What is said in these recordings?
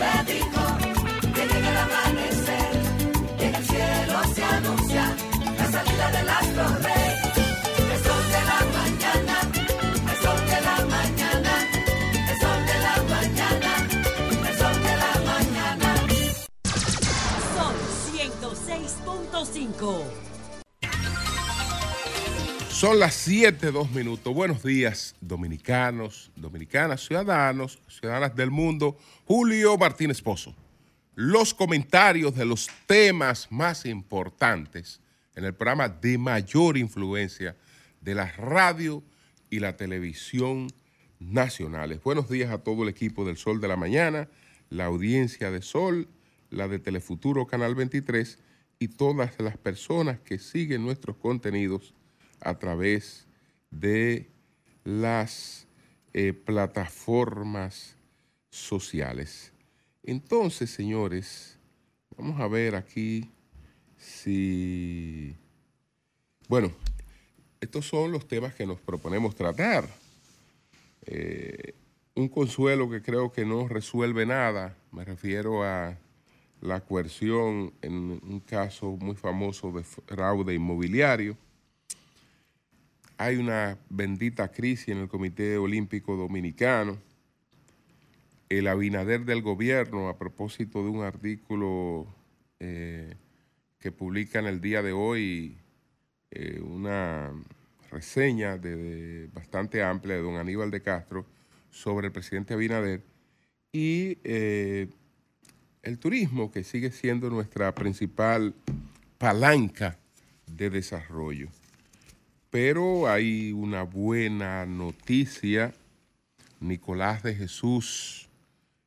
me dijo que llega el amanecer y en el cielo se anuncia la salida del astro rey. Son las 7, 2 minutos. Buenos días, dominicanos, dominicanas, ciudadanos, ciudadanas del mundo. Julio Martínez Pozo. Los comentarios de los temas más importantes en el programa de mayor influencia de la radio y la televisión nacionales. Buenos días a todo el equipo del Sol de la Mañana, la audiencia de Sol, la de Telefuturo Canal 23 y todas las personas que siguen nuestros contenidos a través de las eh, plataformas sociales. Entonces, señores, vamos a ver aquí si... Bueno, estos son los temas que nos proponemos tratar. Eh, un consuelo que creo que no resuelve nada, me refiero a la coerción en un caso muy famoso de fraude inmobiliario hay una bendita crisis en el Comité Olímpico Dominicano. El Abinader del gobierno, a propósito de un artículo eh, que publica en el día de hoy, eh, una reseña bastante amplia de don Aníbal de Castro sobre el presidente Abinader y eh, el turismo, que sigue siendo nuestra principal palanca de desarrollo. Pero hay una buena noticia. Nicolás de Jesús,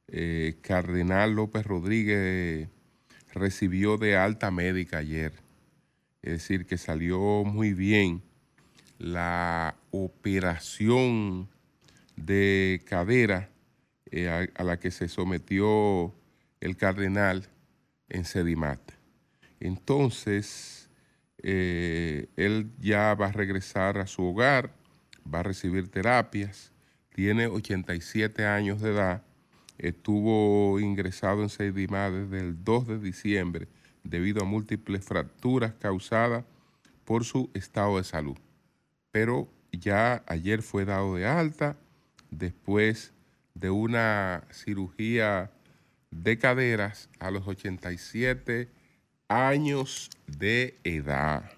eh, Cardenal López Rodríguez, recibió de alta médica ayer. Es decir, que salió muy bien la operación de cadera eh, a, a, la que se sometió el cardenal en Sedimat. Entonces, eh, él ya va a regresar a su hogar, va a recibir terapias, tiene 87 años de edad, estuvo ingresado en Seidimá desde el 2 de diciembre debido a múltiples fracturas causadas por su estado de salud. Pero ya ayer fue dado de alta después de una cirugía de caderas a los 87 años de edad.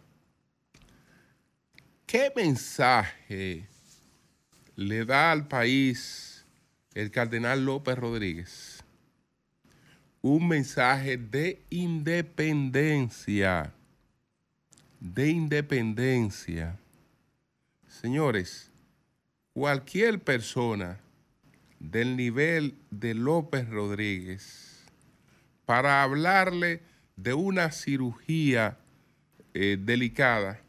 ¿Qué mensaje le da al país el cardenal López Rodríguez? Un mensaje de independencia, de independencia. Señores, cualquier persona del nivel de López Rodríguez, para hablarle de una cirugía eh, delicada,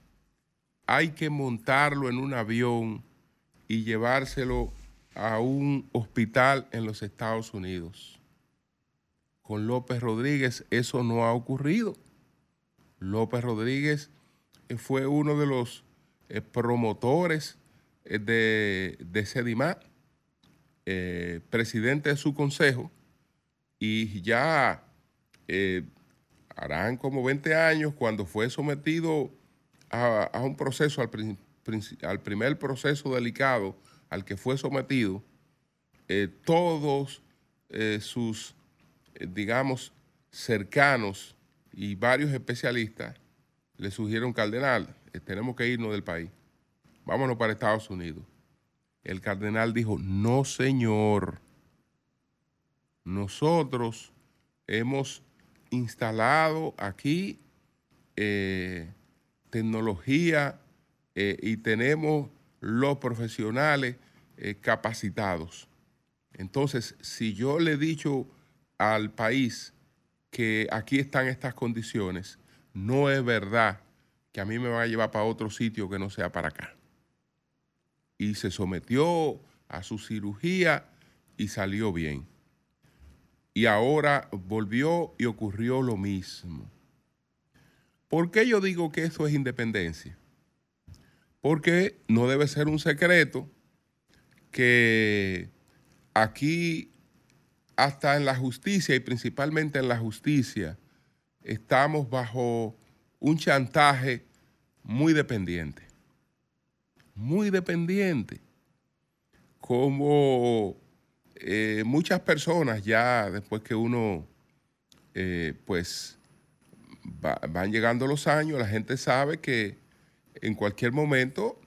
hay que montarlo en un avión y llevárselo a un hospital en los Estados Unidos. Con López Rodríguez eso no ha ocurrido. López Rodríguez eh, fue uno de los eh, promotores de, de Sedimá, presidente de su consejo, y ya harán como 20 años cuando fue sometido a, un proceso, al, primer proceso delicado al que fue sometido, eh, todos eh, sus, eh, digamos, cercanos y varios especialistas le sugirieron, cardenal, tenemos que irnos del país, vámonos para Estados Unidos. El cardenal dijo, no señor, nosotros hemos instalado aquí eh, tecnología eh, y tenemos los profesionales eh, capacitados. Entonces, si yo le he dicho al país que aquí están estas condiciones, no es verdad que a mí me va a llevar para otro sitio que no sea para acá. Y se sometió a su cirugía y salió bien y ahora volvió y ocurrió lo mismo. ¿Por qué yo digo que eso es independencia? Porque no debe ser un secreto que aquí hasta en la justicia y principalmente en la justicia estamos bajo un chantaje muy dependiente. Muy dependiente. Como eh, muchas personas ya después que uno eh, pues van llegando los años, la gente sabe que en cualquier momento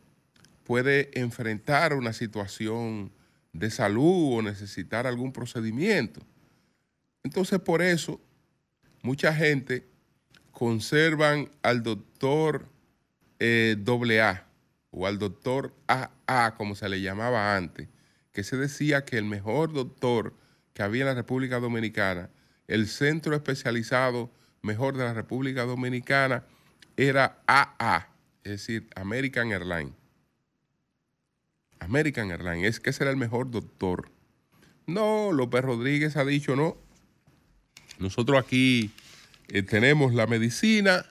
puede enfrentar una situación de salud o necesitar algún procedimiento. Entonces por eso mucha gente conservan al doctor eh, AA o al doctor AA, como se le llamaba antes, que se decía que el mejor doctor que había en la República Dominicana, el centro especializado mejor de la República Dominicana, era AA, es decir, American Airlines. American Airlines, es que ese era el mejor doctor. No, López Rodríguez ha dicho no. Nosotros aquí eh, tenemos la medicina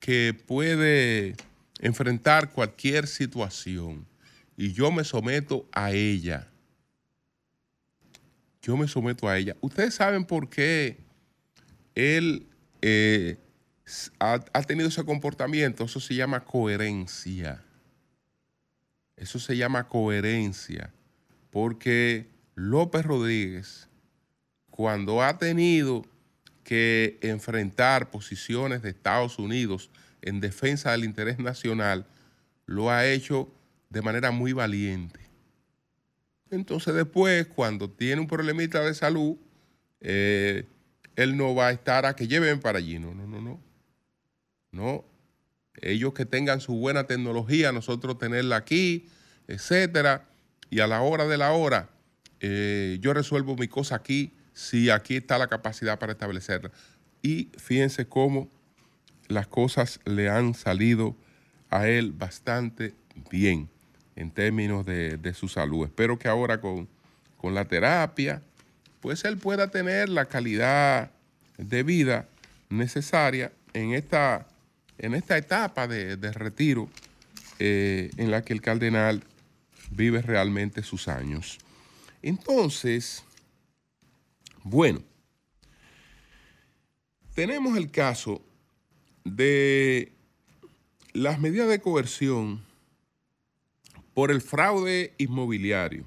que puede enfrentar cualquier situación y yo me someto a ella. Yo me someto a ella. Ustedes saben por qué él eh, ha, ha tenido ese comportamiento. Eso se llama coherencia. Eso se llama coherencia. Porque López Rodríguez, cuando ha tenido que enfrentar posiciones de Estados Unidos en defensa del interés nacional, lo ha hecho de manera muy valiente. Entonces después, cuando tiene un problemita de salud, eh, él no va a estar a que lleven para allí. No, no, no, no. No. Ellos que tengan su buena tecnología, nosotros tenerla aquí, etcétera. Y a la hora de la hora, eh, yo resuelvo mi cosa aquí, si aquí está la capacidad para establecerla. Y fíjense cómo las cosas le han salido a él bastante bien en términos de, su salud. Espero que ahora con, la terapia, pues él pueda tener la calidad de vida necesaria en esta, en esta etapa de, retiro eh, en la que el cardenal vive realmente sus años. Entonces, bueno, tenemos el caso de las medidas de coerción por el fraude inmobiliario.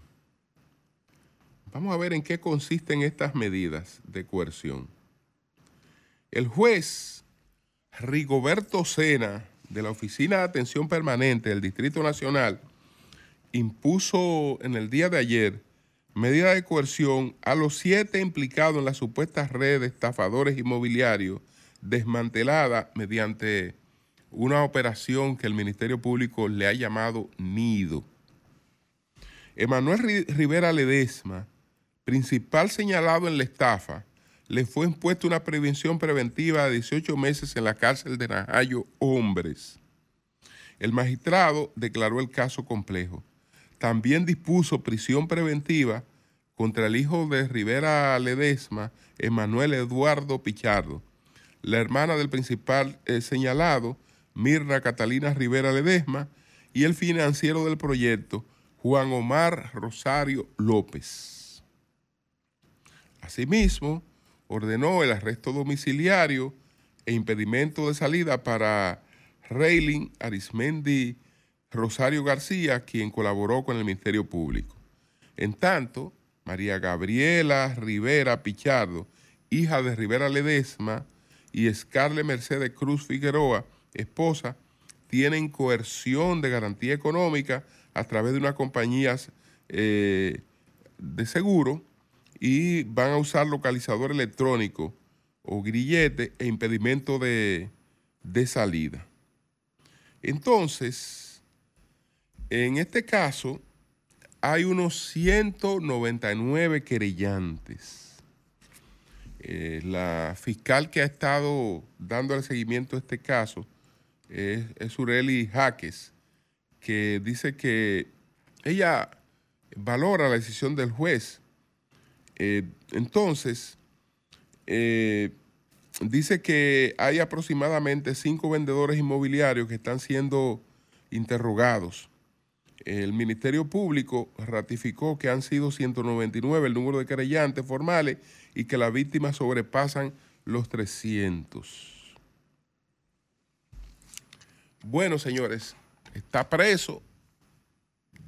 Vamos a ver en qué consisten estas medidas de coerción. El juez Rigoberto Sena, de la Oficina de Atención Permanente del Distrito Nacional, impuso en el día de ayer medida de coerción a los siete implicados en las supuestas redes de estafadores inmobiliarios desmantelada mediante una operación que el Ministerio Público le ha llamado Nido. Emanuel Rivera Ledesma, principal señalado en la estafa, le fue impuesta una prevención preventiva de 18 meses en la cárcel de Najayo Hombres. El magistrado declaró el caso complejo. También dispuso prisión preventiva contra el hijo de Rivera Ledesma, Emanuel Eduardo Pichardo, la hermana del principal eh, señalado, Mirna Catalina Rivera Ledesma, y el financiero del proyecto, Juan Omar Rosario López. Asimismo, ordenó el arresto domiciliario e impedimento de salida para Reiling Arismendi Rosario García, quien colaboró con el Ministerio Público. En tanto, María Gabriela Rivera Pichardo, hija de Rivera Ledesma, y Scarlett Mercedes Cruz Figueroa, esposa, tienen coerción de garantía económica a través de unas compañías eh, de seguro y van a usar localizador electrónico o grillete e impedimento de, de salida. Entonces, en este caso, hay unos 199 querellantes eh, la fiscal que ha estado dando el seguimiento a este caso es, es Ureli Jaques, que dice que ella valora la decisión del juez. Eh, entonces, eh, dice que hay aproximadamente cinco vendedores inmobiliarios que están siendo interrogados el Ministerio Público ratificó que han sido 199 el número de querellantes formales y que las víctimas sobrepasan los 300. Bueno, señores, está preso.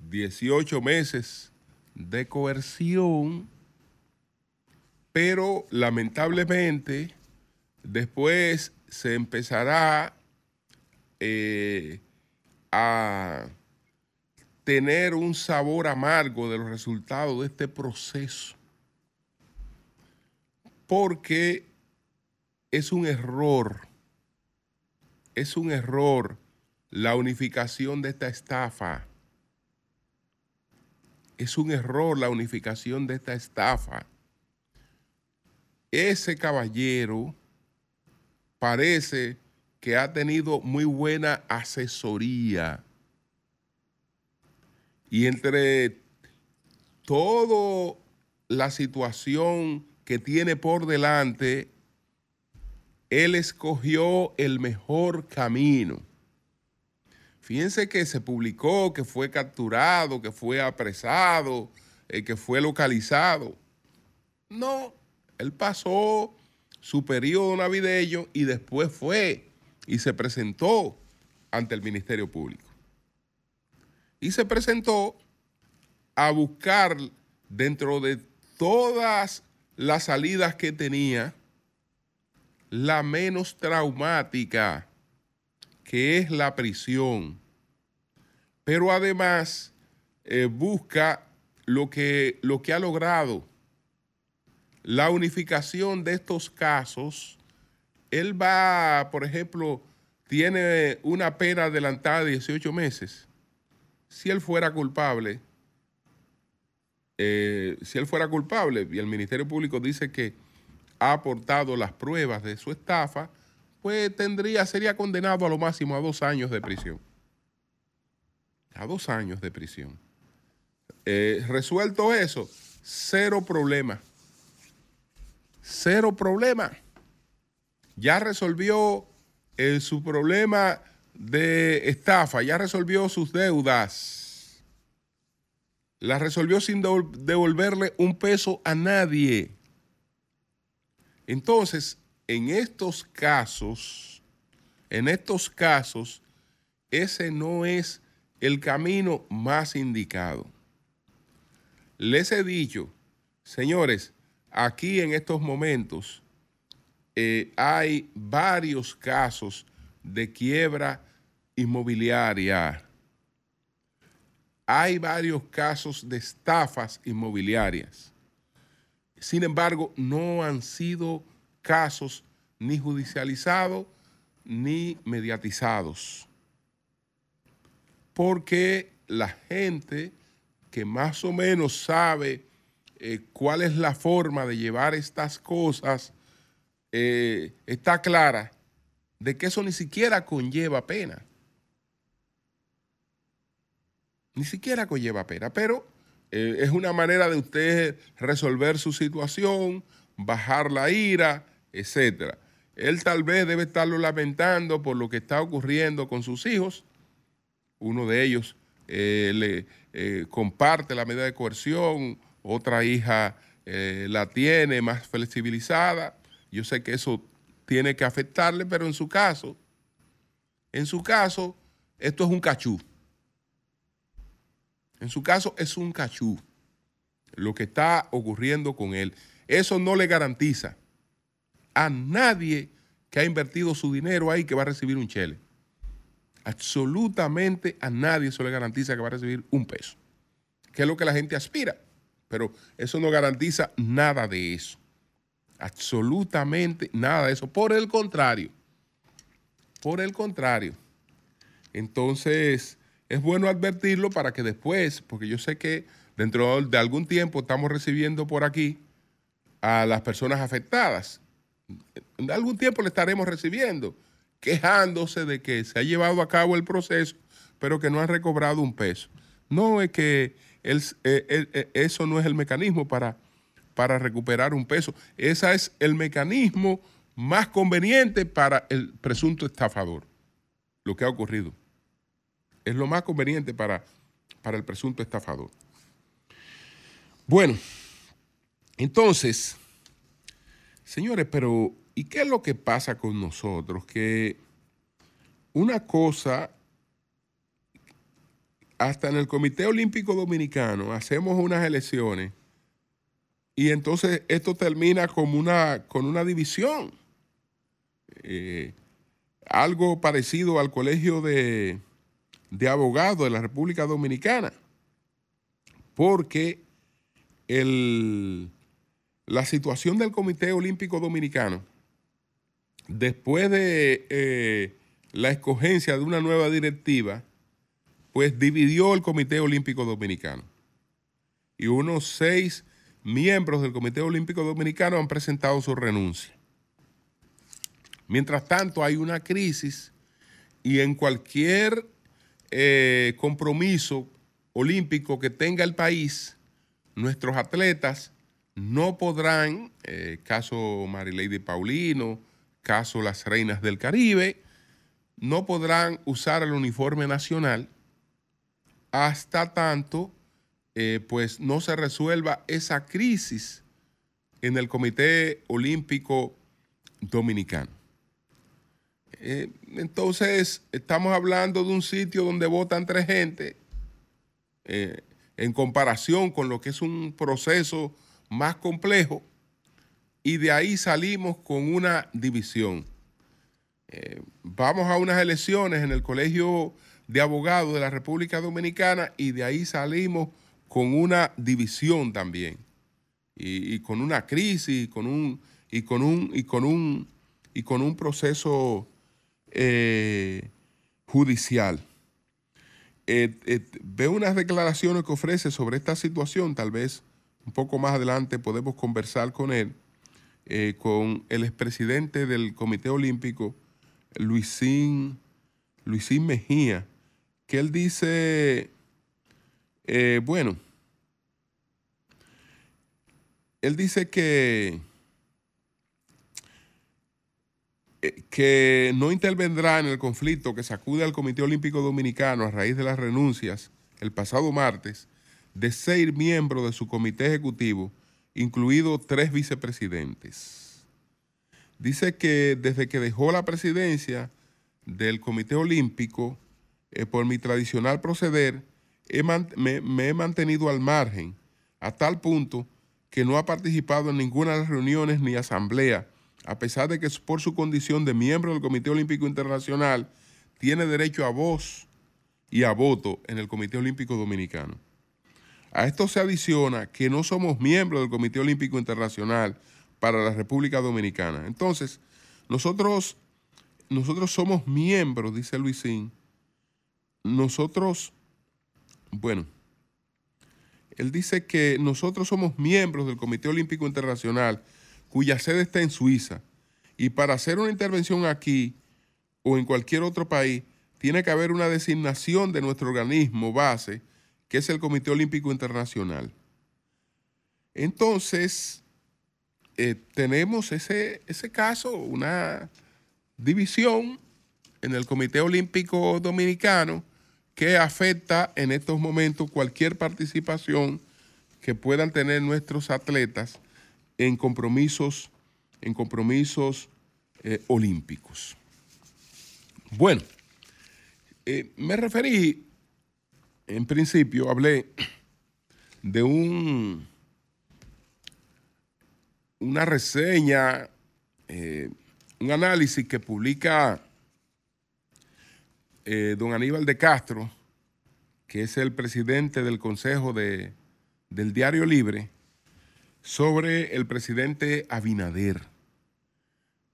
18 meses de coerción, pero lamentablemente después se empezará eh, a tener un sabor amargo de los resultados de este proceso, porque es un error, es un error la unificación de esta estafa. Es un error la unificación de esta estafa. Ese caballero parece que ha tenido muy buena asesoría. Y entre toda la situación que tiene por delante, él escogió el mejor camino. Fíjense que se publicó que fue capturado, que fue apresado, eh, que fue localizado. No, él pasó su periodo navideño y después fue y se presentó ante el Ministerio Público. Y se presentó a buscar dentro de todas las salidas que tenía, la menos traumática, que es la prisión. Pero además eh, busca lo que, lo que ha logrado la unificación de estos casos, él va, por ejemplo, tiene una pena adelantada de 18 meses. Si él fuera culpable, eh, si él fuera culpable y el Ministerio Público dice que ha aportado las pruebas de su estafa, pues tendría, sería condenado a lo máximo a dos años de prisión. A dos años de prisión. Eh, resuelto eso, cero problema cero problema. Ya resolvió eh, su problema de estafa, ya resolvió sus deudas. La resolvió sin devolverle un peso a nadie. Entonces, en estos casos, en estos casos, ese no es el camino más indicado. Les he dicho, señores, aquí en estos momentos eh, hay varios casos de quiebra inmobiliaria. Hay varios casos de estafas inmobiliarias. Sin embargo, no han sido casos ni judicializados ni mediatizados. Porque la gente que más o menos sabe eh, cuál es la forma de llevar estas cosas, eh, está clara de que eso ni siquiera conlleva pena. Ni siquiera conlleva pena, pero eh, es una manera de usted resolver su situación, bajar la ira, etc. Él tal vez debe estarlo lamentando por lo que está ocurriendo con sus hijos. Uno de ellos le comparte la medida de coerción, otra hija eh, la tiene más flexibilizada. Yo sé que eso tiene que afectarle, pero en su caso, en su caso, esto es un cachú. En su caso es un cachú lo que está ocurriendo con él. Eso no le garantiza a nadie que ha invertido su dinero ahí que va a recibir un chele. Absolutamente a nadie eso le garantiza que va a recibir un peso, que es lo que la gente aspira pero eso no garantiza nada de eso. Absolutamente nada de eso. Por el contrario, por el contrario. Entonces, es bueno advertirlo para que después, porque yo sé que dentro de algún tiempo estamos recibiendo por aquí a las personas afectadas. En algún tiempo le estaremos recibiendo, quejándose de que se ha llevado a cabo el proceso, pero que no han recobrado un peso. No es que eh, eh, eso no es el mecanismo para, para recuperar un peso. Ese es el mecanismo más conveniente para el presunto estafador. Lo que ha ocurrido. Es lo más conveniente para, para el presunto estafador. Bueno, entonces, señores, pero ¿y qué es lo que pasa con nosotros? Que una cosa, hasta en el Comité Olímpico Dominicano hacemos unas elecciones y entonces esto termina como una, con una división. Eh, algo parecido al Colegio de, de Abogados de la República Dominicana. Porque el, la situación del Comité Olímpico Dominicano, después de eh, la escogencia de una nueva directiva, pues dividió el Comité Olímpico Dominicano. Y unos seis miembros del Comité Olímpico Dominicano han presentado su renuncia. Mientras tanto, hay una crisis y en cualquier eh, compromiso olímpico que tenga el país, nuestros atletas no podrán, eh, caso Marilady Paulino, caso las Reinas del Caribe, no podrán usar el uniforme nacional hasta tanto eh, pues no se resuelva esa crisis en el Comité Olímpico Dominicano. Eh, entonces, estamos hablando de un sitio donde votan tres gente en comparación con lo que es un proceso más complejo y de ahí salimos con una división. Eh, vamos a unas elecciones en el Colegio de Abogados de la República Dominicana y de ahí salimos con una división también y, con una crisis y con un y con un y con un y con un proceso eh, judicial. Eh, eh, veo unas declaraciones que ofrece sobre esta situación, tal vez un poco más adelante podemos conversar con él, eh, con el expresidente del Comité Olímpico, Luisín, Luisín Mejía, que él dice, bueno, él dice que Eh, que no intervendrá en el conflicto que sacude al Comité Olímpico Dominicano a raíz de las renuncias el pasado martes de seis miembros de su comité ejecutivo, incluidos tres vicepresidentes. Dice que desde que dejó la presidencia del Comité Olímpico, eh, por mi tradicional proceder, me, me he mantenido al margen, a tal punto que no ha participado en ninguna de las reuniones ni asamblea a pesar de que por su condición de miembro del Comité Olímpico Internacional, tiene derecho a voz y a voto en el Comité Olímpico Dominicano. A esto se adiciona que no somos miembros del Comité Olímpico Internacional para la República Dominicana. Entonces, nosotros, nosotros somos miembros, dice Luisín. Nosotros, bueno, él dice que nosotros somos miembros del Comité Olímpico Internacional cuya sede está en Suiza. Y para hacer una intervención aquí o en cualquier otro país, tiene que haber una designación de nuestro organismo base, que es el Comité Olímpico Internacional. Entonces, eh, tenemos ese, ese caso, una división en el Comité Olímpico Dominicano que afecta en estos momentos cualquier participación que puedan tener nuestros atletas en compromisos, en compromisos eh, olímpicos. Bueno, eh, me referí, en principio, hablé de un, una reseña, eh, un análisis que publica don Aníbal de Castro, que es el presidente del Consejo de, del Diario Libre, sobre el presidente Abinader,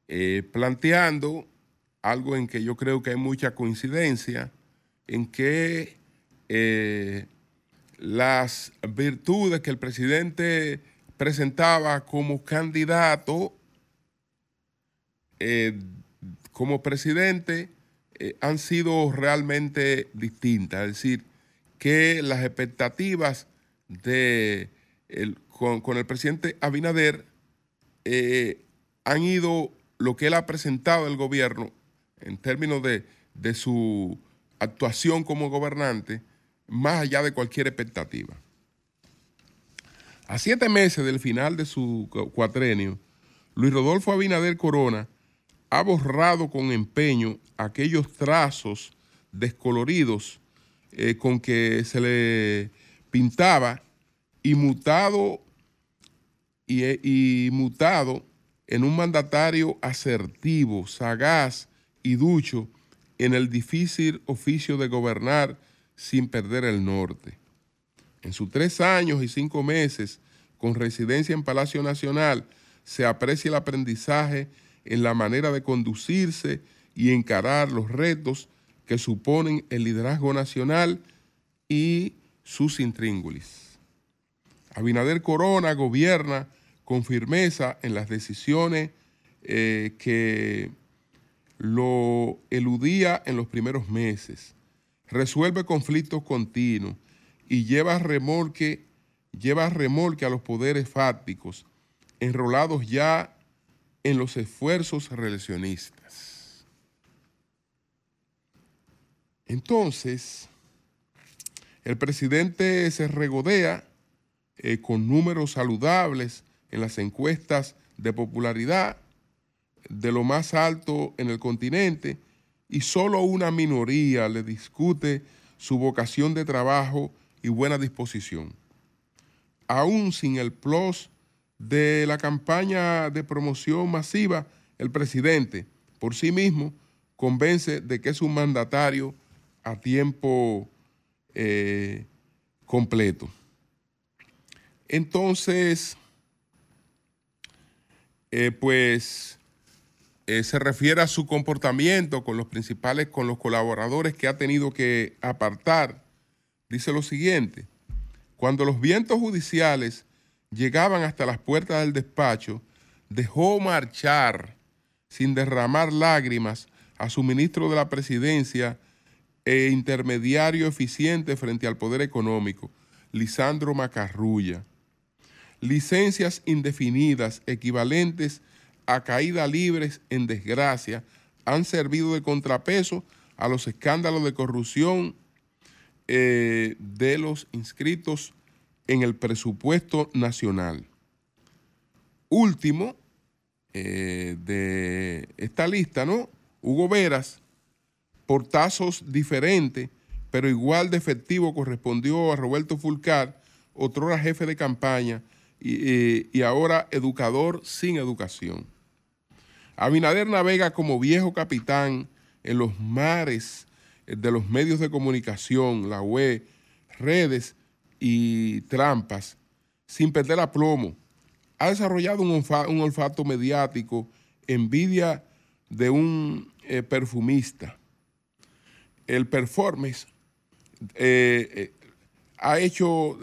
eh, planteando algo en que yo creo que hay mucha coincidencia, en que eh, las virtudes que el presidente presentaba como candidato, eh, como presidente, han sido realmente distintas. Es decir, que las expectativas de el con, el presidente Abinader eh, han ido lo que él ha presentado el gobierno en términos de, su actuación como gobernante, más allá de cualquier expectativa. A siete meses del final de su cuatrenio, Luis Rodolfo Abinader Corona ha borrado con empeño aquellos trazos descoloridos eh, con que se le pintaba y mutado y, mutado en un mandatario asertivo, sagaz y ducho en el difícil oficio de gobernar sin perder el norte. En sus tres años y cinco meses con residencia en Palacio Nacional, se aprecia el aprendizaje en la manera de conducirse y encarar los retos que suponen el liderazgo nacional y sus intríngulis. Abinader Corona gobierna con firmeza en las decisiones eh, que lo eludía en los primeros meses, resuelve conflictos continuos y lleva remolque, lleva remolque a los poderes fácticos, enrolados ya en los esfuerzos reeleccionistas. Entonces, el presidente se regodea eh, con números saludables en las encuestas de popularidad de lo más alto en el continente y solo una minoría le discute su vocación de trabajo y buena disposición. Aún sin el plus de la campaña de promoción masiva, el presidente por sí mismo convence de que es un mandatario a tiempo eh, completo. Entonces, eh, pues eh, se refiere a su comportamiento con los principales, con los colaboradores que ha tenido que apartar. Dice lo siguiente, cuando los vientos judiciales llegaban hasta las puertas del despacho, dejó marchar sin derramar lágrimas a su ministro de la presidencia e intermediario eficiente frente al poder económico, Lisandro Macarrulla licencias indefinidas equivalentes a caída libres en desgracia han servido de contrapeso a los escándalos de corrupción eh, de los inscritos en el presupuesto nacional. Último eh, de esta lista, ¿no? Hugo Veras, portazos diferentes, pero igual de efectivo correspondió a Roberto Fulcar, otro jefe de campaña, y, ahora educador sin educación. Abinader navega como viejo capitán en los mares de los medios de comunicación, la web, redes y trampas, sin perder aplomo. Ha desarrollado un, olfato mediático, envidia de un eh, perfumista. El performance eh, eh, ha hecho,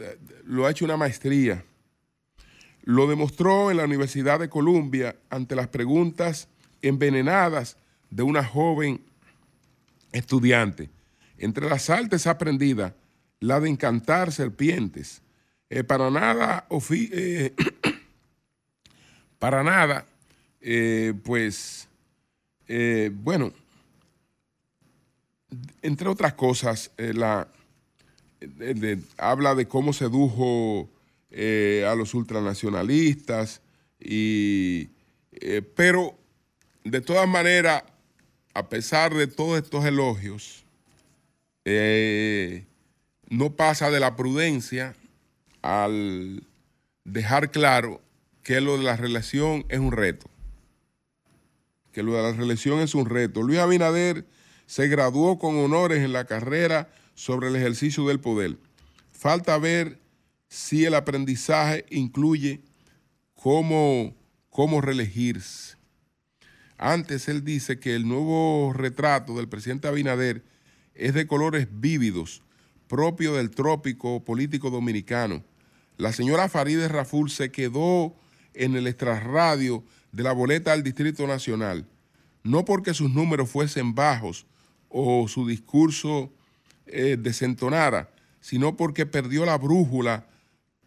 lo ha hecho una maestría lo demostró en la Universidad de Columbia ante las preguntas envenenadas de una joven estudiante. Entre las artes aprendidas, la de encantar serpientes. Eh, para nada, eh, para nada, eh, pues, bueno, entre otras cosas, la, habla de cómo sedujo eh, a los ultranacionalistas, y, eh, pero de todas maneras, a pesar de todos estos elogios, eh, no pasa de la prudencia al dejar claro que lo de la relación es un reto. Que lo de la relación es un reto. Luis Abinader se graduó con honores en la carrera sobre el ejercicio del poder. Falta ver si el aprendizaje incluye cómo, cómo reelegirse. Antes él dice que el nuevo retrato del presidente Abinader es de colores vívidos, propio del trópico político dominicano. La señora Farideh Raful se quedó en el extrarradio de la boleta del Distrito Nacional, no porque sus números fuesen bajos o su discurso eh, desentonara, sino porque perdió la brújula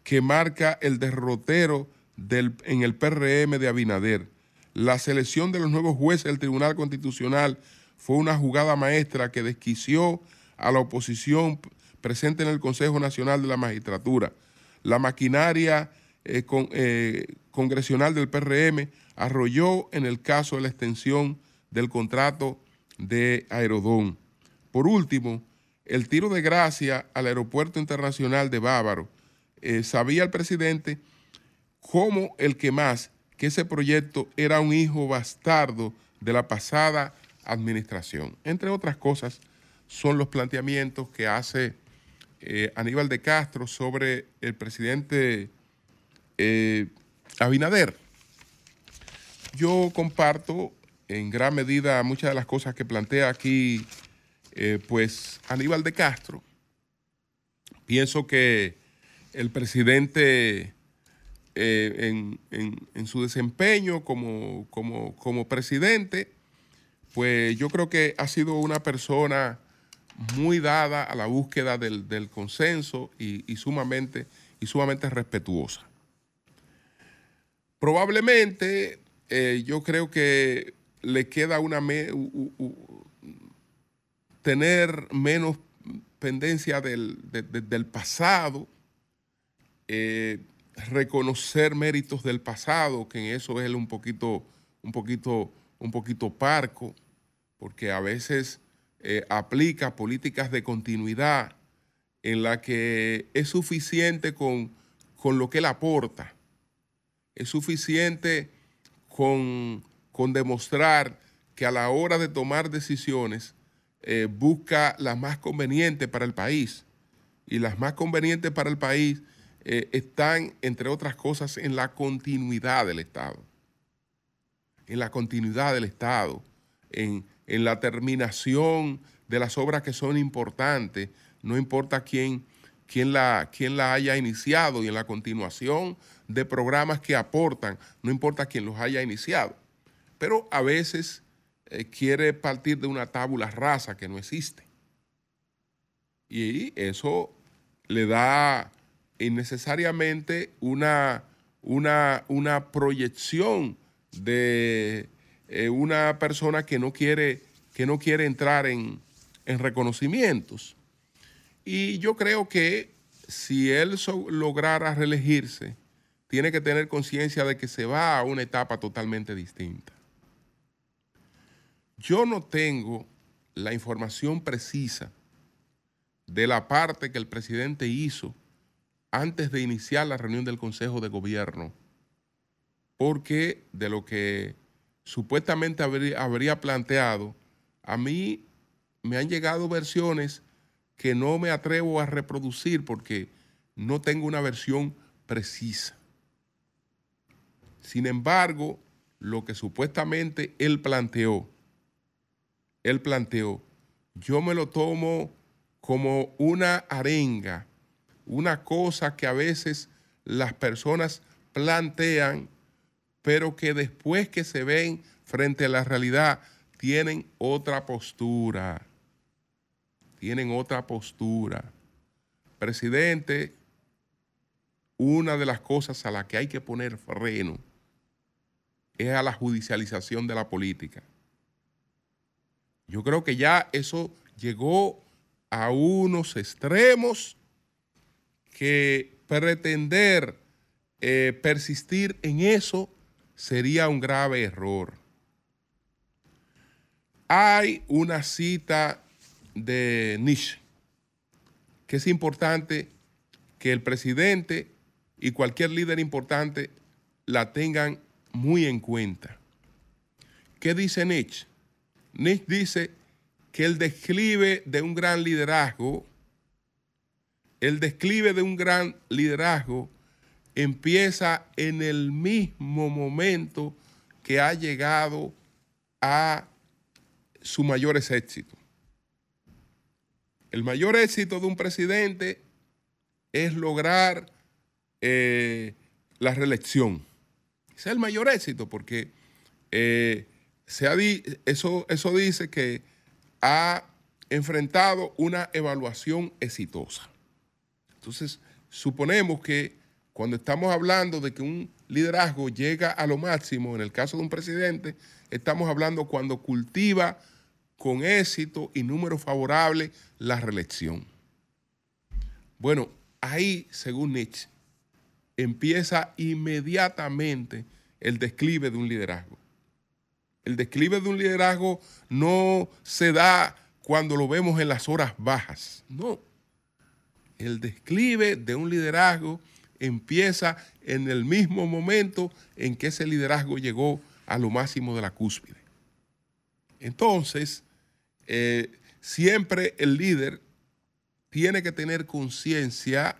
que marca el derrotero en el PRM de Abinader. La selección de los nuevos jueces del Tribunal Constitucional fue una jugada maestra que desquició a la oposición presente en el Consejo Nacional de la Magistratura. La maquinaria eh, eh, congresional del PRM arrolló en el caso de la extensión del contrato de Aerodón. Por último, el tiro de gracia al Aeropuerto Internacional de Bávaro. Eh, sabía el presidente como el que más que ese proyecto era un hijo bastardo de la pasada administración. Entre otras cosas, son los planteamientos que hace eh, Aníbal de Castro sobre el presidente eh, Abinader. Yo comparto en gran medida muchas de las cosas que plantea aquí, pues Aníbal de Castro. Pienso que el presidente en, su desempeño como, presidente, pues yo creo que ha sido una persona muy dada a la búsqueda del, consenso y, sumamente, y sumamente respetuosa. Probablemente eh, yo creo que le queda una tener menos pendencia del, pasado, eh, reconocer méritos del pasado, que en eso es un poquito, un poquito, un poquito parco, porque a veces eh, aplica políticas de continuidad en la que es suficiente con, lo que él aporta, es suficiente con, demostrar que a la hora de tomar decisiones eh, busca las más convenientes para el país. Y las más convenientes para el país eh, están, entre otras cosas, en la continuidad del Estado. En la continuidad del Estado, en, en la terminación de las obras que son importantes, no importa quién, quién, la, quién la haya iniciado y en la continuación de programas que aportan, no importa quién los haya iniciado. Pero a veces eh, quiere partir de una tábula rasa que no existe. Y eso le da innecesariamente una, una, una proyección de eh, una persona que no quiere, que no quiere entrar en, reconocimientos. Y yo creo que si él lograra reelegirse, tiene que tener conciencia de que se va a una etapa totalmente distinta. Yo no tengo la información precisa de la parte que el presidente hizo antes de iniciar la reunión del Consejo de Gobierno, porque de lo que supuestamente habría, planteado, a mí me han llegado versiones que no me atrevo a reproducir porque no tengo una versión precisa. Sin embargo, lo que supuestamente él planteó, él planteó, yo me lo tomo como una arenga, una cosa que a veces las personas plantean pero que después que se ven frente a la realidad tienen otra postura. Tienen otra postura. Presidente, una de las cosas a las que hay que poner freno es a la judicialización de la política. Yo creo que ya eso llegó a unos extremos que pretender eh, persistir en eso sería un grave error. Hay una cita de Nietzsche que es importante que el presidente y cualquier líder importante la tengan muy en cuenta. ¿Qué dice Nietzsche? Nietzsche dice que el declive de un gran liderazgo, el declive de un gran liderazgo empieza en el mismo momento que ha llegado a sus mayores éxitos. El mayor éxito de un presidente es lograr eh, la reelección. Ese es el mayor éxito porque eh, eso, eso dice que ha enfrentado una evaluación exitosa. Entonces, suponemos que cuando estamos hablando de que un liderazgo llega a lo máximo, en el caso de un presidente, estamos hablando cuando cultiva con éxito y número favorable la reelección. Bueno, ahí, según Nietzsche, empieza inmediatamente el declive de un liderazgo. El declive de un liderazgo no se da cuando lo vemos en las horas bajas, no. El declive de un liderazgo empieza en el mismo momento en que ese liderazgo llegó a lo máximo de la cúspide. Entonces, eh, siempre el líder tiene que tener conciencia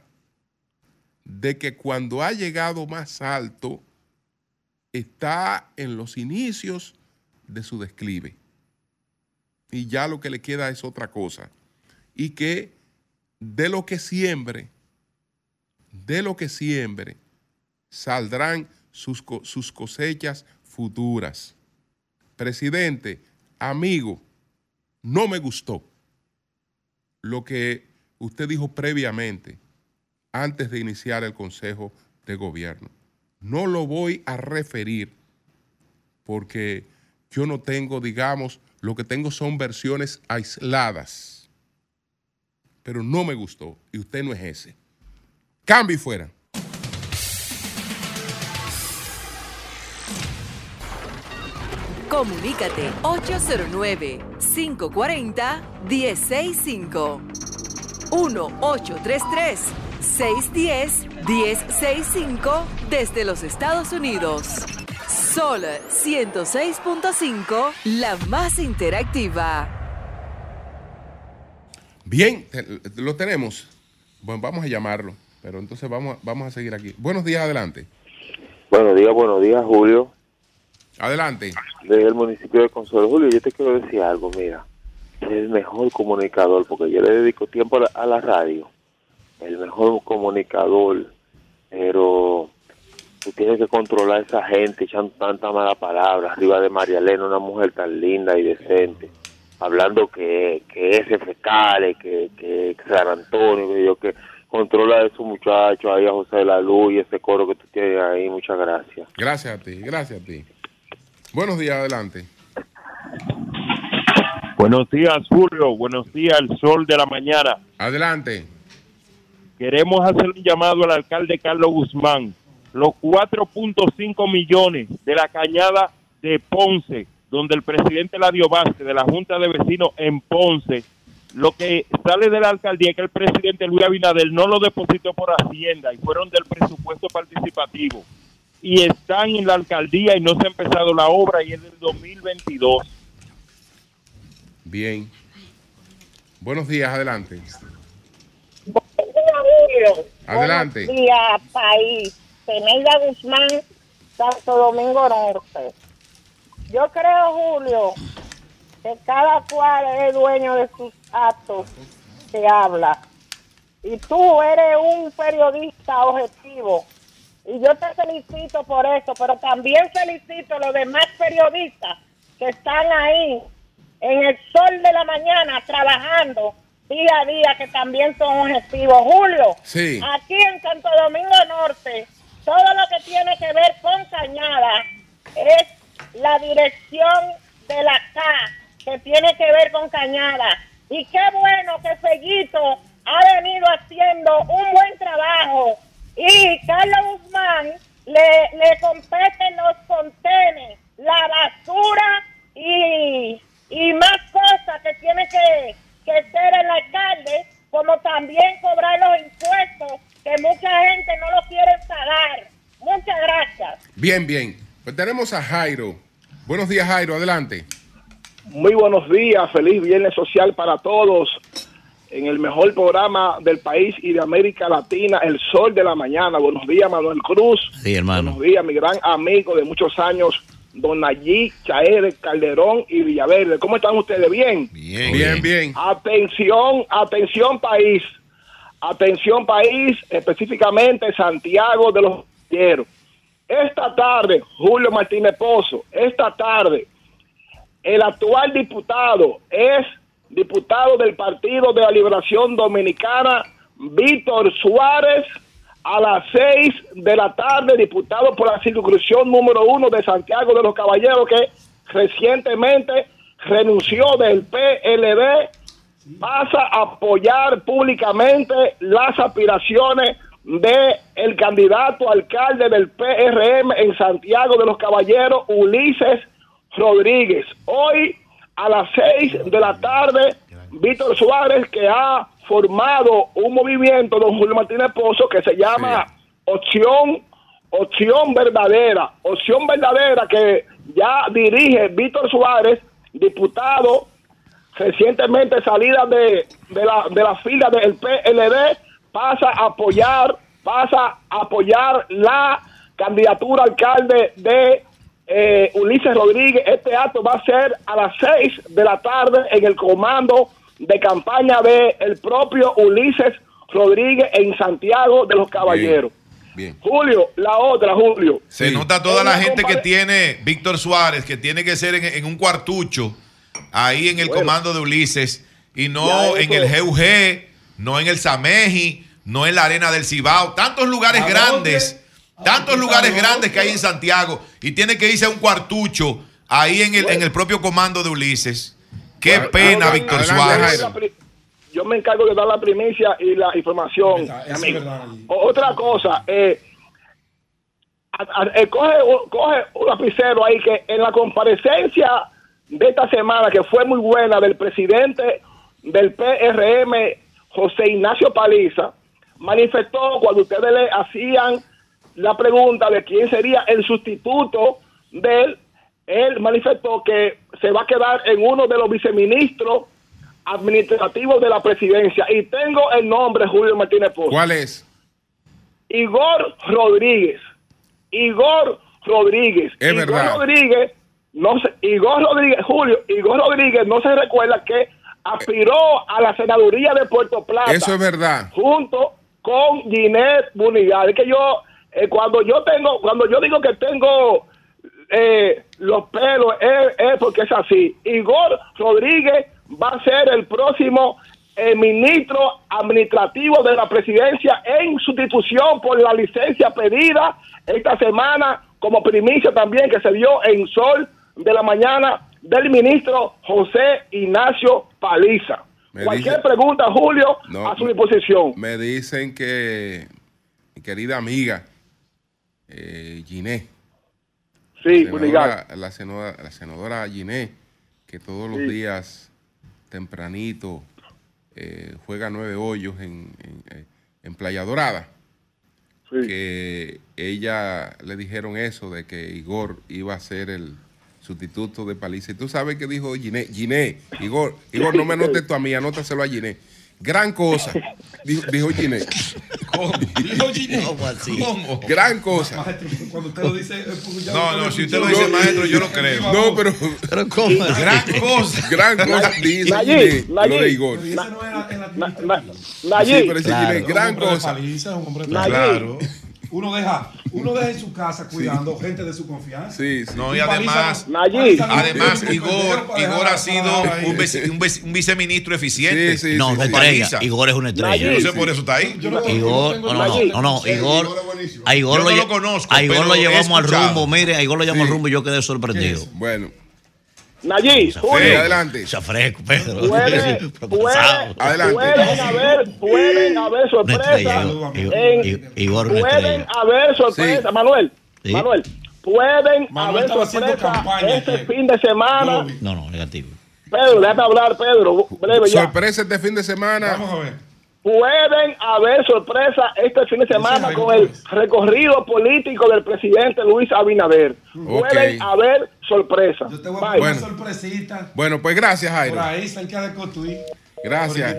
de que cuando ha llegado más alto, está en los inicios de su declive. Y ya lo que le queda es otra cosa. Y que de lo que siembre, de lo que siembre, saldrán sus, sus cosechas futuras. Presidente, amigo, no me gustó lo que usted dijo previamente, antes de iniciar el Consejo de Gobierno. No lo voy a referir porque yo no tengo, digamos, lo que tengo son versiones aisladas. Pero no me gustó y usted no es ese. Cambio y fuera. Comunícate 809-540-1065. 1-833-610-1065 desde los Estados Unidos. Sol 106.5, la más interactiva. Bien, lo tenemos. Bueno, vamos a llamarlo, pero entonces vamos, vamos a seguir aquí. Buenos días, adelante. Buenos días, buenos días, Julio. Adelante. Desde el municipio de Consuelo. Julio, yo te quiero decir algo, mira. Es el mejor comunicador, porque yo le dedico tiempo a la, a la radio. El mejor comunicador, pero tú tienes que controlar a esa gente echando tanta mala palabra arriba de María Elena, una mujer tan linda y decente, hablando que, que ese fecales, que, que San Antonio, que yo que controla a esos muchachos, ahí a José de la Luz y ese coro que tú tienes ahí, muchas gracias. Gracias a ti, gracias a ti. Buenos días, adelante. Buenos días, Julio. Buenos días, el sol de la mañana. Adelante. Queremos hacer un llamado al alcalde Carlos Guzmán. Los 4.5 millones de la cañada de Ponce, donde el presidente Ladio Vázquez de la Junta de Vecinos en Ponce, lo que sale de la alcaldía es que el presidente Luis Abinader no lo depositó por Hacienda y fueron del presupuesto participativo. Y están en la alcaldía y no se ha empezado la obra y es del 2022. Bien. Buenos días, adelante. Buenos días, Julio. Adelante. Buenos días, país. Peneida Guzmán, Santo Domingo Norte. Yo creo, Julio, que cada cual es dueño de sus actos que habla. Y tú eres un periodista objetivo. Y yo te felicito por eso, pero también felicito a los demás periodistas que están ahí en el sol de la mañana trabajando día a día, que también son objetivos. Julio, Sí. aquí en Santo Domingo Norte, todo lo que tiene que ver con Cañada es la dirección de la K, que tiene que ver con Cañada. Y qué bueno que Fellito ha venido haciendo un buen trabajo. Y Carlos Guzmán le, le competen los contenes, la basura y, y más cosas que tiene que, que ser el alcalde, como también cobrar los impuestos que mucha gente no lo quiere pagar. Muchas gracias. Bien, bien. Pues tenemos a Jairo. Buenos días, Jairo, adelante. Muy buenos días, feliz viernes social para todos. En el mejor programa del país y de América Latina, El Sol de la Mañana. Buenos días, Manuel Cruz. Sí, hermano. Buenos días, mi gran amigo de muchos años, Don Nayí Chaere Calderón y Villaverde. ¿Cómo están ustedes? ¿Bien? Bien, Bien, bien. Atención, atención país. Atención país, específicamente Santiago de los Caballeros. Esta tarde, Julio Martínez Pozo, esta tarde, el actual diputado es diputado del Partido de la Liberación Dominicana, Víctor Suárez, a las seis de la tarde, diputado por la circunscripción número uno de Santiago de los Caballeros, que recientemente renunció del PLD pasa a apoyar públicamente las aspiraciones de el candidato alcalde del PRM en Santiago de los Caballeros, Ulises Rodríguez. Hoy a las seis de la tarde, Víctor Suárez, que ha formado un movimiento, don Julio Martínez Pozo, que se llama Opción, Opción Verdadera, Opción Verdadera que ya dirige Víctor Suárez, diputado recientemente salida de, de la, de la fila del PLD, pasa a apoyar, pasa a apoyar la candidatura alcalde de eh, Ulises Rodríguez. Este acto va a ser a las 6 de la tarde en el comando de campaña de el propio Ulises Rodríguez en Santiago de los Caballeros. Bien. Julio, la otra, Julio. Se nota toda la gente que tiene Víctor Suárez, que tiene que ser en, en un cuartucho, ahí en el Bueno. comando de Ulises, y no Ya en el GUG, no en el Sameji, no en la Arena del Cibao. Tantos lugares grandes, tantos lugares grandes que hay en Santiago, y tiene que irse a un cuartucho ahí en el, en el propio comando de Ulises. Qué Bueno, pena, Ahora, Víctor Suárez. Yo me encargo de dar la primicia y la información. Es verdad. Otra cosa, eh, a- a- eh, coge, coge un lapicero ahí que en la comparecencia de esta semana, que fue muy buena, del presidente del PRM, José Ignacio Paliza, manifestó cuando ustedes le hacían la pregunta de quién sería el sustituto de él, él manifestó que se va a quedar en uno de los viceministros administrativos de la presidencia. Y tengo el nombre, Julio Martínez Pozo. ¿Cuál es? Igor Rodríguez. Igor Rodríguez. Es Igor verdad. Rodríguez, no se, Igor Rodríguez, Julio, Igor Rodríguez no se recuerda que aspiró a la senaduría de Puerto Plata Eso es verdad. junto con Ginette Bunigal. Es que yo, eh, cuando yo tengo, cuando yo digo que tengo eh, los pelos, es, es porque es así. Igor Rodríguez va a ser el próximo eh, ministro administrativo de la presidencia en sustitución por la licencia pedida esta semana como primicia también que se dio en Sol de la Mañana del ministro José Ignacio Paliza. Me Cualquier dice- pregunta, Julio, No, a su disposición. Me dicen que mi querida amiga eh, Giné, Sí, senadora- la, senadora, la senadora Giné, que todos los Sí. días tempranito eh, juega nueve hoyos en, en, eh, en Playa Dorada, Sí. que ella le dijeron eso de que Igor iba a ser el sustituto de Paliza. Y tú sabes que dijo Giné, Giné, Igor, Igor, no me anotes tú a mí, anótaselo a Giné. Gran cosa, dijo, dijo Giné. ¿Cómo? Dijo Gine. ¿Cómo así? ¿Cómo? Gran cosa. Maestro, cuando usted lo dice. es porque ya No, no, si usted lo dice, maestro, yo lo creo. No, pero Pero ¿cómo? Gran cosa. gran cosa dice Giné, lo de. Igor. Pero ese no era el administrativo. Sí, pero ese Claro. Giné, gran cosa. paliza, es un hombre. Claro. Uno deja, uno deja en su casa cuidando gente de su confianza. Sí, sí. No, y además, además Igor, Igor ha sido un, vice- un vice- un viceministro eficiente. Sí, sí, No, sí, una estrella. Paliza. Igor es una estrella. Yo no sé por eso está ahí. Yo no- Igor, no, no, no, no, Igor, a Igor Yo no lle- lo conozco, a Igor lo llevamos al rumbo, mire, a Igor lo llevamos al rumbo y yo quedé sorprendido. Bueno, Nayib, sí, Julio, adelante. Se fresco, Pedro. puede, Preocupado. puede, Adelante. pueden haber, pueden haber sorpresas. Pueden estrella. haber sorpresas, Sí. Manuel. Sí. Manuel, pueden Manuel haber sorpresas campaña este fin de semana. No, no, negativo. Pedro, déjame hablar, Pedro, breve ya. Este fin de semana. Vamos a ver. Pueden haber sorpresas este fin de semana con el recorrido político del presidente Luis Abinader. Pueden haber sorpresas. Yo te voy a poner Bueno. una sorpresita. Bueno, pues gracias, Por Jairo. ahí cerca de Cotuí. Gracias.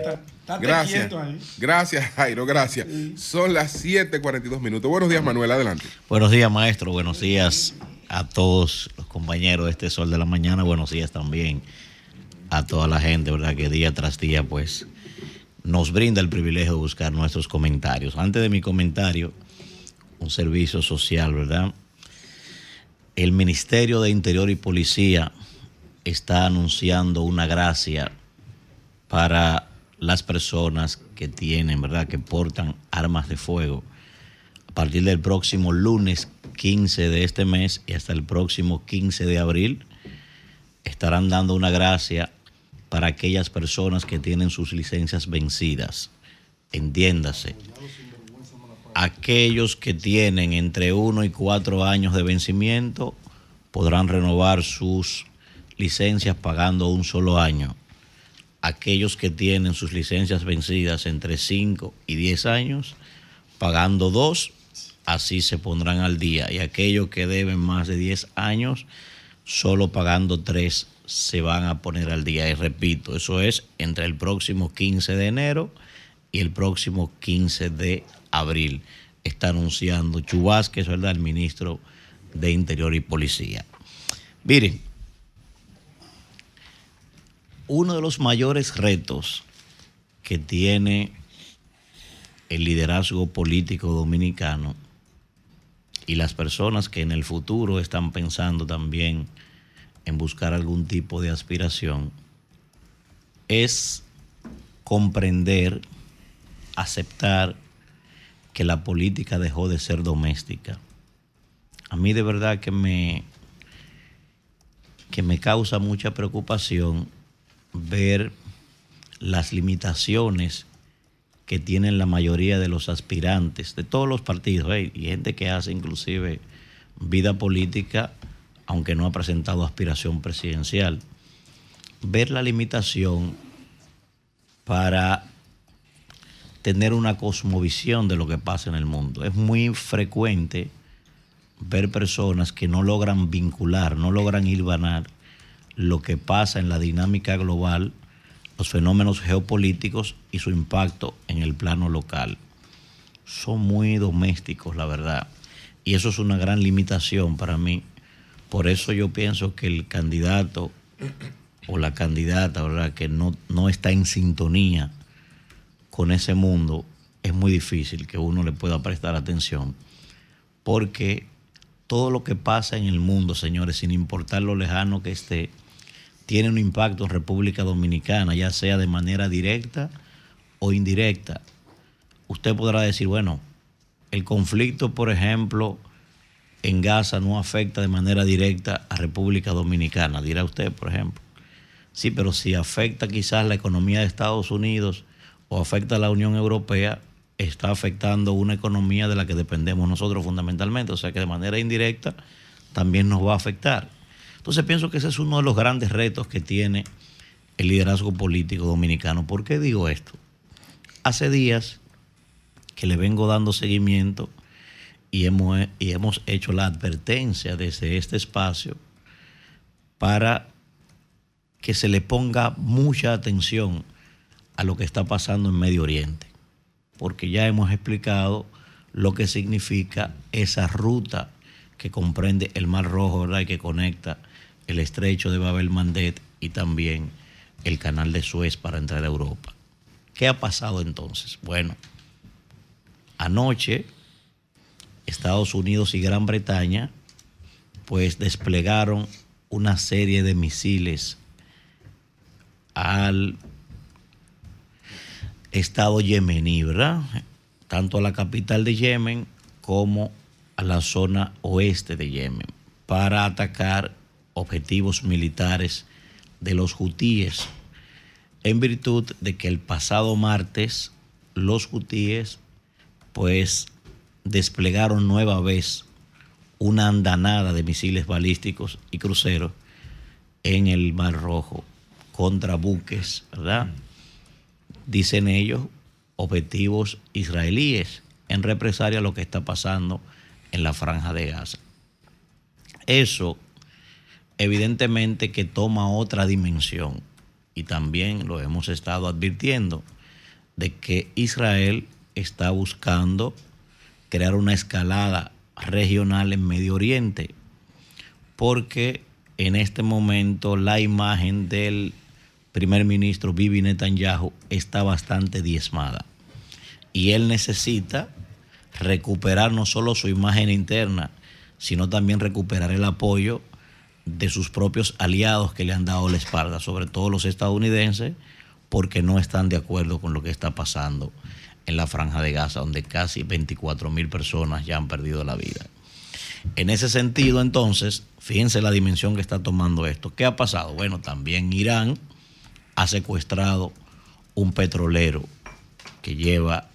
Gracias. ahí. Gracias, Jairo. Gracias. Son las 7:42 minutos. Buenos días, Manuel. Adelante. Buenos días, maestro. Buenos días a todos los compañeros de este Sol de la Mañana. Buenos días también a toda la gente, ¿verdad? Que día tras día, pues, nos brinda el privilegio de buscar nuestros comentarios. Antes de mi comentario, un servicio social, ¿verdad? El Ministerio de Interior y Policía está anunciando una gracia para las personas que tienen, ¿verdad? Que portan armas de fuego a partir del próximo lunes 15 de este mes y hasta el próximo 15 de abril estarán dando una gracia para aquellas personas que tienen sus licencias vencidas. Entiéndase. Aquellos que tienen entre 1 y 4 años de vencimiento podrán renovar sus licencias pagando un solo año. Aquellos que tienen sus licencias vencidas entre 5 y 10 años, pagando dos, así se pondrán al día. Y aquellos que deben más de 10 años, solo pagando tres, se van a poner al día. Y repito, eso es entre el próximo 15 de enero y el próximo 15 de abril. Está anunciando Chubasque, ¿verdad? El ministro de Interior y Policía. Miren, uno de los mayores retos que tiene el liderazgo político dominicano y las personas que en el futuro están pensando también en buscar algún tipo de aspiración es comprender, aceptar que la política dejó de ser doméstica. A mí de verdad que me, que me causa mucha preocupación ver las limitaciones que tienen la mayoría de los aspirantes de todos los partidos y gente que hace inclusive vida política aunque no ha presentado aspiración presidencial. Ver la limitación para tener una cosmovisión de lo que pasa en el mundo. Es muy frecuente ver personas que no logran vincular, no logran hilvanar lo que pasa en la dinámica global, los fenómenos geopolíticos y su impacto en el plano local. Son muy domésticos, la verdad. Y eso es una gran limitación para mí. Por eso yo pienso que el candidato o la candidata ¿verdad? que no, no está en sintonía con ese mundo, es muy difícil que uno le pueda prestar atención. Porque todo lo que pasa en el mundo, señores, sin importar lo lejano que esté, tiene un impacto en República Dominicana, ya sea de manera directa o indirecta. Usted podrá decir, bueno, el conflicto, por ejemplo, en Gaza no afecta de manera directa a República Dominicana, dirá usted, por ejemplo. Sí, pero si afecta quizás la economía de Estados Unidos o afecta a la Unión Europea, está afectando una economía de la que dependemos nosotros fundamentalmente. O sea que de manera indirecta también nos va a afectar. Entonces pienso que ese es uno de los grandes retos que tiene el liderazgo político dominicano. ¿Por qué digo esto? Hace días que le vengo dando seguimiento y hemos, y hemos hecho la advertencia desde este espacio para que se le ponga mucha atención a lo que está pasando en Medio Oriente, porque ya hemos explicado lo que significa esa ruta que comprende el Mar Rojo ¿verdad? y que conecta el estrecho de Babel Mandet y también el canal de Suez para entrar a Europa. ¿Qué ha pasado entonces? Bueno, anoche Estados Unidos y Gran Bretaña pues desplegaron una serie de misiles al estado yemení, ¿verdad? Tanto a la capital de Yemen como a la zona oeste de Yemen para atacar objetivos militares de los hutíes, en virtud de que el pasado martes los hutíes pues desplegaron nueva vez una andanada de misiles balísticos y cruceros en el Mar Rojo contra buques, ¿verdad? Dicen ellos, objetivos israelíes en represalia a lo que está pasando en la franja de Gaza. Eso evidentemente que toma otra dimensión y también lo hemos estado advirtiendo de que Israel está buscando crear una escalada regional en Medio Oriente porque en este momento la imagen del primer ministro Bibi Netanyahu está bastante diezmada y él necesita recuperar no solo su imagen interna, sino también recuperar el apoyo de sus propios aliados que le han dado la espalda, sobre todo los estadounidenses, porque no están de acuerdo con lo que está pasando en la franja de Gaza, donde casi 24 mil personas ya han perdido la vida. En ese sentido, entonces, fíjense la dimensión que está tomando esto. ¿Qué ha pasado? Bueno, también Irán ha secuestrado un petrolero que lleva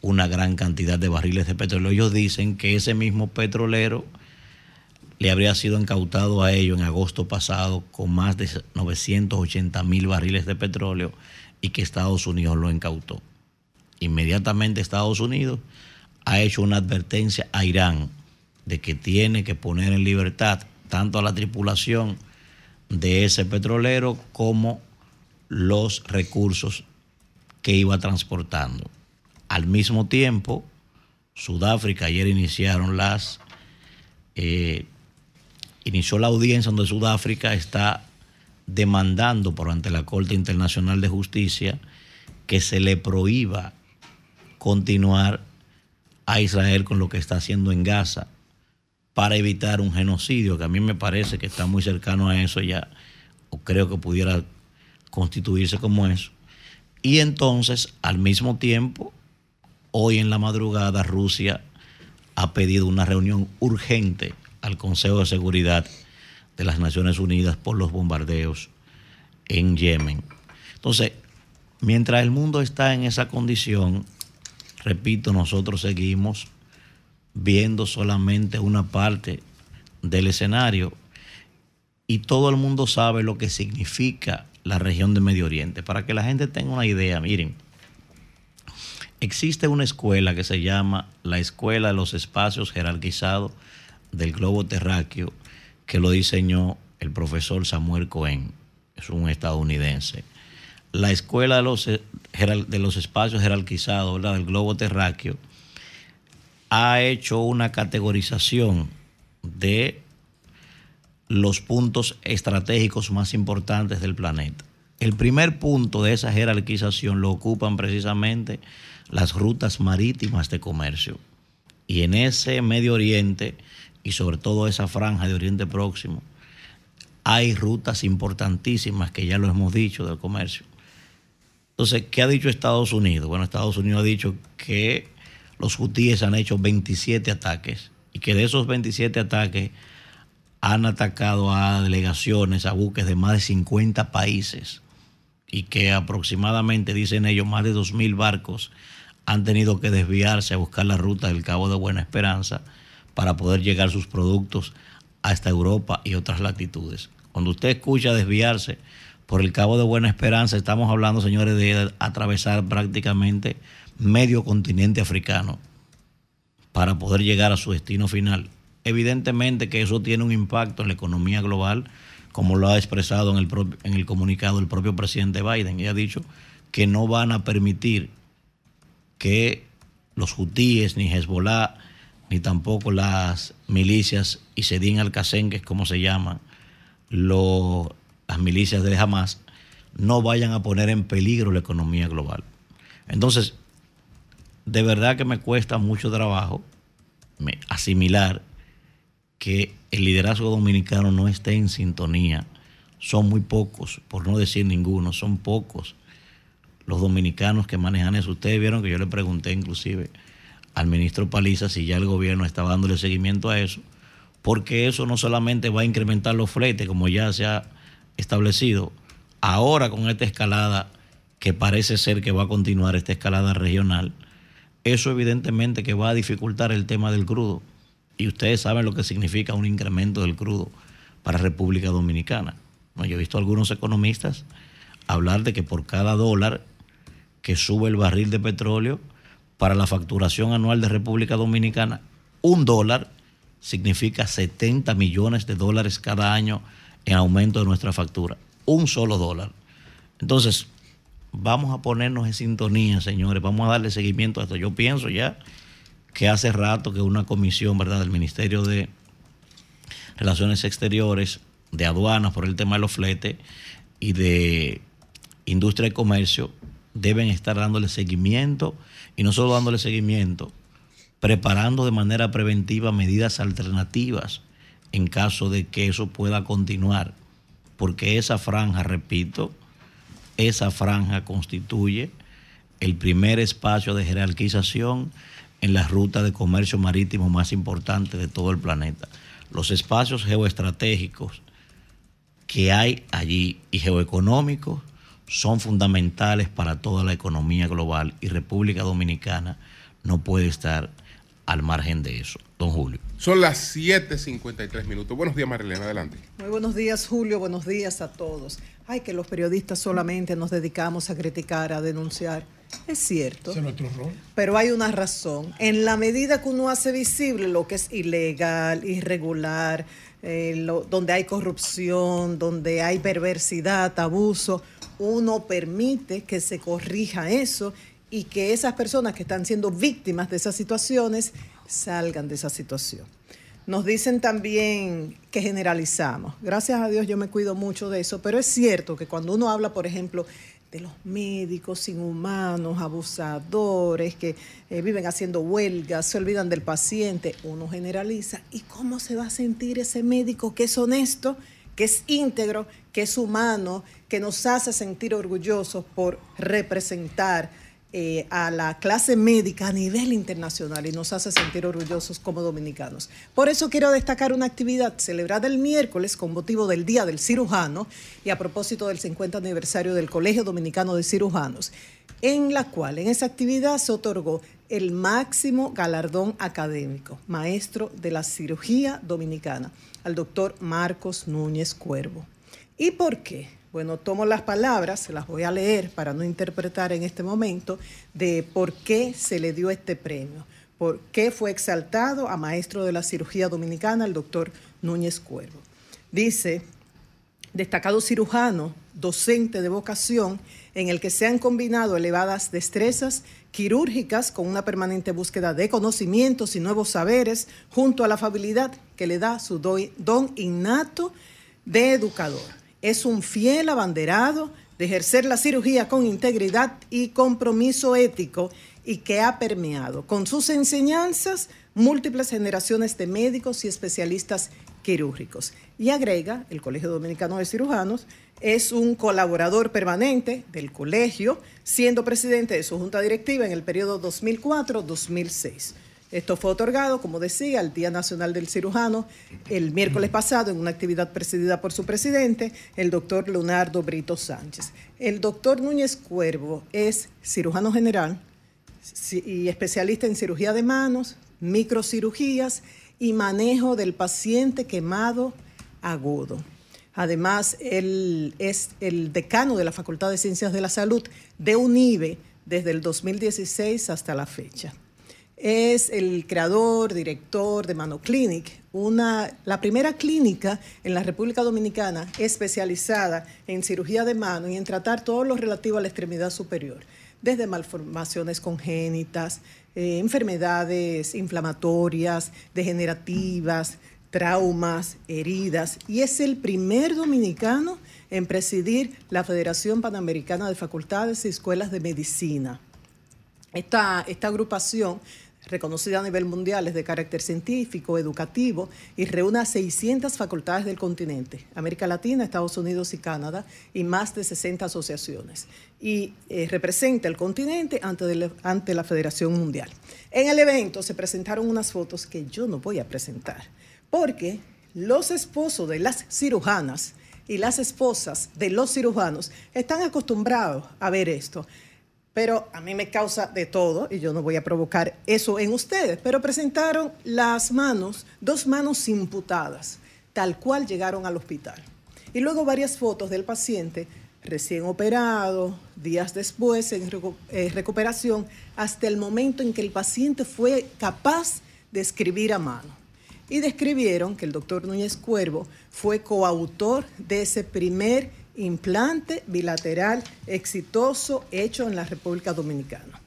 una gran cantidad de barriles de petróleo. Ellos dicen que ese mismo petrolero le habría sido incautado a ellos en agosto pasado con más de 980 mil barriles de petróleo y que Estados Unidos lo incautó. Inmediatamente Estados Unidos ha hecho una advertencia a Irán de que tiene que poner en libertad tanto a la tripulación de ese petrolero como los recursos que iba transportando. Al mismo tiempo, Sudáfrica ayer iniciaron las eh, inició la audiencia donde Sudáfrica está demandando por ante la Corte Internacional de Justicia que se le prohíba continuar a Israel con lo que está haciendo en Gaza para evitar un genocidio, que a mí me parece que está muy cercano a eso ya, o creo que pudiera constituirse como eso. Y entonces, al mismo tiempo, hoy en la madrugada, Rusia ha pedido una reunión urgente al Consejo de Seguridad de las Naciones Unidas por los bombardeos en Yemen. Entonces, mientras el mundo está en esa condición, repito, nosotros seguimos viendo solamente una parte del escenario y todo el mundo sabe lo que significa la región de Medio Oriente. Para que la gente tenga una idea, miren, existe una escuela que se llama la Escuela de los Espacios Jerarquizados del Globo Terráqueo que lo diseñó el profesor Samuel Cohen, es un estadounidense. La Escuela de los, de los Espacios Jerarquizados del Globo Terráqueo ha hecho una categorización de los puntos estratégicos más importantes del planeta. El primer punto de esa jerarquización lo ocupan precisamente las rutas marítimas de comercio. Y en ese Medio Oriente y sobre todo esa franja de Oriente Próximo, hay rutas importantísimas que ya lo hemos dicho del comercio. Entonces, ¿qué ha dicho Estados Unidos? Bueno, Estados Unidos ha dicho que los hutíes han hecho 27 ataques y que de esos 27 ataques han atacado a delegaciones, a buques de más de 50 países y que aproximadamente, dicen ellos, más de 2.000 barcos han tenido que desviarse a buscar la ruta del Cabo de Buena Esperanza para poder llegar sus productos hasta Europa y otras latitudes. Cuando usted escucha desviarse por el Cabo de Buena Esperanza, estamos hablando, señores, de atravesar prácticamente medio continente africano para poder llegar a su destino final. Evidentemente que eso tiene un impacto en la economía global, como lo ha expresado en el, en el comunicado el propio presidente Biden. Y ha dicho que no van a permitir que los hutíes ni Hezbollah ni tampoco las milicias y Sedín al que es como se llaman, las milicias de Hamas, no vayan a poner en peligro la economía global. Entonces, de verdad que me cuesta mucho trabajo asimilar que el liderazgo dominicano no esté en sintonía. Son muy pocos, por no decir ninguno, son pocos los dominicanos que manejan eso. Ustedes vieron que yo le pregunté inclusive al ministro Paliza si ya el gobierno estaba dándole seguimiento a eso, porque eso no solamente va a incrementar los fletes, como ya se ha establecido, ahora con esta escalada que parece ser que va a continuar esta escalada regional, eso evidentemente que va a dificultar el tema del crudo. Y ustedes saben lo que significa un incremento del crudo para República Dominicana. Yo he visto a algunos economistas hablar de que por cada dólar que sube el barril de petróleo, para la facturación anual de República Dominicana, un dólar significa 70 millones de dólares cada año en aumento de nuestra factura. Un solo dólar. Entonces, vamos a ponernos en sintonía, señores, vamos a darle seguimiento a esto. Yo pienso ya que hace rato que una comisión, ¿verdad?, del Ministerio de Relaciones Exteriores, de aduanas por el tema de los fletes y de industria y comercio, deben estar dándole seguimiento y no solo dándole seguimiento, preparando de manera preventiva medidas alternativas en caso de que eso pueda continuar, porque esa franja, repito, esa franja constituye el primer espacio de jerarquización en la ruta de comercio marítimo más importante de todo el planeta. Los espacios geoestratégicos que hay allí y geoeconómicos son fundamentales para toda la economía global y República Dominicana no puede estar al margen de eso. Don Julio. Son las 7.53 minutos. Buenos días, Marilena, adelante. Muy buenos días, Julio. Buenos días a todos. Ay, que los periodistas solamente nos dedicamos a criticar, a denunciar. Es cierto. Es nuestro rol. Pero hay una razón. En la medida que uno hace visible lo que es ilegal, irregular, eh, lo- donde hay corrupción, donde hay perversidad, abuso, uno permite que se corrija eso y que esas personas que están siendo víctimas de esas situaciones salgan de esa situación. Nos dicen también que generalizamos. Gracias a Dios yo me cuido mucho de eso, pero es cierto que cuando uno habla, por ejemplo, de los médicos inhumanos, abusadores, que eh, viven haciendo huelgas, se olvidan del paciente, uno generaliza. ¿Y cómo se va a sentir ese médico que es honesto, que es íntegro, que es humano, que nos hace sentir orgullosos por representar eh, a la clase médica a nivel internacional y nos hace sentir orgullosos como dominicanos. Por eso quiero destacar una actividad celebrada el miércoles con motivo del Día del Cirujano y a propósito del 50 aniversario del Colegio Dominicano de Cirujanos, en la cual en esa actividad se otorgó el máximo galardón académico, maestro de la cirugía dominicana, al doctor Marcos Núñez Cuervo. ¿Y por qué? Bueno, tomo las palabras, se las voy a leer para no interpretar en este momento, de por qué se le dio este premio, por qué fue exaltado a maestro de la cirugía dominicana el doctor Núñez Cuervo. Dice, destacado cirujano, docente de vocación, en el que se han combinado elevadas destrezas quirúrgicas con una permanente búsqueda de conocimientos y nuevos saberes, junto a la afabilidad que le da su don innato de educador. Es un fiel abanderado de ejercer la cirugía con integridad y compromiso ético y que ha permeado con sus enseñanzas múltiples generaciones de médicos y especialistas quirúrgicos. Y agrega, el Colegio Dominicano de Cirujanos es un colaborador permanente del colegio, siendo presidente de su junta directiva en el periodo 2004-2006. Esto fue otorgado, como decía, al Día Nacional del Cirujano el miércoles pasado en una actividad presidida por su presidente, el doctor Leonardo Brito Sánchez. El doctor Núñez Cuervo es cirujano general y especialista en cirugía de manos, microcirugías y manejo del paciente quemado agudo. Además, él es el decano de la Facultad de Ciencias de la Salud de UNIBE desde el 2016 hasta la fecha. Es el creador, director de Manoclinic, una, la primera clínica en la República Dominicana especializada en cirugía de mano y en tratar todo lo relativo a la extremidad superior, desde malformaciones congénitas, eh, enfermedades inflamatorias, degenerativas, traumas, heridas, y es el primer dominicano en presidir la Federación Panamericana de Facultades y Escuelas de Medicina. Esta, esta agrupación, reconocida a nivel mundial, es de carácter científico, educativo y reúne a 600 facultades del continente, América Latina, Estados Unidos y Canadá, y más de 60 asociaciones. Y eh, representa el continente ante, ante la Federación Mundial. En el evento se presentaron unas fotos que yo no voy a presentar, porque los esposos de las cirujanas y las esposas de los cirujanos están acostumbrados a ver esto. Pero a mí me causa de todo y yo no voy a provocar eso en ustedes. Pero presentaron las manos, dos manos imputadas, tal cual llegaron al hospital. Y luego varias fotos del paciente recién operado, días después en eh, recuperación, hasta el momento en que el paciente fue capaz de escribir a mano y describieron que el doctor Núñez Cuervo fue coautor de ese primer implante bilateral exitoso hecho en la República Dominicana.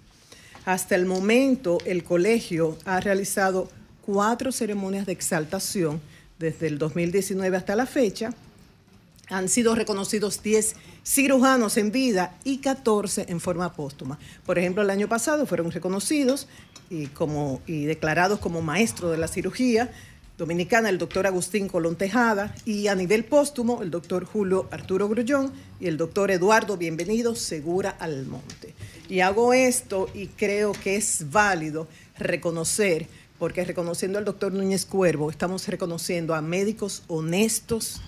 Hasta el momento, el colegio ha realizado cuatro ceremonias de exaltación desde el 2019 hasta la fecha. Han sido reconocidos 10 cirujanos en vida y 14 en forma póstuma. Por ejemplo, el año pasado fueron reconocidos y, como, y declarados como maestro de la cirugía dominicana el doctor Agustín Colón Tejada y a nivel póstumo el doctor Julio Arturo Grullón y el doctor Eduardo Bienvenido Segura Almonte. Y hago esto y creo que es válido reconocer, porque reconociendo al doctor Núñez Cuervo, estamos reconociendo a médicos honestos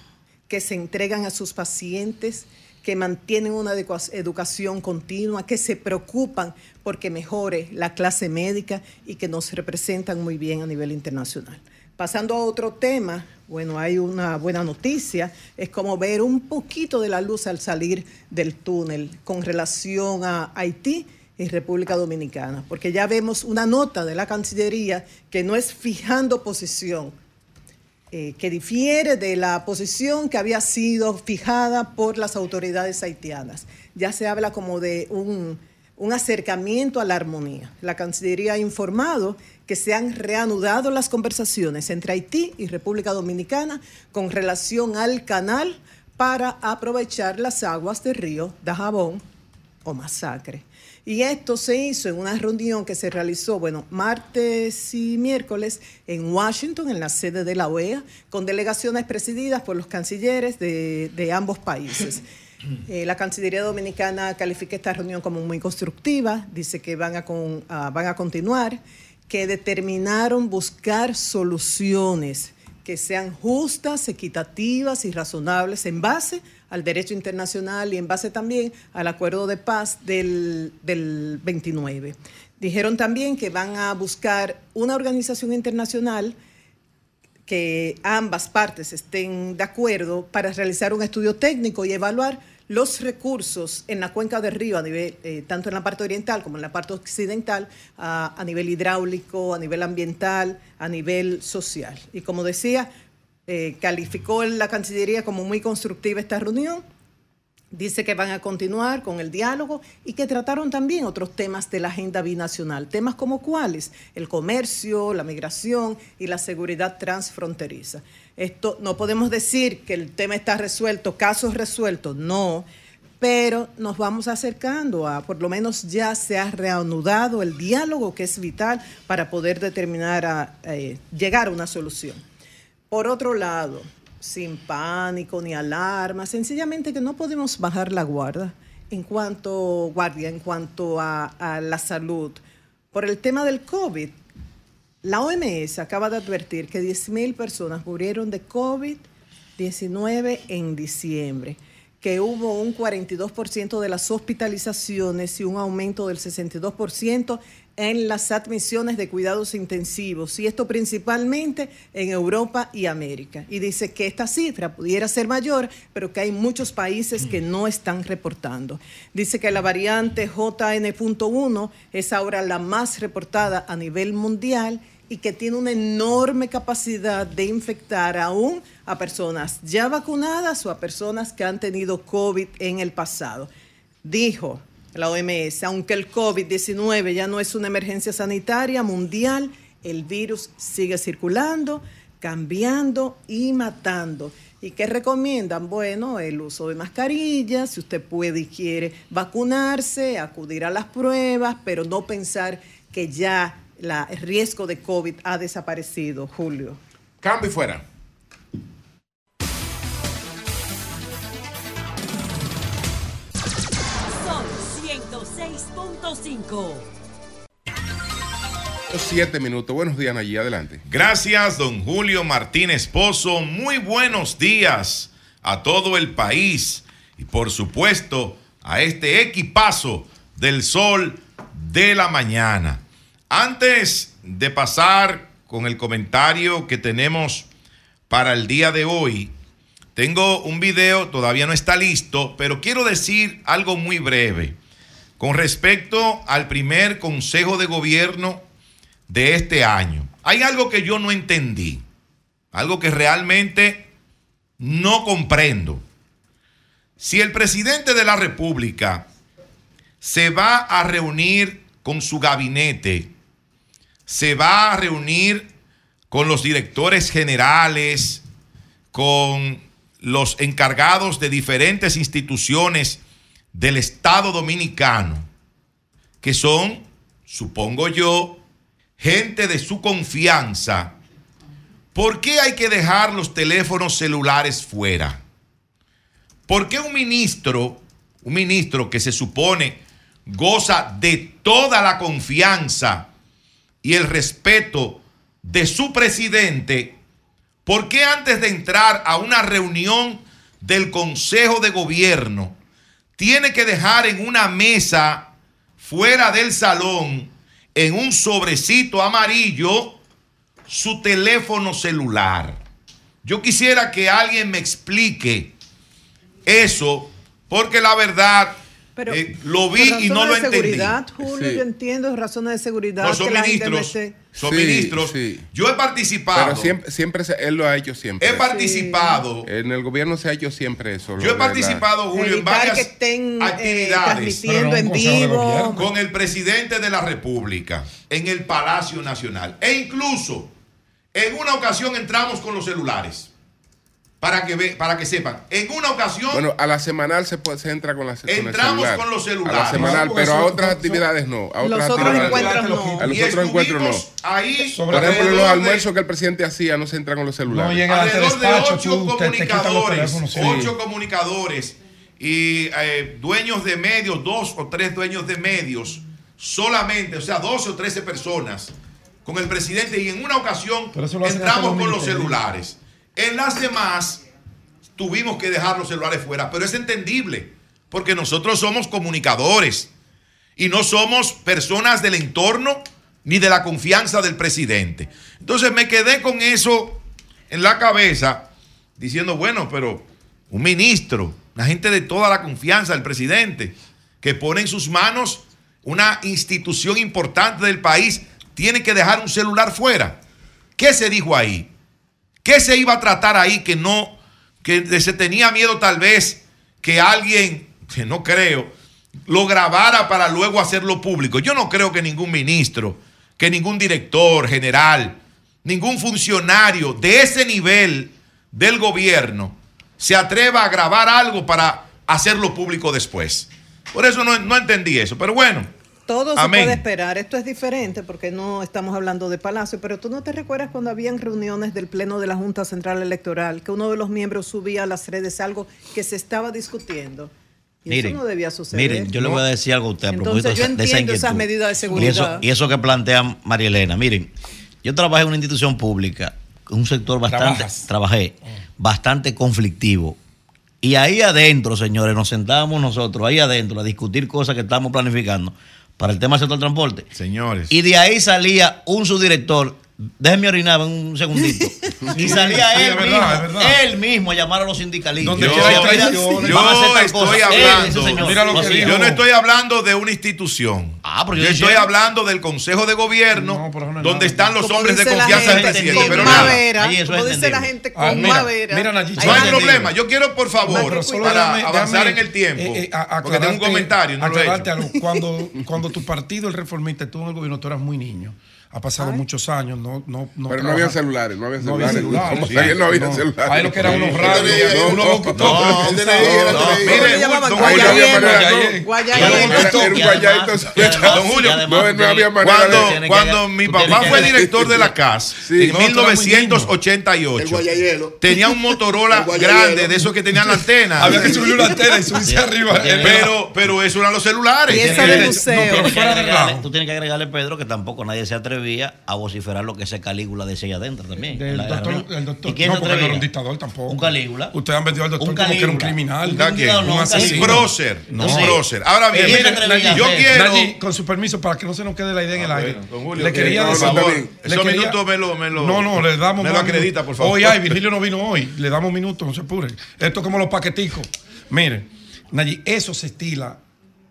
que se entregan a sus pacientes, que mantienen una educación continua, que se preocupan porque mejore la clase médica y que nos representan muy bien a nivel internacional. Pasando a otro tema, bueno, hay una buena noticia, es como ver un poquito de la luz al salir del túnel con relación a Haití y República Dominicana, porque ya vemos una nota de la Cancillería que no es fijando posición, eh, que difiere de la posición que había sido fijada por las autoridades haitianas. Ya se habla como de un, un acercamiento a la armonía. La Cancillería ha informado que se han reanudado las conversaciones entre Haití y República Dominicana con relación al canal para aprovechar las aguas del río Dajabón o Masacre. Y esto se hizo en una reunión que se realizó, bueno, martes y miércoles en Washington, en la sede de la OEA, con delegaciones presididas por los cancilleres de, de ambos países. Eh, la Cancillería Dominicana califica esta reunión como muy constructiva, dice que van a, con- ah, van a continuar, que determinaron buscar soluciones que sean justas, equitativas y razonables en base al derecho internacional y en base también al acuerdo de paz del, del 29. Dijeron también que van a buscar una organización internacional que ambas partes estén de acuerdo para realizar un estudio técnico y evaluar los recursos en la cuenca del río, a nivel, eh, tanto en la parte oriental como en la parte occidental, a, a nivel hidráulico, a nivel ambiental, a nivel social. Y como decía, eh, calificó la Cancillería como muy constructiva esta reunión. Dice que van a continuar con el diálogo y que trataron también otros temas de la agenda binacional. Temas como cuáles? El comercio, la migración y la seguridad transfronteriza. Esto no podemos decir que el tema está resuelto, casos resueltos, no, pero nos vamos acercando a, por lo menos ya se ha reanudado el diálogo que es vital para poder determinar, a, eh, llegar a una solución. Por otro lado, sin pánico ni alarma, sencillamente que no podemos bajar la guardia en cuanto guardia, en cuanto a, a la salud. Por el tema del COVID, la OMS acaba de advertir que 10.000 personas murieron de COVID-19 en diciembre, que hubo un 42% de las hospitalizaciones y un aumento del 62% en las admisiones de cuidados intensivos, y esto principalmente en Europa y América. Y dice que esta cifra pudiera ser mayor, pero que hay muchos países que no están reportando. Dice que la variante JN.1 es ahora la más reportada a nivel mundial y que tiene una enorme capacidad de infectar aún a personas ya vacunadas o a personas que han tenido COVID en el pasado. Dijo la OMS, aunque el COVID-19 ya no es una emergencia sanitaria mundial, el virus sigue circulando, cambiando y matando. ¿Y qué recomiendan? Bueno, el uso de mascarillas, si usted puede y quiere vacunarse, acudir a las pruebas, pero no pensar que ya el riesgo de COVID ha desaparecido, Julio. Cambio y fuera. Siete minutos. Buenos días, allí adelante. Gracias, don Julio Martínez Pozo. Muy buenos días a todo el país y por supuesto a este equipazo del sol de la mañana. Antes de pasar con el comentario que tenemos para el día de hoy, tengo un video, todavía no está listo, pero quiero decir algo muy breve con respecto al primer consejo de gobierno de este año. Hay algo que yo no entendí, algo que realmente no comprendo. Si el presidente de la República se va a reunir con su gabinete, se va a reunir con los directores generales, con los encargados de diferentes instituciones del Estado dominicano, que son, supongo yo, gente de su confianza, ¿por qué hay que dejar los teléfonos celulares fuera? ¿Por qué un ministro, un ministro que se supone goza de toda la confianza y el respeto de su presidente, ¿por qué antes de entrar a una reunión del Consejo de Gobierno tiene que dejar en una mesa fuera del salón, en un sobrecito amarillo, su teléfono celular. Yo quisiera que alguien me explique eso, porque la verdad Pero eh, lo vi y no razones lo de entendí. seguridad, Julio, Sí. yo entiendo razones de seguridad. No, son que la ministros. esté- Son Sí, ministros. sí. Yo he participado. Pero siempre, siempre se- él lo ha hecho siempre. He participado. En el gobierno se ha hecho siempre eso. Yo he la- participado, Julio, en varias que estén eh, actividades transmitiendo en vivo. con el presidente de la República en el Palacio Nacional. E incluso en una ocasión entramos con los celulares. Para que, ve- para que sepan. En una ocasión Bueno, a la semanal se, puede, se entra con, la, con el Entramos celular. con los celulares. A la semanal, No, pero a otras actividades no. A Los otras otros actividades encuentros no. A los Y otros encuentros no. estuvimos ahí Por ejemplo, los de- almuerzos que el presidente hacía no se entra con los celulares. No, el alrededor de ocho tú te, te quitan los comunicadores, ocho comunicadores y eh, dueños de medios, dos o tres dueños de medios, solamente, o sea, 12 o 13 personas con el presidente y en una ocasión entramos los con los celulares. En las demás tuvimos que dejar los celulares fuera, pero es entendible, porque nosotros somos comunicadores y no somos personas del entorno ni de la confianza del presidente. Entonces me quedé con eso en la cabeza, diciendo, bueno, pero un ministro, una gente de toda la confianza del presidente, que pone en sus manos una institución importante del país, tiene que dejar un celular fuera. ¿Qué se dijo ahí? ¿Qué se iba a tratar ahí que no, que se tenía miedo tal vez que alguien, que no creo, lo grabara para luego hacerlo público? Yo no creo que ningún ministro, que ningún director general, ningún funcionario de ese nivel del gobierno se atreva a grabar algo para hacerlo público después. Por eso no, no entendí eso, pero bueno. Todo se puede esperar. Esto es diferente porque no estamos hablando de Palacio, pero tú no te recuerdas cuando habían reuniones del Pleno de la Junta Central Electoral, que uno de los miembros subía a las redes algo que se estaba discutiendo. Y Miren, eso no debía suceder. Miren, yo le voy a decir algo a usted a Entonces, propósito yo de esa entiendo esas inquietud. medidas de Y eso, seguridad. y eso que plantea María Elena. Miren, yo trabajé en una institución pública, un sector bastante, Trabajas. trabajé, bastante conflictivo. Y ahí adentro, señores, nos sentábamos nosotros, ahí adentro, a discutir cosas que estamos planificando para el tema del sector transporte. Señores. Y de ahí salía un subdirector, déjeme orinar un segundito. y salía sí, él, es verdad, mismo, es él mismo a llamar a los sindicalistas. Yo- a estoy. Él, Mira lo que dijo. No estoy hablando de una institución. Ah, pero yo yo estoy hablando del Consejo de Gobierno, No, pero no es donde nada. están los Como hombres de confianza del presidente. con Pero nada, Mavera, Ahí eso es como dice la gente, con Ah, mira, mira, no hay problema. Yo quiero, por favor, para déjame- avanzar déjame, en el tiempo, eh, eh, porque tengo un comentario, no lo he aclararte hecho. algo. Cuando, cuando tu partido, el reformista, estuvo en el gobierno, tú eras muy niño. Ha pasado muchos años, no, no, no Pero no había celulares, no había No había celulares. celulares. No había No. celulares. Ahí lo que eran unos radios, No, unos no, locutores. mire, higuera. le llaman don Ahí no Julio, había Guayayén. manera, no. Guayayén. Guayayén. Era- era un Y guayayito además- sospechoso. y además- Don Julio, y además no, no tú había tienes- manera Cuando, mi papá fue director de la CAS Sí. en No, tú eras muy niño. 1988, guayayelo. tenía un Motorola grande de esos que tenían la antena. Había que subir una antena y subirse arriba. Pero, eso eran los celulares. Tú tienes que agregarle, Pedro, que tampoco nadie se atrevía a vociferar lo que ese Calígula decía allá adentro también. Del doctor, el doctor. ¿Y quién no, se porque no era un dictador tampoco. Un Calígula. Ustedes han vendido al doctor Un como que era un criminal. Un dictador, no, Un un Un asesino. prócer. No. Un prócer. Ahora bien, Eh, ¿Quién se mire, atrevía a yo quiero. Con su permiso, para que no se nos quede la idea en el Ah, aire. le que- quería no, decir. esos minutos me lo, me lo- No, no, le damos me lo acredita, por favor. Hoy hay, Virgilio no vino hoy. Le damos minutos, no se apure. Esto es como los paqueticos. Mire, Nayi, eso se estila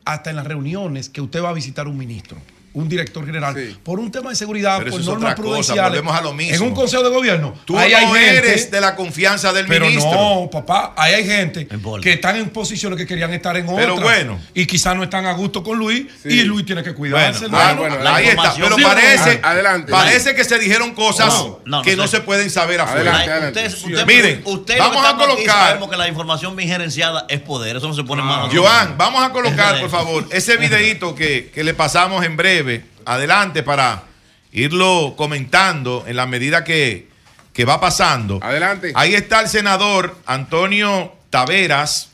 hasta en las reuniones que usted va a visitar un ministro, un director general, Sí. por un tema de seguridad, Pero por eso es normas otra cosa, prudenciales. volvemos a lo mismo. En un consejo de gobierno. Tú ahí no hay gente- eres de la confianza del pero ministro. no, papá, ahí hay gente que están en posiciones que querían estar en Pero otras. bueno. Y quizás no están a gusto con Luis Sí. y Luis tiene que cuidarse. Bueno, ah, hermano. bueno, la ahí está. Pero parece, adelante. parece que se dijeron cosas No, no, no que sé. no se pueden saber afuera. Adelante, adelante. usted- usted- Miren, usted vamos a colocar- sabemos que la información bien gerenciada es poder. Eso no se pone en manos. Joan, vamos a colocar, por favor, ese videito que, que le pasamos en breve, adelante, para irlo comentando en la medida que, que va pasando. Adelante. Ahí está el senador Antonio Taveras,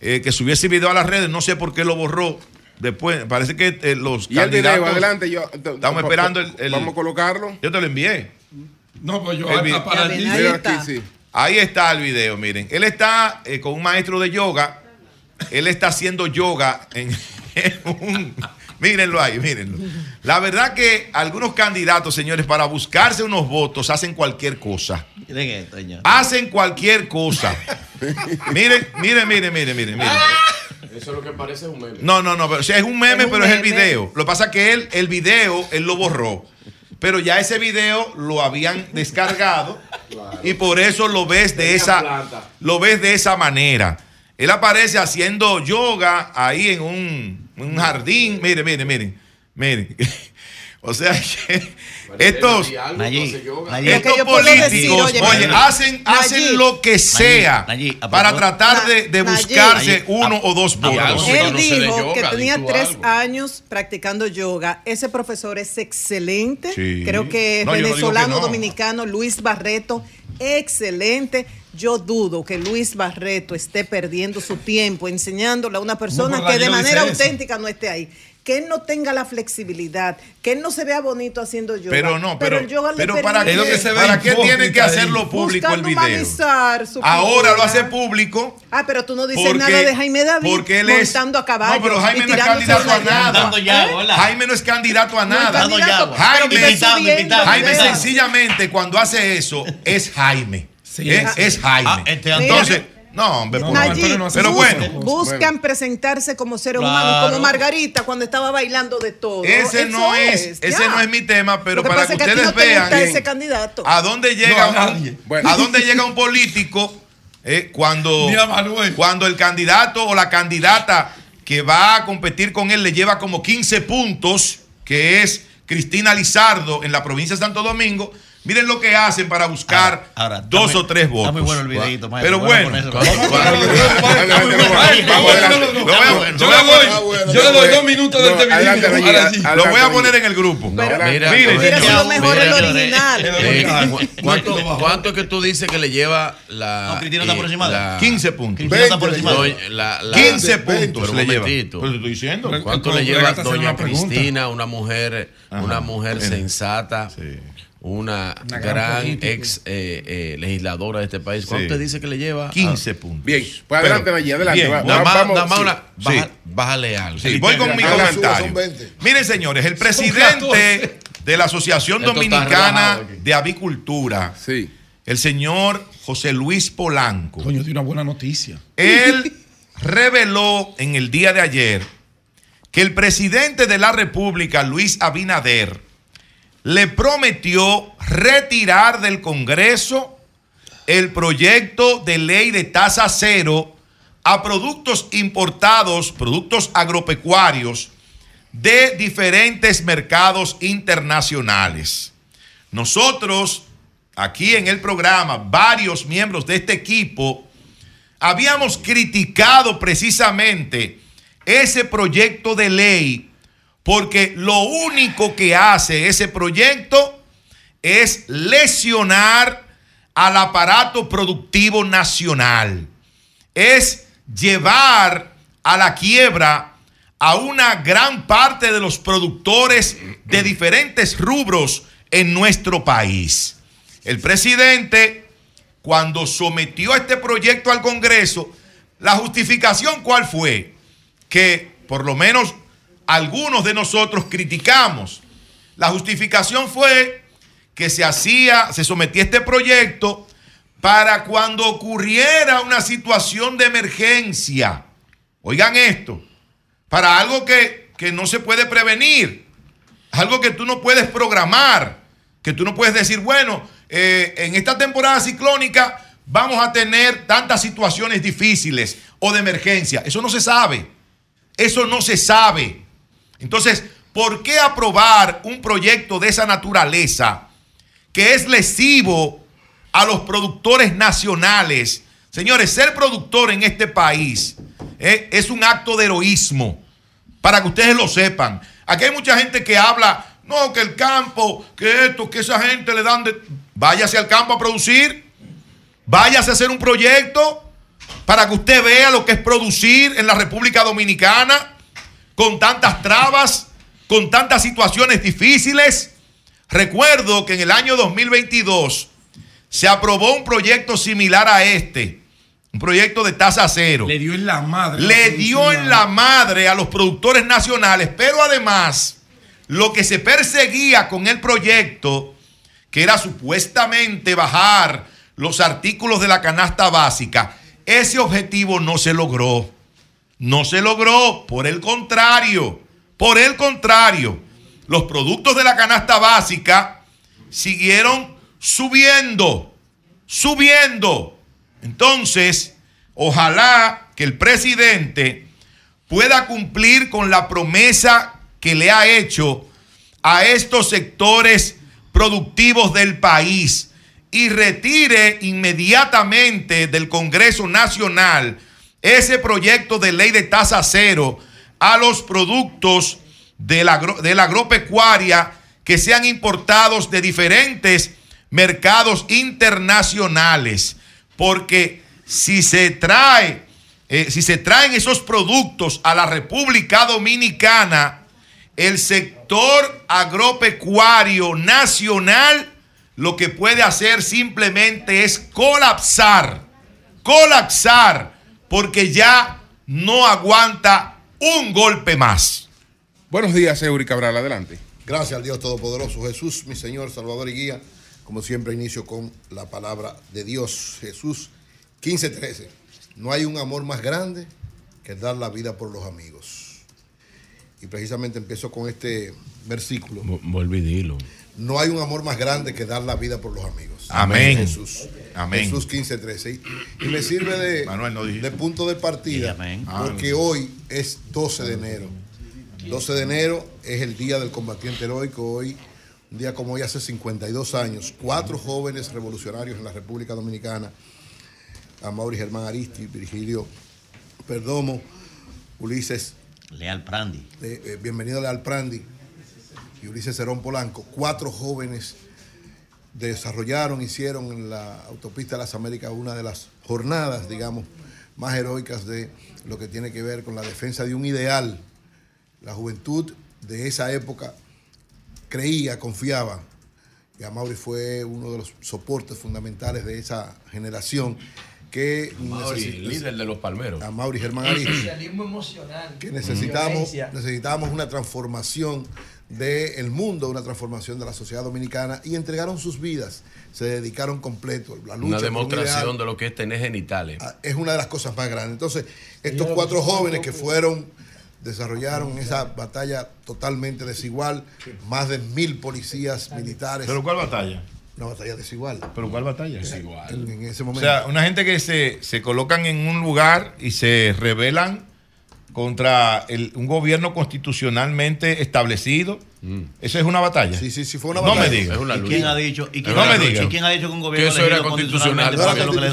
eh, que subió ese video a las redes, no sé por qué lo borró. Después, parece que eh, los Y el candidatos... video, adelante. Yo, Estamos esperando el- el- Vamos a colocarlo. Yo te lo envié. No, pues yo El hasta para viene. Ahí Mira está. aquí, sí. Ahí está el video, miren. Él está eh, con un maestro de yoga él está haciendo yoga en, en un... Mírenlo ahí, mírenlo. La verdad que algunos candidatos, señores, para buscarse unos votos hacen cualquier cosa. Miren esto, señor. Hacen cualquier cosa. miren, miren, miren, miren, miren, miren. Eso es lo que parece un meme. No, no, no, pero, o sea, es un meme, Es un pero es el video. Lo que pasa es que él, el video, él lo borró. Pero ya ese video lo habían descargado y por eso lo ves de Tenía esa, lo ves de esa manera. Él aparece haciendo yoga ahí en un, un jardín. Miren, miren, miren, miren. O sea que estos, Nayib, estos Nayib. Decir, políticos, oye, oye, Nayib. hacen, hacen Nayib. lo que sea Nayib, para tratar de, de buscarse Nayib. uno o dos votos. Él no dijo yoga, que tenía tres algo. años practicando yoga. Ese profesor es excelente. Sí. Creo que es No, no venezolano, que no. dominicano, Luis Barreto, excelente. Yo dudo que Luis Barreto esté perdiendo su tiempo enseñándole a una persona No, que de manera eso. auténtica no esté ahí. Que él no tenga la flexibilidad, que él no se vea bonito haciendo yoga. Pero no, pero, el yoga le pero para, lo que se ve ¿para qué tienen que hacerlo público el video? su Ahora lo hace público. Ah, pero tú no dices porque- nada de Jaime David porque él es- montando a caballo. No, pero Jaime y no es candidato a nada. ya, ¿Eh? Jaime no es candidato a No nada. Dando candidato, pero Jaime, invitando. Jaime sencillamente cuando hace eso es Jaime. Sí, es, sí. es Jaime. Ah, este Entonces, no, hombre, No, Nayib, Antonio no hace pero bueno, buscan presentarse como seres Claro. humanos, como Margarita cuando estaba bailando de todo. ese Eso no es, ese no es mi tema, pero que para que ustedes vean gusta ese candidato. a dónde llega No, a un- nadie. Bueno. a dónde llega un político eh, cuando cuando el candidato o la candidata que va a competir con él le lleva como 15 puntos, que es Cristina Lizardo en la provincia de Santo Domingo. Miren lo que hacen para buscar Ahora, está dos o tres votos. Está muy bueno el videito, maestro. Pero bueno, Yo le voy a doy, poner- yo le doy dos minutos de este video. Ahora lo voy a poner en el grupo. Pero- Mira, Mire, Hubiera señor. sido mejor el mira, original. Eh, ¿cuánto, es que tú dices que le lleva la. No, Cristina está la- 15 puntos. Cristina está por encima de- doña- la- la- 15 Pero puntos un le lleva. momentito. Pues te estoy diciendo. ¿Cuánto le lleva doña. Cristina, una mujer, una mujer sensata, Sí. Una, Una gran ex eh, eh, legisladora de este país? ¿Cuánto Sí. te dice que le lleva? 15 puntos. Bien, pues adelante, Pero- Nayib, adelante. bien, va- Nada más, vamos, nada más sí. una. baja- Sí. Bájale algo. Sí, voy con mi comentario. son 20. Miren, señores, el 14. presidente de la Asociación Esto Dominicana de Avicultura, Sí. el señor José Luis Polanco, Coño, tiene una buena noticia. él reveló en el día de ayer que el presidente de la República, Luis Abinader, le prometió retirar del Congreso el proyecto de ley de tasa cero a productos importados, productos agropecuarios de diferentes mercados internacionales. Nosotros, aquí en el programa, varios miembros de este equipo, habíamos criticado precisamente ese proyecto de ley porque lo único que hace ese proyecto es lesionar al aparato productivo nacional, es llevar a la quiebra a una gran parte de los productores de diferentes rubros en nuestro país. El presidente, cuando sometió este proyecto al Congreso, la justificación cuál fue? Que por lo menos algunos de nosotros criticamos. La justificación fue que se hacía, se sometía este proyecto para cuando ocurriera una situación de emergencia. Oigan esto, para algo que, que no se puede prevenir, algo que tú no puedes programar, que tú no puedes decir, bueno, eh, en esta temporada ciclónica vamos a tener tantas situaciones difíciles o de emergencia. Eso no se sabe. Eso no se sabe. Entonces, ¿por qué aprobar un proyecto de esa naturaleza que es lesivo a los productores nacionales? Señores, ser productor en este país eh, es un acto de heroísmo, para que ustedes lo sepan. Aquí hay mucha gente que habla, no, que el campo, que esto, que esa gente le dan de... Váyase al campo a producir, váyase a hacer un proyecto para que usted vea lo que es producir en la República Dominicana con tantas trabas, con tantas situaciones difíciles. Recuerdo que en el año 2022 se aprobó un proyecto similar a este Un proyecto de tasa cero. Le dio en la madre. Le dio en la madre a los productores nacionales, pero además lo que se perseguía con el proyecto, que era supuestamente bajar los artículos de la canasta básica, ese objetivo no se logró. No se logró, por el contrario, por el contrario, los productos de la canasta básica siguieron subiendo, subiendo. Entonces, ojalá que el presidente pueda cumplir con la promesa que le ha hecho a estos sectores productivos del país y retire inmediatamente del Congreso Nacional ese proyecto de ley de tasa cero a los productos de la, de la agropecuaria que sean importados de diferentes mercados internacionales. Porque si se trae, eh, si se traen esos productos a la República Dominicana, el sector agropecuario nacional lo que puede hacer simplemente es colapsar, colapsar, porque ya no aguanta un golpe más. Buenos días, Eury Cabral, adelante. Gracias al Dios Todopoderoso, Jesús, mi Señor, Salvador y Guía. Como siempre, inicio con la palabra de Dios. Jesús 15:13. No hay un amor más grande que dar la vida por los amigos. Y precisamente empiezo con este versículo. Vuelve y dilo. No hay un amor más grande que dar la vida por los amigos. Amén. Jesús. Amén. Jesús 15:13. Y, y me sirve de, Manuel, no dijiste. de punto de partida. amén. Porque hoy es 12 de enero. 12 de enero es el día del combatiente heroico. Hoy, un día como hoy, hace 52 años, cuatro jóvenes revolucionarios en la República Dominicana, Amaury Germán Aristi, Virgilio Perdomo, Ulises Leal Prandi. eh, eh, bienvenido Leal Prandi y Ulises Cerón Polanco, cuatro jóvenes desarrollaron, hicieron en la autopista de las Américas una de las jornadas, digamos, más heroicas de lo que tiene que ver con la defensa de un ideal. La juventud de esa época creía, confiaba, y Amaury fue uno de los soportes fundamentales de esa generación que Mauri, necesi- líder de los palmeros. a Mauri Germán emocional. que necesitamos, necesitamos una transformación del mundo, una transformación de la sociedad dominicana y entregaron sus vidas, se dedicaron completo. La lucha Una un demostración ideal de lo que es tener genitales. es una de las cosas más grandes. Entonces, estos cuatro jóvenes que fueron, desarrollaron esa batalla totalmente desigual, más de mil policías militares. ¿Pero cuál batalla? Una batalla desigual. ¿Pero cuál batalla? En, en ese O momento. sea, una gente que se, se colocan en un lugar y se rebelan contra el- un gobierno constitucionalmente establecido. Eso es una batalla. Sí, sí, sí, fue una No me digas. Es una ¿Y quién ha dicho? ¿Y quién, no ha, me dicho- digas. ¿Y quién ha dicho que un gobierno Que eso era elegido constitucional.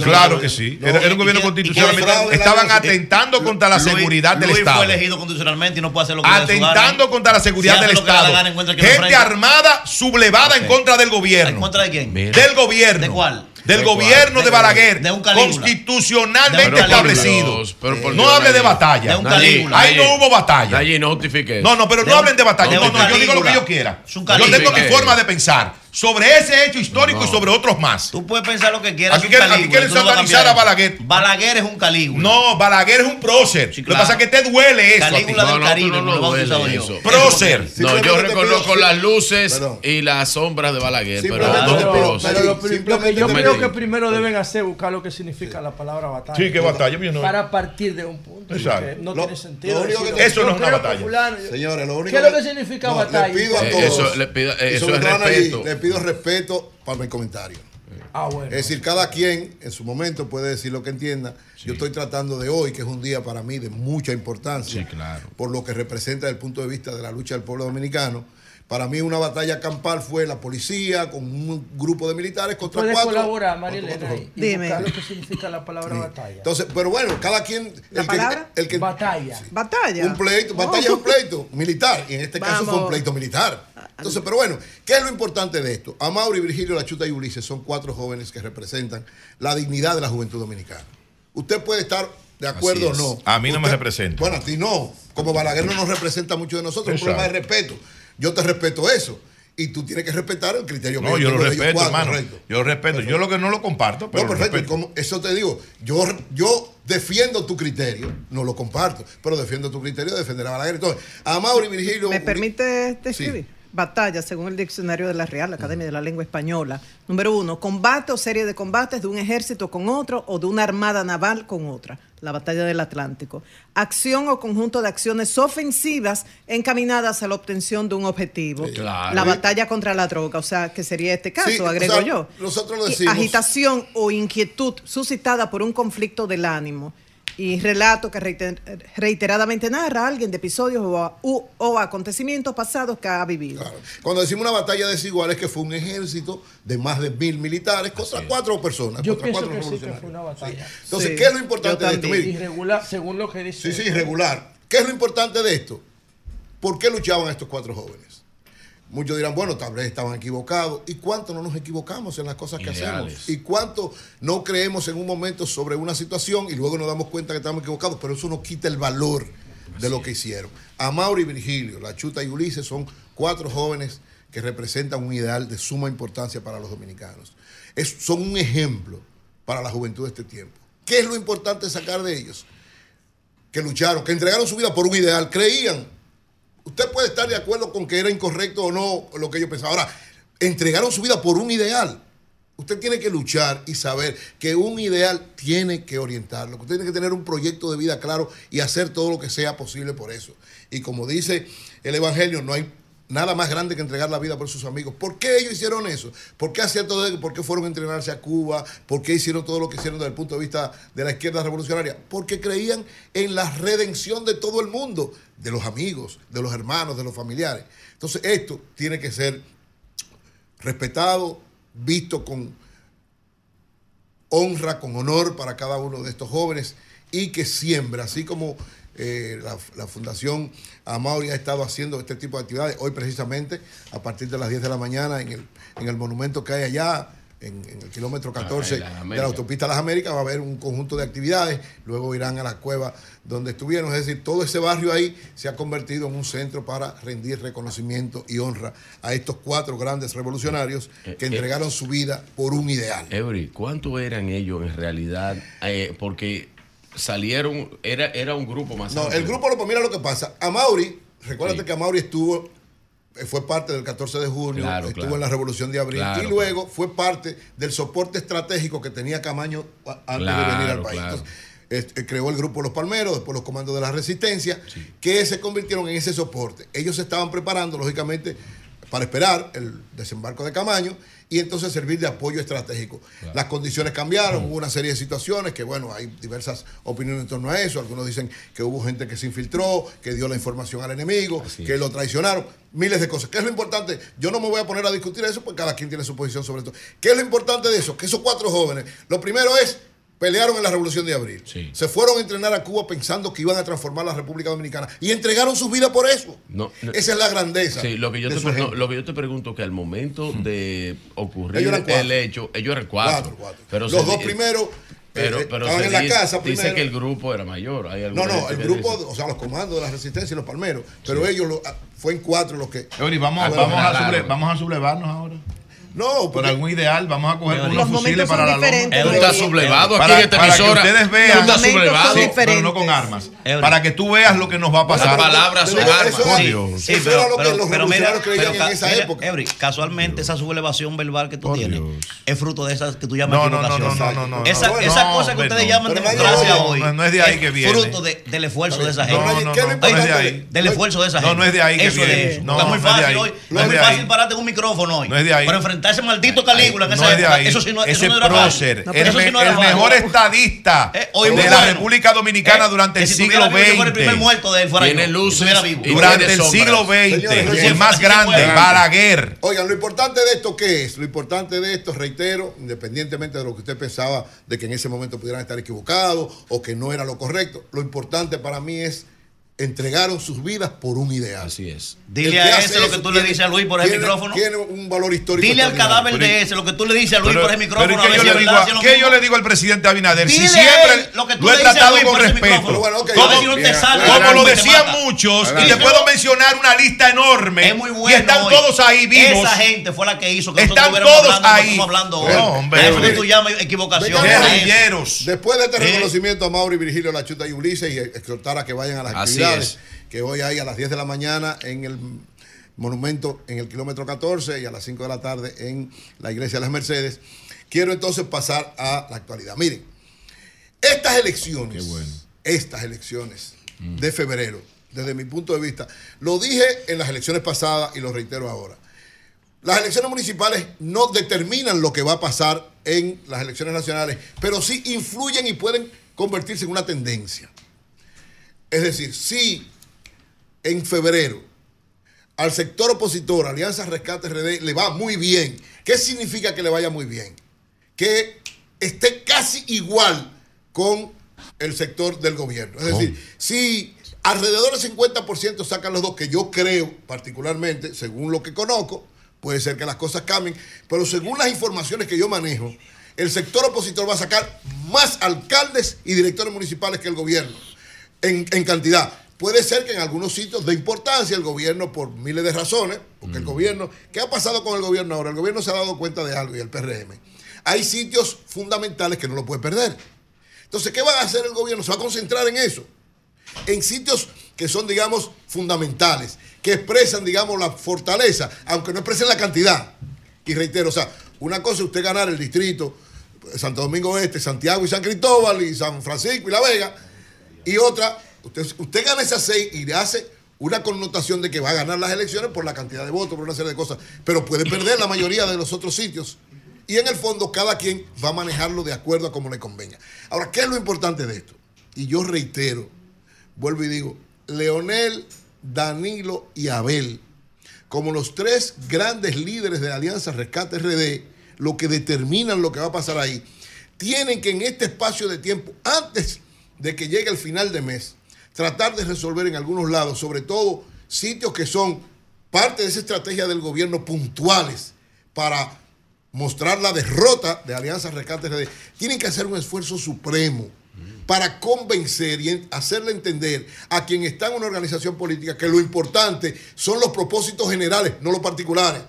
Claro que sí. No, Era, era un ¿y gobierno constitucionalmente. Estaban atentando contra la Luis- seguridad del Luis Estado. fue elegido constitucionalmente y no puede hacer lo que. Atentando contra la seguridad Si del Estado. gana, Gente armada sublevada en contra del gobierno. ¿En contra de quién? Del gobierno. ¿De cuál? Del ¿De gobierno de Balaguer. De un Calígula. Constitucionalmente De un establecido. Pero no hable de batalla. Nayib. Ahí no hubo batalla. Allí no justifique. No, no, pero no un- hablen de batalla. de No, no, yo digo lo que yo quiera. Yo tengo mi forma de pensar sobre ese hecho histórico y sobre otros más. Tú puedes pensar lo que quieras. Aquí quieren- aquí no lo satanizar a Balaguer. Balaguer es un Calígula. No, Balaguer es un prócer. Lo que pasa es que te duele eso. Calígula del Caribe, no, lo no duele yo. eso. Prócer. No, yo reconozco las luces Perdón. y las sombras de Balaguer, pero no pido- prócer. Pero lo, lo que yo creo que primero deben hacer es buscar lo que significa la palabra batalla. Sí, ¿qué batalla? No- Para partir de un punto. Exacto. porque No Lo- tiene sentido. lo que- Eso no es una que batalla. Señores, lo único ¿Qué es lo que significa No, batalla? Eh, eso eh, es respeto. Pido respeto para mi comentario. Ah, bueno. Es decir, cada quien en su momento puede decir lo que entienda. Yo estoy tratando de hoy, que es un día para mí de mucha importancia, Sí, claro. por lo que representa desde el punto de vista de la lucha del pueblo dominicano. Para mí una batalla campal fue la policía con un grupo de militares contra Puedes cuatro. colaborar, jóvenes. y Dime. buscar lo que significa la palabra batalla. Entonces, pero bueno, cada quien. ¿La el que, palabra? el que- batalla. Batalla. Un pleito, batalla es un pleito militar. Y en este caso fue un pleito militar. Entonces, pero bueno, ¿qué es lo importante de esto? Amaury, Virgilio, La Chuta y Ulises son cuatro jóvenes que representan la dignidad de la juventud dominicana. Usted puede estar de acuerdo o no. A mí no me representa. Bueno, a ti no. Como Balaguer no nos representa mucho de nosotros, es un problema de respeto. Yo te respeto eso. Y tú tienes que respetar el criterio No, que yo lo de ellos respeto, cuatro, hermano. correcto. Yo lo respeto. Yo lo que no lo comparto, pero No, lo perfecto. y respeto. como- eso te digo. Yo, yo defiendo tu criterio, no lo comparto, pero defiendo tu criterio de defender a Balaguer. Entonces, a Mauri Virgilio. ¿Me permite describir? Batalla, según el diccionario de la Real Academia de la Lengua Española. Número uno, combate o serie de combates de un ejército con otro o de una armada naval con otra. La batalla del Atlántico. Acción o conjunto de acciones ofensivas encaminadas a la obtención de un objetivo. Claro. La batalla contra la droga, o sea, que sería este caso, Sí, o agrego sea, yo. nosotros lo Y decimos. Agitación o inquietud suscitada por un conflicto del ánimo. Y relato que reiter- reiteradamente narra a alguien de episodios o, a- u- o acontecimientos pasados que ha vivido. Cuando decimos una batalla desigual es que fue un ejército de más de mil militares contra cuatro personas. Yo contra pienso cuatro que sí que revolucionarios. fue una batalla. Entonces, Sí, ¿qué es lo importante de esto? Mire, Irregular, según lo que dice. Sí, sí, irregular. ¿Qué es lo importante de esto? ¿Por qué luchaban estos cuatro jóvenes? Muchos dirán, bueno, tal vez estaban equivocados. ¿Y cuánto no nos equivocamos en las cosas que Ideales. hacemos? ¿Y cuánto no creemos en un momento sobre una situación y luego nos damos cuenta que estamos equivocados? Pero eso no quita el valor de lo que hicieron. Amauri y Virgilio, La Chuta y Ulises son cuatro jóvenes que representan un ideal de suma importancia para los dominicanos. Es- son un ejemplo para la juventud de este tiempo. ¿Qué es lo importante sacar de ellos? que lucharon, que entregaron su vida por un ideal, creían. Usted puede estar de acuerdo con que era incorrecto o no lo que ellos pensaban. Ahora, entregaron su vida por un ideal. Usted tiene que luchar y saber que un ideal tiene que orientarlo, usted tiene que tener un proyecto de vida claro y hacer todo lo que sea posible por eso. Y como dice el Evangelio, no hay nada más grande que entregar la vida por sus amigos. ¿Por qué ellos hicieron eso? ¿Por qué hacían todo eso? ¿Por qué fueron a entrenarse a Cuba? ¿Por qué hicieron todo lo que hicieron desde el punto de vista de la izquierda revolucionaria? Porque creían en la redención de todo el mundo, de los amigos, de los hermanos, de los familiares. Entonces esto tiene que ser respetado, visto con honra, con honor para cada uno de estos jóvenes y que siembra, así como eh, la, la Fundación Amauri ha estado haciendo este tipo de actividades. Hoy precisamente, a partir de las 10 de la mañana, en el, en el monumento que hay allá, en, en el kilómetro 14 Ah, en Las de la autopista Las Américas, va a haber un conjunto de actividades. Luego irán a la cueva donde estuvieron. Es decir, todo ese barrio ahí se ha convertido en un centro para rendir reconocimiento y honra a estos cuatro grandes revolucionarios que eh. entregaron su vida por un ideal. Eury, ¿cuántos eran ellos en realidad? Eh, porque salieron, era, era un grupo más No, amplio. el grupo, lo, mira lo que pasa. Amauri, recuérdate que Amauri estuvo, eh, fue parte del 14 de junio, Claro, estuvo claro. en la Revolución de Abril Claro, y luego fue parte del soporte estratégico que tenía Camaño a- antes de venir al país. Entonces, este, creó el grupo Los Palmeros, después los comandos de la Resistencia, que se convirtieron en ese soporte. Ellos se estaban preparando, lógicamente, para esperar el desembarco de Camaño y entonces servir de apoyo estratégico. Las condiciones cambiaron, hubo una serie de situaciones que, bueno, hay diversas opiniones en torno a eso. Algunos dicen que hubo gente que se infiltró, que dio la información al enemigo, que lo traicionaron, miles de cosas. ¿Qué es lo importante? Yo no me voy a poner a discutir eso porque cada quien tiene su posición sobre esto. ¿Qué es lo importante de eso? Que esos cuatro jóvenes, lo primero es pelearon en la Revolución de Abril. Se fueron a entrenar a Cuba pensando que iban a transformar la República Dominicana y entregaron su vida por eso. No, no. Esa es la grandeza. Sí, lo que yo, de te, no, lo que yo te pregunto que al momento de ocurrir el hecho, ellos eran cuatro. Cuatro, cuatro. Pero Los dos primeros pero, eh, pero estaban en la dice- casa Dice primero. que el grupo era mayor. Hay No, no, el grupo, dice- o sea, los comandos de la resistencia y los palmeros, pero ellos lo, ah, fue en cuatro los que. Eury, vamos, vamos, bueno, a claro. suble- vamos a sublevarnos ahora. No, por algún ideal, vamos a coger Eury. unos Los fusiles para la loma. estás Eury. sublevado aquí Para- en esta para que emisora. ustedes vean. estás sublevado. Sí, pero no con armas. Para que tú veas lo que nos va a pasar. Las palabras son Pero armas. eso Sí, Dios. sí, Eso pero, era lo que pero- los pero mira, creían pero en ca- esa mira, época. Eury, casualmente esa sublevación verbal que tú tienes es fruto de esas que tú llamas No, no, no, equivocación. no, no, no, esa no, esa no, cosa que ustedes no. llaman democracia no, hoy. no, no es de ahí que viene. Fruto de- del esfuerzo de esa gente. No, no, no, no, no es de ahí. Del esfuerzo de esa No, gente. no es de ahí que viene. de eso. No, es muy no es de fácil ahí. hoy. No es es muy de fácil ahí. pararte en un micrófono hoy. No es de ahí. Pero enfrentar a ese maldito Calígula en No esa es de época, ahí. eso sí no, eso Ese no era fácil. prócer, No, el, eso sí me- no era el fácil. mejor estadista hoy de la. República Dominicana Eh, durante que el si siglo fuera el primer XX. muerto de él, fuera Tiene yo, luces vivo. Durante tiene el siglo XX, Señores, el más grande, Balaguer. Oigan, lo importante de esto, ¿qué es? Lo importante de esto, reitero, independientemente de lo que usted pensaba de que en ese momento pudieran estar equivocados o que no era lo correcto, lo importante para mí es entregaron sus vidas por un ideal. Así es. Dile a ese lo que tú le dices a Luis por ese micrófono. Tiene un valor histórico. Dile al cadáver de ese lo que tú le dices a Luis Pero- por ese micrófono. ¿qué yo si le digo verdad, a- si es lo qué mismo. yo le digo al presidente Abinader? Si Dile siempre a él lo que tú lo he le dices a tratado Luis con por ese respeto. Bueno, si no Como- sale. Como algo lo decían muchos, y te puedo mencionar una lista enorme. Es muy bueno. y están hoy. todos ahí vivos. Esa gente fue la que hizo que Están todos ahí. estamos hablando eso que tú llamas equivocación. Después de este ¿Eh? reconocimiento a Mauro y Virgilio Lachuta y Ulises y exhortar a que vayan a las Así actividades que hoy hay a las 10 de la mañana en el monumento en el kilómetro 14 y a las 5 de la tarde en la iglesia de las Mercedes. Quiero entonces pasar a la actualidad. Miren, estas elecciones, estas elecciones de febrero, desde mi punto de vista, lo dije en las elecciones pasadas y lo reitero ahora. Las elecciones municipales no determinan lo que va a pasar en las elecciones nacionales, pero sí influyen y pueden convertirse en una tendencia. Es decir, si en febrero al sector opositor, Alianza Rescate RD, le va muy bien, ¿qué significa que le vaya muy bien? Que esté casi igual con el sector del gobierno. Es decir, si alrededor del 50% sacan los dos, que yo creo particularmente, según lo que conozco, puede ser que las cosas cambien, pero según las informaciones que yo manejo, el sector opositor va a sacar más alcaldes y directores municipales que el gobierno en, en cantidad. Puede ser que en algunos sitios de importancia el gobierno, por miles de razones, porque el gobierno, ¿qué ha pasado con el gobierno ahora? El gobierno se ha dado cuenta de algo y el PRM. Hay sitios fundamentales que no lo puede perder. Entonces, ¿qué va a hacer el gobierno? Se va a concentrar en eso. En sitios que son, digamos, fundamentales, que expresan, digamos, la fortaleza, aunque no expresen la cantidad. Y reitero, o sea, una cosa es usted ganar el distrito, eh, Santo Domingo Este, Santiago y San Cristóbal y San Francisco y La Vega, y otra, usted, usted gana esas seis y le hace una connotación de que va a ganar las elecciones por la cantidad de votos, por una serie de cosas, pero puede perder la mayoría de los otros sitios. Y en el fondo cada quien va a manejarlo de acuerdo a como le convenga. Ahora, ¿qué es lo importante de esto? Y yo reitero, vuelvo y digo, Leonel, Danilo y Abel, como los tres grandes líderes de la Alianza Rescate RD, lo que determinan lo que va a pasar ahí, tienen que en este espacio de tiempo, antes de que llegue el final de mes, tratar de resolver en algunos lados, sobre todo sitios que son parte de esa estrategia del gobierno puntuales para mostrar la derrota de Alianza Rescate RD, tienen que hacer un esfuerzo supremo para convencer y hacerle entender a quien está en una organización política que lo importante son los propósitos generales, no los particulares.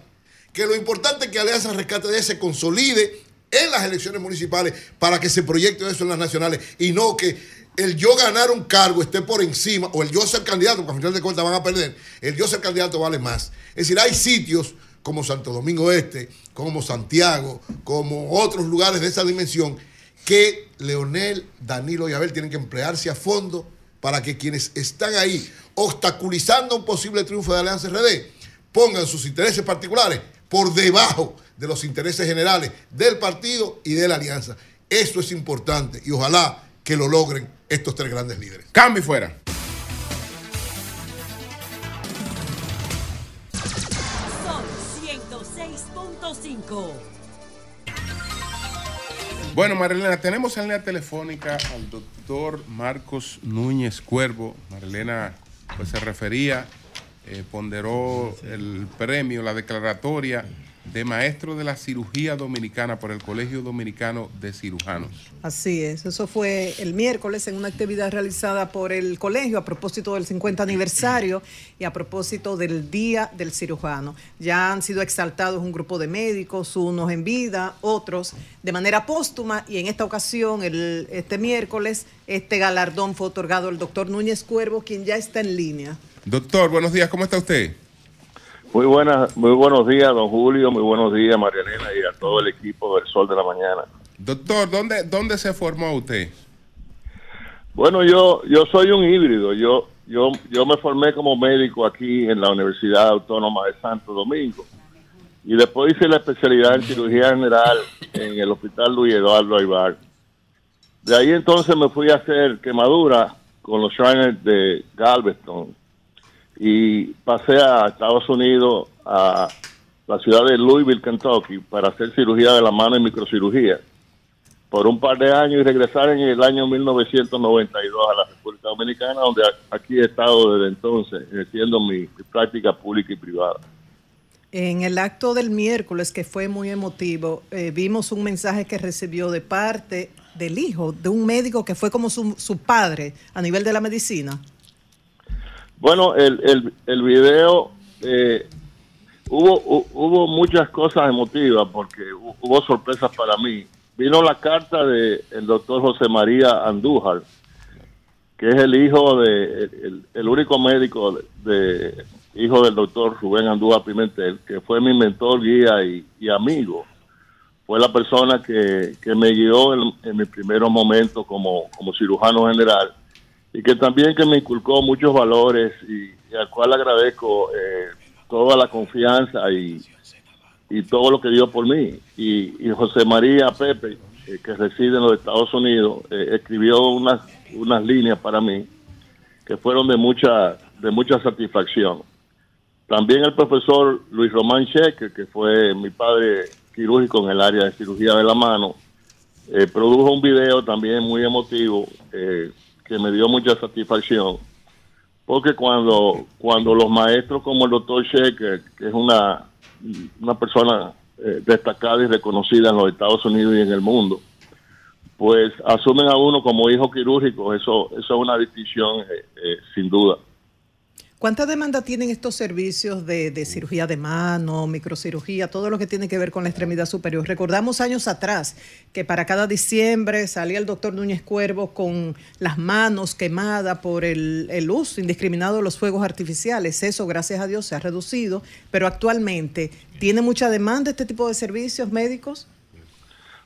Que lo importante es que Alianza Rescate RD se consolide en las elecciones municipales para que se proyecte eso en las nacionales y no que el yo ganar un cargo esté por encima o el yo ser candidato, porque al final de cuentas van a perder, el yo ser candidato vale más. Es decir, hay sitios como Santo Domingo Este, como Santiago, como otros lugares de esa dimensión, que Leonel, Danilo y Abel tienen que emplearse a fondo para que quienes están ahí obstaculizando un posible triunfo de Alianza RD pongan sus intereses particulares por debajo de los intereses generales del partido y de la alianza. Eso es importante y ojalá que lo logren estos tres grandes líderes. Cambio y fuera. Sol 106.5. Bueno, Marilena, tenemos en línea telefónica al doctor Marcos Núñez Cuervo. Marilena pues, se refería, eh, ponderó el premio, la declaratoria de maestro de la cirugía dominicana por el Colegio Dominicano de Cirujanos. Así es, eso fue el miércoles en una actividad realizada por el colegio a propósito del 50 aniversario y a propósito del Día del Cirujano. Ya han sido exaltados un grupo de médicos, unos en vida, otros de manera póstuma y en esta ocasión, el, este miércoles, este galardón fue otorgado al doctor Núñez Cuervo, quien ya está en línea. Doctor, buenos días, ¿cómo está usted? Muy buenas, muy buenos días, don Julio, muy buenos días, María Elena, y a todo el equipo del Sol de la Mañana. Doctor, ¿dónde, dónde se formó usted? Bueno, yo yo soy un híbrido. Yo yo yo me formé como médico aquí en la Universidad Autónoma de Santo Domingo y después hice la especialidad en cirugía general en el Hospital Luis Eduardo Aybar. De ahí entonces me fui a hacer quemadura con los Shriners de Galveston y pasé a Estados Unidos, a la ciudad de Louisville, Kentucky, para hacer cirugía de la mano y microcirugía. por un par de años y regresar en el año 1992 a la República Dominicana, donde aquí he estado desde entonces, ejerciendo mi, mi práctica pública y privada. En el acto del miércoles, que fue muy emotivo, eh, vimos un mensaje que recibió de parte del hijo de un médico que fue como su, su padre a nivel de la medicina. Bueno, el, el, el video, eh, hubo, hu- hubo muchas cosas emotivas porque hu- hubo sorpresas para mí. Vino la carta del doctor José María Andújar, que es el hijo de, el, el único médico de, de- hijo del doctor Rubén Andújar Pimentel, que fue mi mentor, guía y, y amigo. Fue la persona que, que me guió en, en mis primeros momentos como, como cirujano general y que también que me inculcó muchos valores y, al cual agradezco eh, toda la confianza y, y todo lo que dio por mí. Y, y José María Pepe, eh, que reside en los Estados Unidos, eh, escribió unas, unas líneas para mí que fueron de mucha, de mucha satisfacción. También el profesor Luis Román Cheque, que fue mi padre quirúrgico en el área de cirugía de la mano, produjo un video también muy emotivo que me dio mucha satisfacción. Porque cuando, cuando los maestros como el doctor Cheque, que es una, una persona eh, destacada y reconocida en los Estados Unidos y en el mundo, pues asumen a uno como hijo quirúrgico, eso, eso es una distinción eh, eh, sin duda. ¿Cuánta demanda tienen estos servicios de, de cirugía de mano, microcirugía, todo lo que tiene que ver con la extremidad superior? Recordamos años atrás que para cada diciembre salía el doctor Núñez Cuervo con las manos quemadas por el, el uso indiscriminado de los fuegos artificiales. Eso, gracias a Dios, se ha reducido, pero actualmente tiene mucha demanda este tipo de servicios médicos.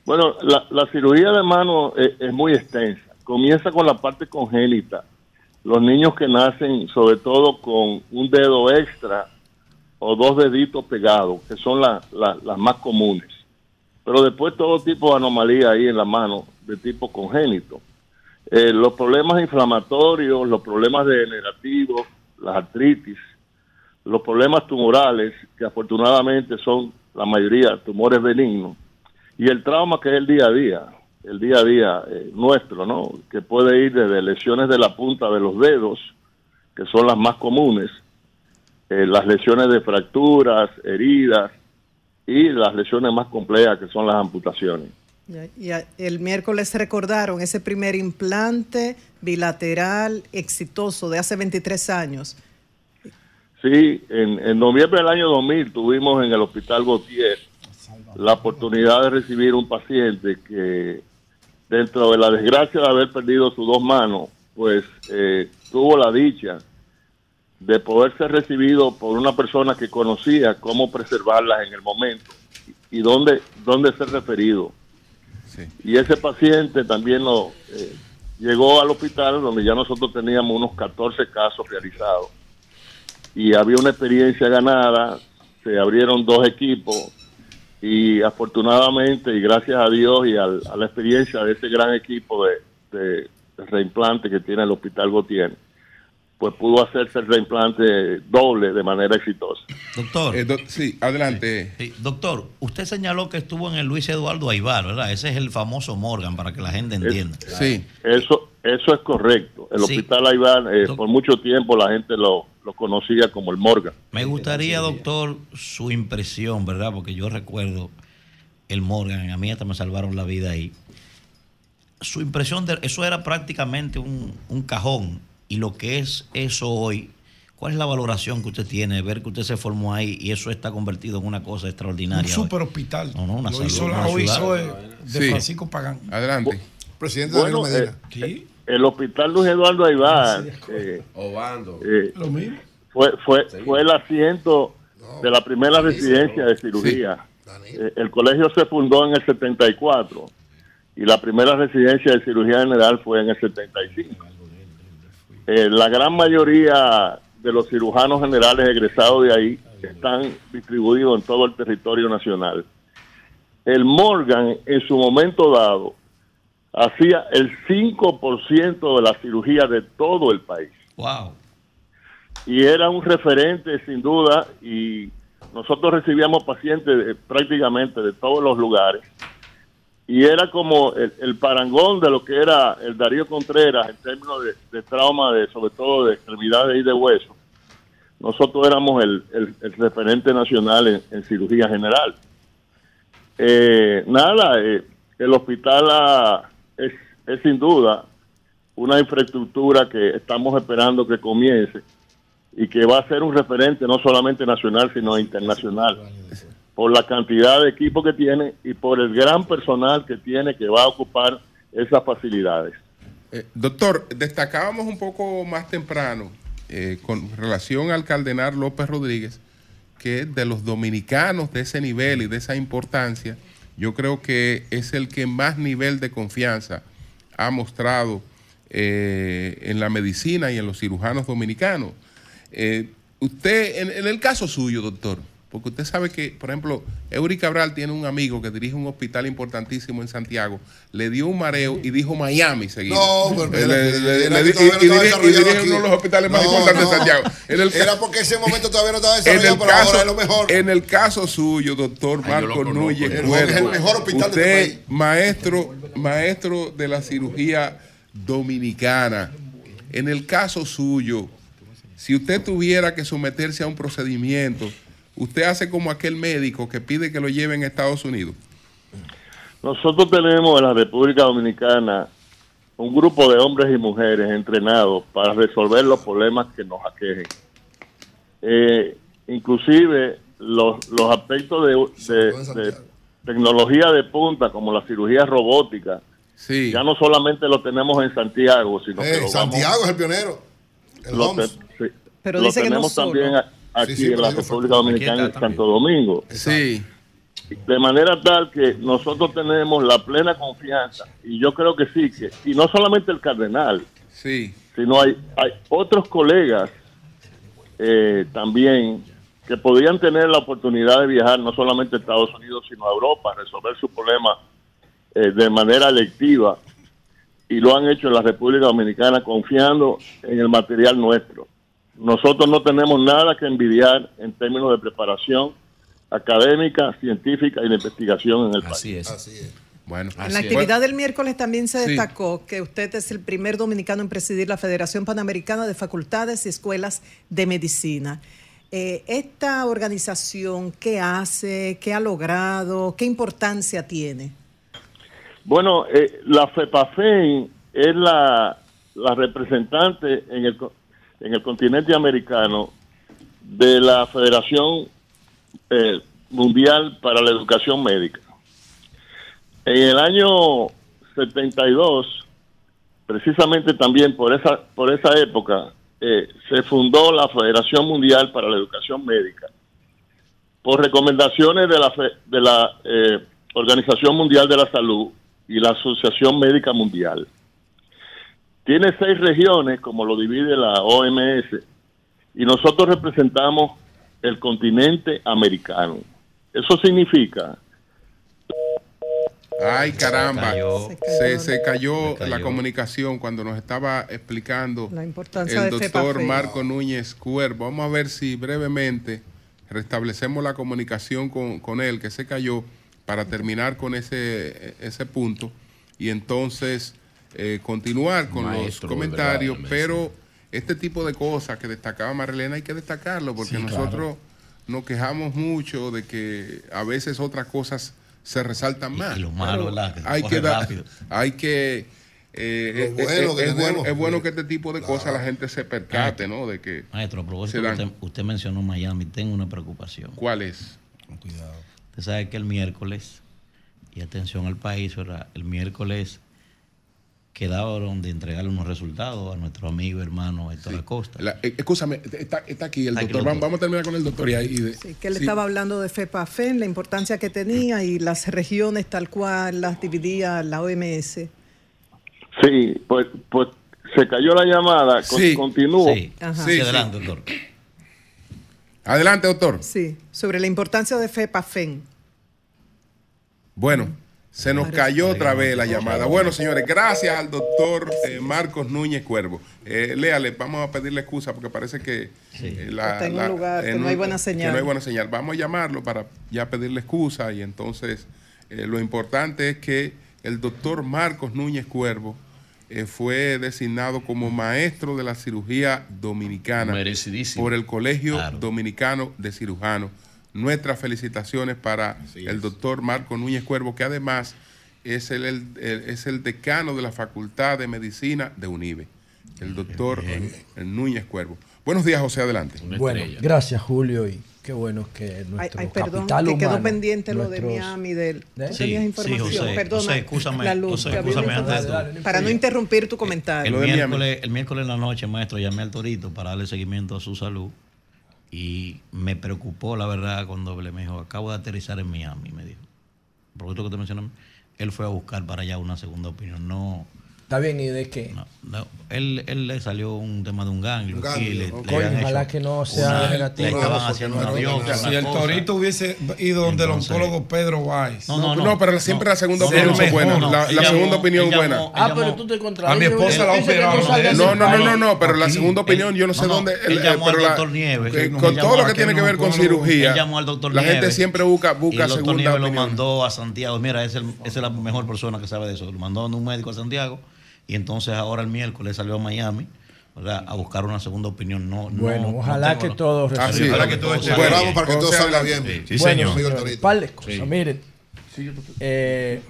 Bueno, la, la cirugía de mano es, es muy extensa. Comienza con la parte congénita. Los niños que nacen sobre todo con un dedo extra o dos deditos pegados, que son la- la- las más comunes. Pero después todo tipo de anomalía ahí en la mano de tipo congénito. Eh, los problemas inflamatorios, los problemas degenerativos, las artritis, los problemas tumorales, que afortunadamente son la mayoría tumores benignos, y el trauma que es el día a día, el día a día eh, nuestro, ¿no? Que puede ir desde lesiones de la punta de los dedos, que son las más comunes, eh, las lesiones de fracturas, heridas y las lesiones más complejas, que son las amputaciones. Y el miércoles recordaron ese primer implante bilateral exitoso de hace 23 años. Sí, en, en noviembre del año 2000 tuvimos en el Hospital Gautier la oportunidad de recibir un paciente que dentro de la desgracia de haber perdido sus dos manos, pues eh, tuvo la dicha de poder ser recibido por una persona que conocía cómo preservarlas en el momento y dónde, dónde ser referido. Y ese paciente también lo, eh, llegó al hospital donde ya nosotros teníamos unos 14 casos realizados y había una experiencia ganada, se abrieron dos equipos y afortunadamente y gracias a Dios y al- a la experiencia de ese gran equipo de, reimplante que tiene el Hospital Gautier, pues pudo hacerse el reimplante doble de manera exitosa. Doctor. sí, adelante. Sí, Doctor, usted señaló que estuvo en el Luis Eduardo Aibar, ¿verdad? Ese es el famoso Morgan, para que la gente entienda. Sí. Eso, eso es correcto. El Sí. Hospital Aibán, eh, por mucho tiempo la gente lo, lo conocía como el Morgan. Me gustaría, doctor, su impresión, ¿verdad? Porque yo recuerdo el Morgan, a mí hasta me salvaron la vida ahí. Su impresión de eso era prácticamente un, un cajón. Y lo que es eso hoy, ¿cuál es la valoración que usted tiene? Ver que usted se formó ahí y eso está convertido en una cosa Un extraordinaria. hoy? super hospital. No, no, una lo salud, hizo, una lo hizo eh, de Sí. Francisco Pagán. Adelante. Presidente Bueno, Danilo Medina. eh, el Hospital Luis Eduardo Aibán eh, Obando. eh, Lo mismo. fue, fue, fue el asiento de la primera residencia de cirugía. Eh, el colegio se fundó en el 74 y la primera residencia de cirugía general fue en el 75. Eh, la gran mayoría de los cirujanos generales egresados de ahí están distribuidos en todo el territorio nacional. El Morgan en su momento dado hacía el 5% de la cirugía de todo el país Wow. y era un referente sin duda y nosotros recibíamos pacientes de- prácticamente de todos los lugares y era como el, parangón de lo que era el Darío Contreras en términos de, trauma, de sobre todo de extremidades y de hueso. Nosotros éramos el, el- referente nacional en, en cirugía general. Eh, nada, eh, el hospital ah, es, es sin duda una infraestructura que estamos esperando que comience y que va a ser un referente no solamente nacional, sino internacional, por la cantidad de equipo que tiene y por el gran personal que tiene que va a ocupar esas facilidades. Eh, doctor, destacábamos un poco más temprano eh, con relación al cardenal López Rodríguez, que de los dominicanos de ese nivel y de esa importancia, yo creo que es el que más nivel de confianza ha mostrado eh, en la medicina y en los cirujanos dominicanos. Usted, en el caso suyo, doctor, porque usted sabe que, por ejemplo, Eury Cabral tiene un amigo que dirige un hospital importantísimo en Santiago, le dio un mareo y dijo Miami seguido. No, pero y- dirige- uno de los hospitales más No, importantes no. de Santiago. En el ca- Era porque ese momento todavía no estaba en desarrollado, el, pero ahora es lo mejor. en el caso suyo, doctor Ay, Marco conozco, Núñez es el mejor hospital de usted, este país. maestro, maestro de la cirugía dominicana, en el caso suyo, si usted tuviera que someterse a un procedimiento, usted hace como aquel médico que pide que lo lleven a Estados Unidos. Nosotros tenemos en la República Dominicana un grupo de hombres y mujeres entrenados para resolver los problemas que nos aquejen. Eh, inclusive los, los aspectos de, de- de tecnología de punta como la cirugía robótica, ya no solamente lo tenemos en Santiago, sino que Eh, lo Santiago vamos- es el pionero. El lo, te- sí, Pero lo dice que no tenemos solo. también aquí Sí, sí, en la República Dominicana, en Santo Domingo. Sí. De manera tal que nosotros tenemos la plena confianza, y yo creo que sí, que, y no solamente el cardenal, sí. sino hay, hay otros colegas eh, también que podrían tener la oportunidad de viajar no solamente a Estados Unidos, sino a Europa, a resolver su problema eh, de manera electiva, y lo han hecho en la República Dominicana confiando en el material nuestro. Nosotros no tenemos nada que envidiar en términos de preparación académica, científica y de investigación en el país. Así es. Bueno, En la actividad del miércoles también se Sí. destacó que usted es el primer dominicano en presidir la Federación Panamericana de Facultades y Escuelas de Medicina. Eh, esta organización, ¿qué hace? ¿Qué ha logrado? ¿Qué importancia tiene? Bueno, eh, la FEPAFEN es la, la representante en el, en el continente americano de la Federación eh, Mundial para la Educación Médica. En el año 72, precisamente también por esa, por esa época, eh, se fundó la Federación Mundial para la Educación Médica por recomendaciones de la, de la eh, Organización Mundial de la Salud y la Asociación Médica Mundial. Tiene seis regiones, como lo divide la OMS, y nosotros representamos el continente americano. Eso significa Ay, caramba. Se cayó. Se, se cayó Se cayó. la comunicación cuando nos estaba explicando La importancia el doctor. Marco Núñez Cuervo. Vamos a ver si brevemente restablecemos la comunicación con, con él, que se cayó, para terminar con ese, ese punto y entonces eh, continuar con Maestro, los comentarios. verdad, pero este tipo de cosas que destacaba Marilena hay que destacarlo porque Sí, claro. nosotros nos quejamos mucho de que a veces otras cosas se resaltan más. lo malo, Hay que dar, rápido. hay que eh, eh, bueno eh, que es, bueno, es bueno que este tipo de cosas la gente se percate, ¿no? De que Maestro, a propósito, se dan. usted, usted mencionó Miami, tengo una preocupación. ¿Cuál es? Cuidado. Usted sabe que el miércoles, y atención al país, ¿verdad? el miércoles quedaron de entregarle unos resultados a nuestro amigo hermano Héctor Acosta. La- eh, escúchame, está, está aquí el Está doctor. Vamos, a terminar con el doctor y ahí. de- Que él sí. estaba hablando de FEPAFEN, la importancia que tenía y las regiones tal cual las dividía la OMS. Sí, pues, pues se cayó la llamada. Con- Sí. Continúo. Sí, sí, Sí, adelante, doctor. Adelante, doctor. Sí, sobre la importancia de FEPAFEN. Bueno, se nos cayó otra vez la llamada. Bueno, señores, gracias al doctor eh, Marcos Núñez Cuervo. Eh, léale, vamos a pedirle excusa porque parece que eh, la- Está en un lugar que en no hay buena señal. Que no hay buena señal. Vamos a llamarlo para ya pedirle excusa y entonces eh, lo importante es que el doctor Marcos Núñez Cuervo eh, fue designado como maestro de la cirugía dominicana por el Colegio Claro. Dominicano de Cirujanos. Nuestras felicitaciones para el doctor Marcos Núñez Cuervo, que además es el, el- el- es el decano de la Facultad de Medicina de UNIBE, el doctor Núñez Cuervo. Buenos días, José, adelante. Bueno, gracias Julio y qué bueno que Ay, nuestro ay, perdón, capital que quedó pendiente lo de Miami del ¿Eh? ¿tú Sí, tenías sí, información. José, Perdona, la luz, antes información. Para no interrumpir tu comentario. El miércoles, el miércoles en la noche, maestro, llamé al Torito para darle seguimiento a su salud y me preocupó, la verdad, cuando le me dijo, acabo de aterrizar en Miami, me dijo. Por esto que te mencioné, él fue a buscar para allá una segunda opinión. No, Está bien, ¿y de qué? no, él, él le salió un tema de un ganglio. Un ganglio, le- ok. le habían Ojalá hecho que no sea una- negativo. Le estaban haciendo una biopsia. Si el. Torito hubiese ido donde el oncólogo Pedro Weiss. No, no, no. No, pero siempre la segunda No, opinión no, es no, buena. no, La, la llamó- segunda opinión es buena. llamó- Ah, pero tú te contradices. A mi esposa la operaron. no No, no, no, no, no, pero la segunda opinión, yo no sé no, no, dónde. él llamó al doctor Nieves. con todo lo que tiene que ver con cirugía, Él llamó al doctor la gente Nieves. siempre busca, y busca el doctor segunda Nieves lo opinión. mandó a Santiago. Mira, es el- esa es la mejor persona que sabe de eso. Lo mandó a un médico a Santiago y entonces ahora el miércoles salió a Miami ¿verdad? a buscar una segunda opinión. No, no- Bueno, no ojalá tengo que todo Ah, sí, ojalá que todo esté Bueno, vamos para que todo salga bien. sí, Sí, bueno, señor. un par de cosas. Sí. Miren, eh,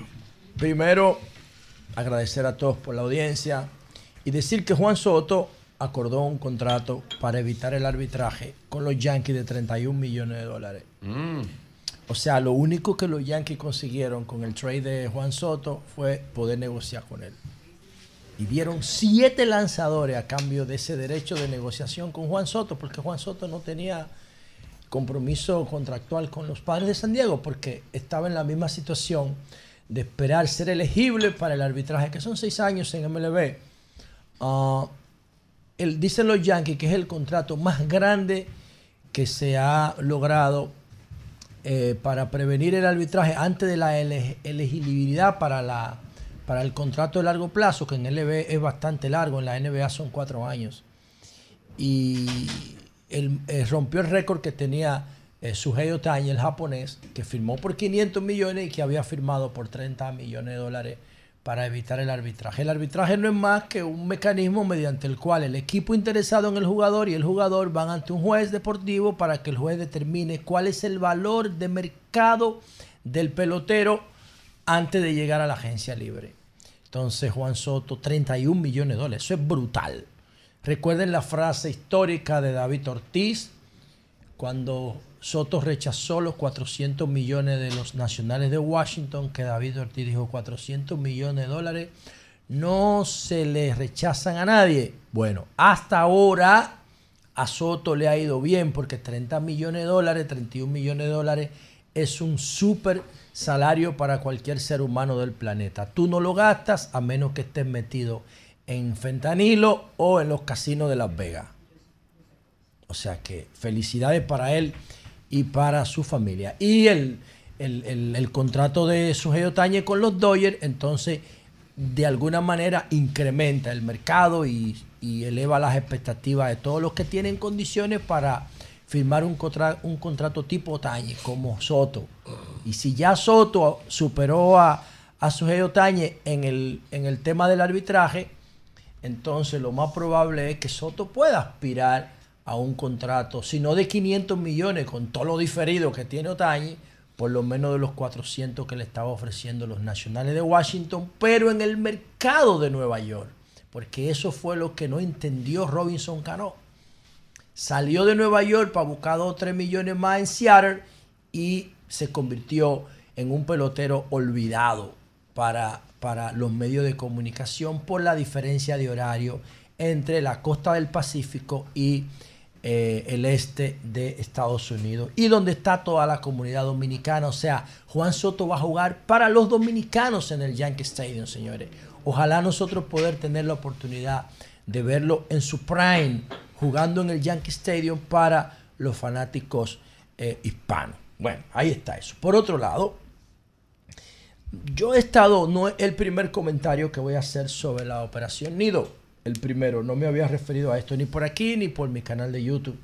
primero agradecer a todos por la audiencia y decir que Juan Soto acordó un contrato para evitar el arbitraje con los Yankees de 31 millones de dólares. O sea, lo único que los Yankees consiguieron con el trade de Juan Soto fue poder negociar con él. Y dieron siete lanzadores a cambio de ese derecho de negociación con Juan Soto, porque Juan Soto no tenía compromiso contractual con los padres de San Diego, porque estaba en la misma situación de esperar ser elegible para el arbitraje, que son seis años en MLB. Ah, el- dicen los Yankees que es el contrato más grande que se ha logrado eh, para prevenir el arbitraje antes de la ele- elegibilidad para, la, para el contrato de largo plazo, que en LB es bastante largo, en la NBA son cuatro años. Y él, eh, rompió el récord que tenía eh, Sugei el japonés, que firmó por 500 millones y que había firmado por 30 millones de dólares para evitar el arbitraje. El arbitraje no es más que un mecanismo mediante el cual el equipo interesado en el jugador y el jugador van ante un juez deportivo para que el juez determine cuál es el valor de mercado del pelotero antes de llegar a la agencia libre. Entonces Juan Soto, 31 millones de dólares, eso es brutal. Recuerden la frase histórica de David Ortiz, cuando Soto rechazó los 400 millones de los nacionales de Washington, que David Ortiz dijo 400 millones de dólares, no se le rechazan a nadie. Bueno, hasta ahora a Soto le ha ido bien porque 30 millones de dólares, 31 millones de dólares es un súper salario para cualquier ser humano del planeta. Tú no lo gastas a menos que estés metido en fentanilo o en los casinos de Las Vegas. O sea que felicidades para él y para su familia. Y el, el, el- contrato de Sugei Otañe con los Dodgers, entonces de alguna manera incrementa el mercado y eleva las expectativas de todos los que tienen condiciones para firmar un, un contrato tipo Otañe como Soto. Y si ya Soto superó a, a Sugei Otañe en el, en el tema del arbitraje, entonces lo más probable es que Soto pueda aspirar a un contrato, si no de 500 millones con todo lo diferido que tiene Otañi, por lo menos de los 400 que le estaba ofreciendo los nacionales de Washington, pero en el mercado de Nueva York, porque eso fue lo que no entendió Robinson Cano. Salió de Nueva York para buscar 2 o 3 millones más en Seattle y se convirtió en un pelotero olvidado para, para los medios de comunicación por la diferencia de horario entre la costa del Pacífico y eh, el este de Estados Unidos y donde está toda la comunidad dominicana. O sea, Juan Soto va a jugar para los dominicanos en el Yankee Stadium, señores. Ojalá nosotros poder tener la oportunidad de verlo en su prime jugando en el Yankee Stadium para los fanáticos eh, hispanos. Bueno, ahí está eso. Por otro lado, yo he estado, no es el primer comentario que voy a hacer sobre la operación Nido. El primero, no me había referido a esto ni por aquí ni por mi canal de YouTube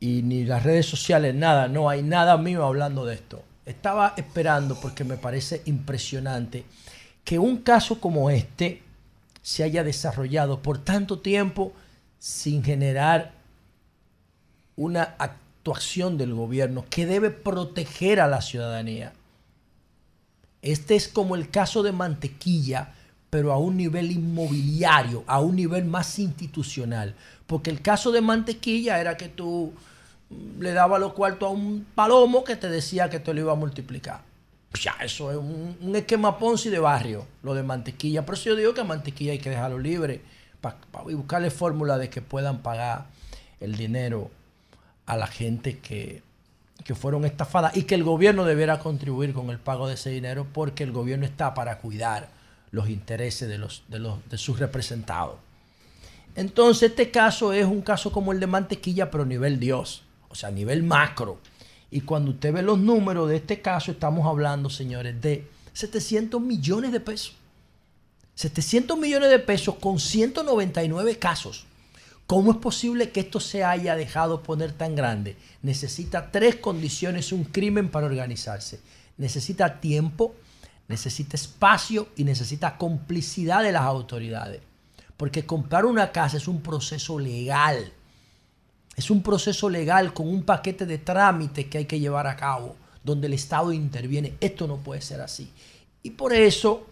y ni las redes sociales, nada, no hay nada mío hablando de esto. estaba esperando porque me parece impresionante que un caso como este se haya desarrollado por tanto tiempo sin generar una actuación del gobierno que debe proteger a la ciudadanía. Este es como el caso de Mantequilla, pero a un nivel inmobiliario, a un nivel más institucional. Porque el caso de Mantequilla era que tú mm, le dabas los cuartos a un palomo que te decía que te lo iba a multiplicar. Ya, eso es un, un esquema Ponzi de barrio, lo de Mantequilla. Por eso yo digo que a Mantequilla hay que dejarlo libre para buscarle fórmula de que puedan pagar el dinero a la gente que, que fueron estafadas y que el gobierno debiera contribuir con el pago de ese dinero porque el gobierno está para cuidar los intereses de, los, de, los, de sus representados. Entonces este caso es un caso como el de Mantequilla, pero a nivel Dios, o sea, a nivel macro. Y cuando usted ve los números de este caso, estamos hablando, señores, de 700 millones de pesos. 700 millones de pesos con 199 casos. ¿Cómo es posible que esto se haya dejado poner tan grande? Necesita tres condiciones un crimen para organizarse. Necesita tiempo, necesita espacio y necesita complicidad de las autoridades. Porque comprar una casa es un proceso legal. Es un proceso legal con un paquete de trámites que hay que llevar a cabo, donde el Estado interviene. Esto no puede ser así. Y por eso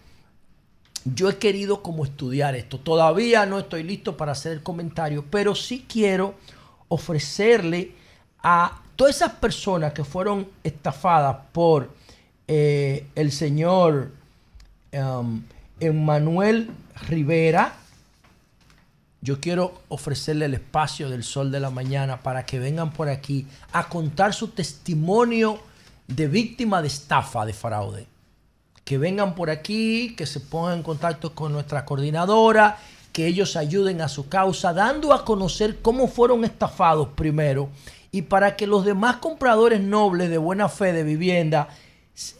yo he querido como estudiar esto. Todavía no estoy listo para hacer el comentario, pero sí quiero ofrecerle a todas esas personas que fueron estafadas por eh, el señor um, Emmanuel Rivera, yo quiero ofrecerle el espacio del sol de la mañana para que vengan por aquí a contar su testimonio de víctima de estafa, de fraude que vengan por aquí, que se pongan en contacto con nuestra coordinadora, que ellos ayuden a su causa, dando a conocer cómo fueron estafados primero y para que los demás compradores nobles de buena fe de vivienda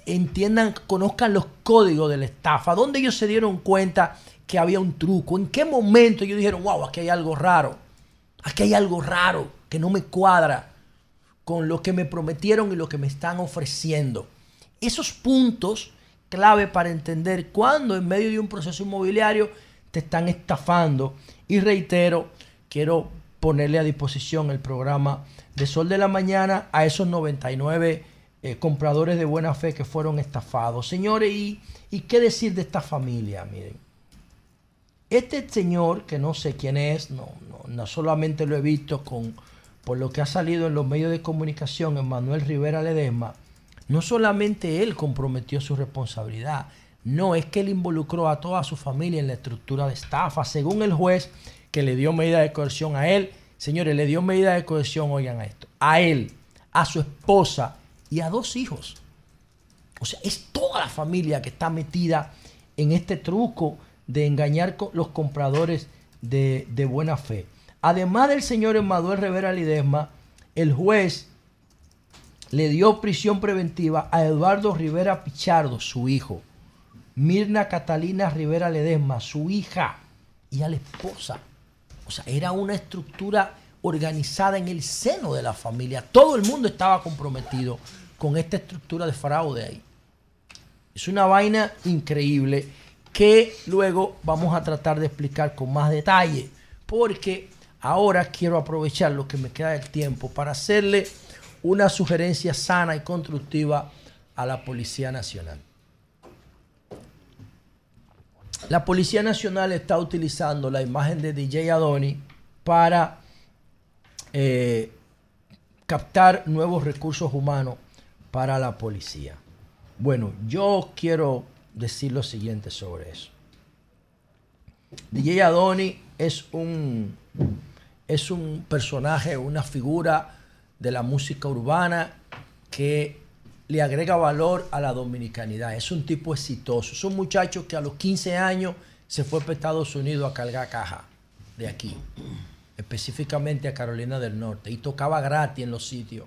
entiendan, conozcan los códigos de la estafa, donde ellos se dieron cuenta que había un truco, en qué momento ellos dijeron, wow, aquí hay algo raro, aquí hay algo raro que no me cuadra con lo que me prometieron y lo que me están ofreciendo. Esos puntos clave para entender cuándo en medio de un proceso inmobiliario te están estafando. Y reitero, quiero ponerle a disposición el programa de Sol de la Mañana a esos 99 eh, compradores de buena fe que fueron estafados. Señores, ¿y, ¿y qué decir de esta familia? Miren, este señor, que no sé quién es, no, no, no solamente lo he visto con, por lo que ha salido en los medios de comunicación, Manuel Rivera Ledesma, no solamente él comprometió su responsabilidad, no, es que él involucró a toda su familia en la estructura de estafa, según el juez que le dio medida de coerción a él. Señores, le dio medida de coerción, oigan a esto, a él, a su esposa y a dos hijos. O sea, es toda la familia que está metida en este truco de engañar con los compradores de, buena fe. Además del señor Emanuel Rivera Lidesma, el juez le dio prisión preventiva a Eduardo Rivera Pichardo, su hijo, Mirna Catalina Rivera Ledesma, su hija, y a la esposa. O sea, era una estructura organizada en el seno de la familia. Todo el mundo estaba comprometido con esta estructura de fraude ahí. Es una vaina increíble que luego vamos a tratar de explicar con más detalle, porque ahora quiero aprovechar lo que me queda del tiempo para hacerle una sugerencia sana y constructiva a la Policía Nacional. La Policía Nacional está utilizando la imagen de DJ Adoni para eh, captar nuevos recursos humanos para la policía. Bueno, yo quiero decir lo siguiente sobre eso. DJ Adoni es un, es un personaje, una figura de la música urbana que le agrega valor a la dominicanidad. Es un tipo exitoso. Es un muchacho que a los 15 años se fue para Estados Unidos a cargar caja de aquí, específicamente a Carolina del Norte, y tocaba gratis en los sitios,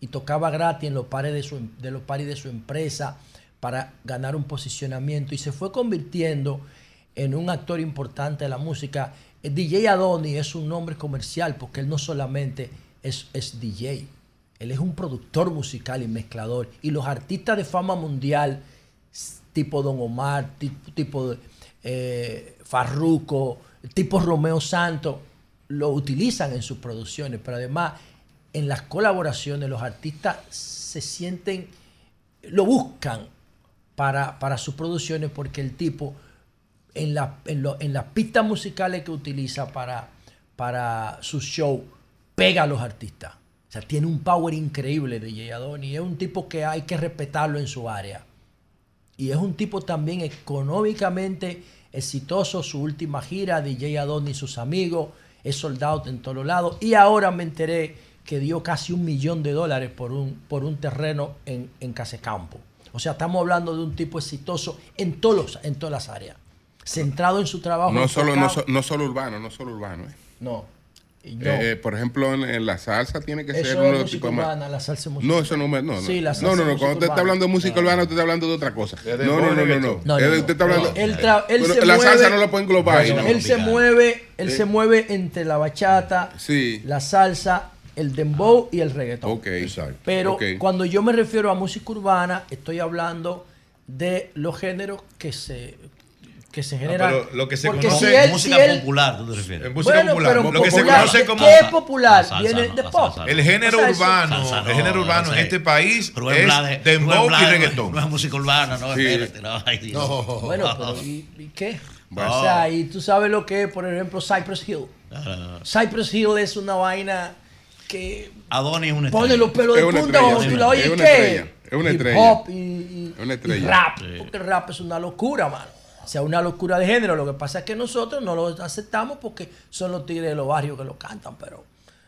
y tocaba gratis en los pares de su, de los de su empresa para ganar un posicionamiento, y se fue convirtiendo en un actor importante de la música. DJ Adoni es un nombre comercial porque él no solamente es, DJ. Él es un productor musical y mezclador. Y los artistas de fama mundial, tipo Don Omar, tipo, eh, Farruko, tipo Romeo Santos, lo utilizan en sus producciones. Pero además, en las colaboraciones, los artistas se sienten, lo buscan para, para sus producciones porque el tipo en, la- en, las pistas musicales que utiliza para, para su show pega a los artistas. O sea, tiene un power increíble de Jay Adoni. Es un tipo que hay que respetarlo en su área. Y es un tipo también económicamente exitoso. Su última gira de Jay Adoni y sus amigos es soldado en todos lados. Y ahora me enteré que dio casi un millón de dólares por un, por un terreno en, en Casecampo. O sea, estamos hablando de un tipo exitoso en, todos en todas las áreas. Centrado en su trabajo. No solo, no solo urbano, no solo urbano. eh. No. No. Eh, eh, por ejemplo, en, en la salsa tiene que Eso ser uno de los tipos más. urbana, la salsa es No, eso no me. No, no. Sí, la no, salsa no, es no. música Cuando usted está hablando de música urbana, usted está hablando de otra cosa. de No, no, no, no, no. reggaetón. No, Eh, no, Usted está hablando. Él tra- él Bueno, se la salsa mueve- no lo puede englobar. No, él se mueve, él Eh. se mueve entre la bachata, Sí. la salsa, el dembow y el reggaetón. Ok, exacto. Pero cuando yo me refiero a música urbana, estoy hablando de los géneros que se que se generan. pero lo que se Porque conoce- si él- música si él- popular, ¿tú te refieres? Eh, música Bueno, popular. pero Lo que se conoce como. ¿Qué es popular? Salsa Viene no, de pop. salsa El género O sea, eso- urbano, Salsa no, el género urbano no en este país Rubén es dembow y reggaetón. No es música urbana, no, Sí. espérate, no, ay. Bueno, pero ¿y, y qué? O sea, y tú sabes lo que es, por ejemplo, Cypress Hill. Ah, Cypress Hill es una vaina que Adonis es una pone estrella. los pelos de punta tú la es una ¿qué? estrella, es una Hip estrella. hop y, y- Es una y estrella. rap, Sí. porque el rap es una locura, mano. Sea, una locura de género. Lo que pasa es que nosotros no lo aceptamos porque son los tigres de los barrios que lo cantan, pero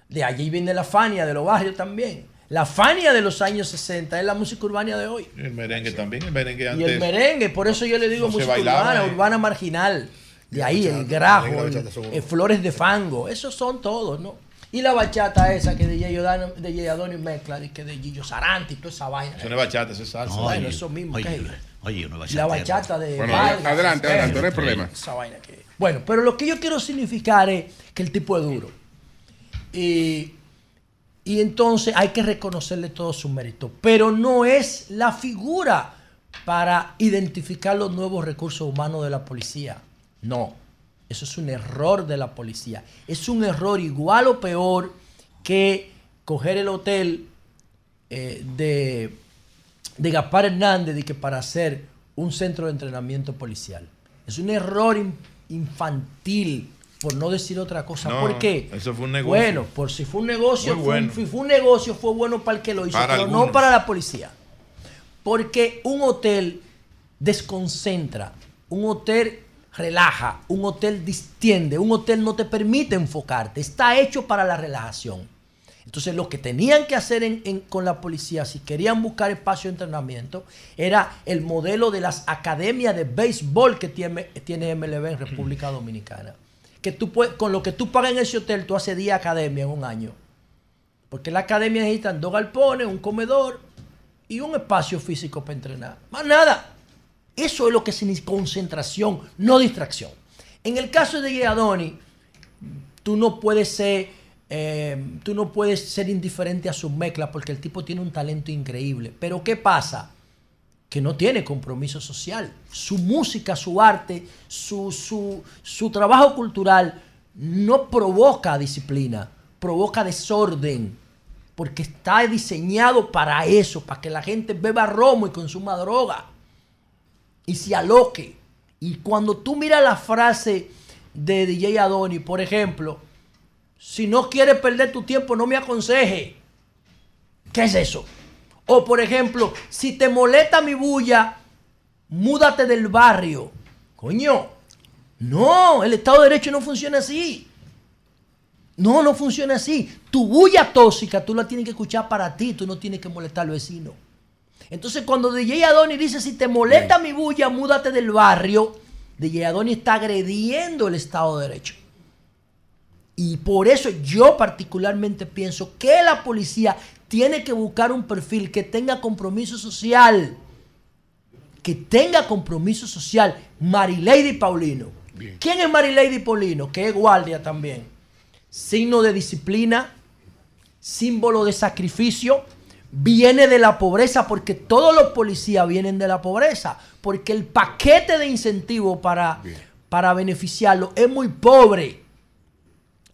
de allí viene la fania de los barrios también. La fania de los años 60 es la música urbana de hoy. El merengue también, el merengue Y antes. el merengue, por eso yo le digo no se música bailaba, urbana, eh. urbana marginal. De ahí el grajo, el- el flores de fango, esos son todos, ¿no? Y la bachata esa que de Jay Odano- Adonis mezcla, de que de Gillo Sarante y toda esa vaina. Eso no es bachata, eso es salsa. No, bueno, eso mismo, Oye, ¿qué es? Oye, una bachata. la bachata de Bueno, Vargas, adelante, adelante, no hay Ferro, problema. esa vaina que- Bueno, pero lo que yo quiero significar es que el tipo es duro. Y, y entonces hay que reconocerle todo su mérito. Pero no es la figura para identificar los nuevos recursos humanos de la policía. No, eso es un error de la policía. Es un error igual o peor que coger el hotel eh, de, de Gaspar Hernández de que para hacer un centro de entrenamiento policial. Es un error in- infantil, por no decir otra cosa. No, ¿Por qué? eso fue un negocio. Bueno, por si fue un negocio, fue, bueno. si fue un negocio, fue bueno para el que lo hizo, Para pero no para la policía. Porque un hotel desconcentra, un hotel relaja, un hotel distiende, un hotel no te permite enfocarte, está hecho para la relajación. Entonces lo que tenían que hacer con la policía, si querían buscar espacio de entrenamiento, era el modelo de las academias de béisbol que tiene, tiene MLB en República Dominicana. Que tú puedes, con lo que tú pagas en ese hotel, tú haces 10 academias en un año. Porque la academia necesitan dos galpones, un comedor y un espacio físico para entrenar. Más nada. Eso es lo que significa concentración, no distracción. En el caso de Giadoni, tú no puedes ser, eh, tú no puedes ser indiferente a su mezcla porque el tipo tiene un talento increíble. Pero ¿qué pasa? Que no tiene compromiso social. Su música, su arte, su, su, su trabajo cultural no provoca disciplina, provoca desorden. Porque está diseñado para eso, para que la gente beba romo y consuma droga y se aloque. Y cuando tú miras la frase de DJ Adoni, por ejemplo, si no quieres perder tu tiempo, no me aconseje. ¿Qué es eso? O por ejemplo, si te molesta mi bulla, múdate del barrio. Coño, no, el Estado de Derecho no funciona así. No, no funciona así. Tu bulla tóxica tú la tienes que escuchar para ti, tú no tienes que molestar al vecino. Entonces, cuando DJ Adoni dice, si te molesta mi bulla, múdate del barrio, DJ Adoni está agrediendo el Estado de Derecho. Y por eso yo particularmente pienso que la policía tiene que buscar un perfil que tenga compromiso social. Que tenga compromiso social. Marilady Paulino. ¿Quién es Marilady Paulino? Que es guardia también. Signo de disciplina, símbolo de sacrificio, viene de la pobreza, porque todos los policías vienen de la pobreza, porque el paquete de incentivos para, para beneficiarlo es muy pobre.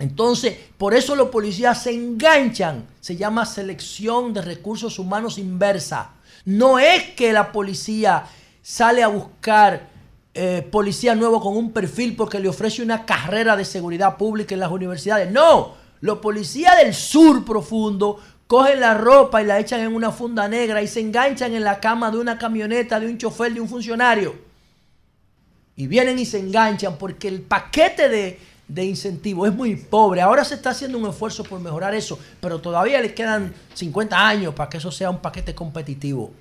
Entonces, por eso los policías se enganchan. Se llama selección de recursos humanos inversa. No es que la policía sale a buscar eh, policía nuevo con un perfil porque le ofrece una carrera de seguridad pública en las universidades. No, los policías del sur profundo cogen la ropa y la echan en una funda negra y se enganchan en la cama de una camioneta, de un chofer, de un funcionario. Y vienen y se enganchan porque el paquete de, de incentivo es muy pobre. Ahora se está haciendo un esfuerzo por mejorar eso, pero todavía le quedan 50 años para que eso sea un paquete competitivo.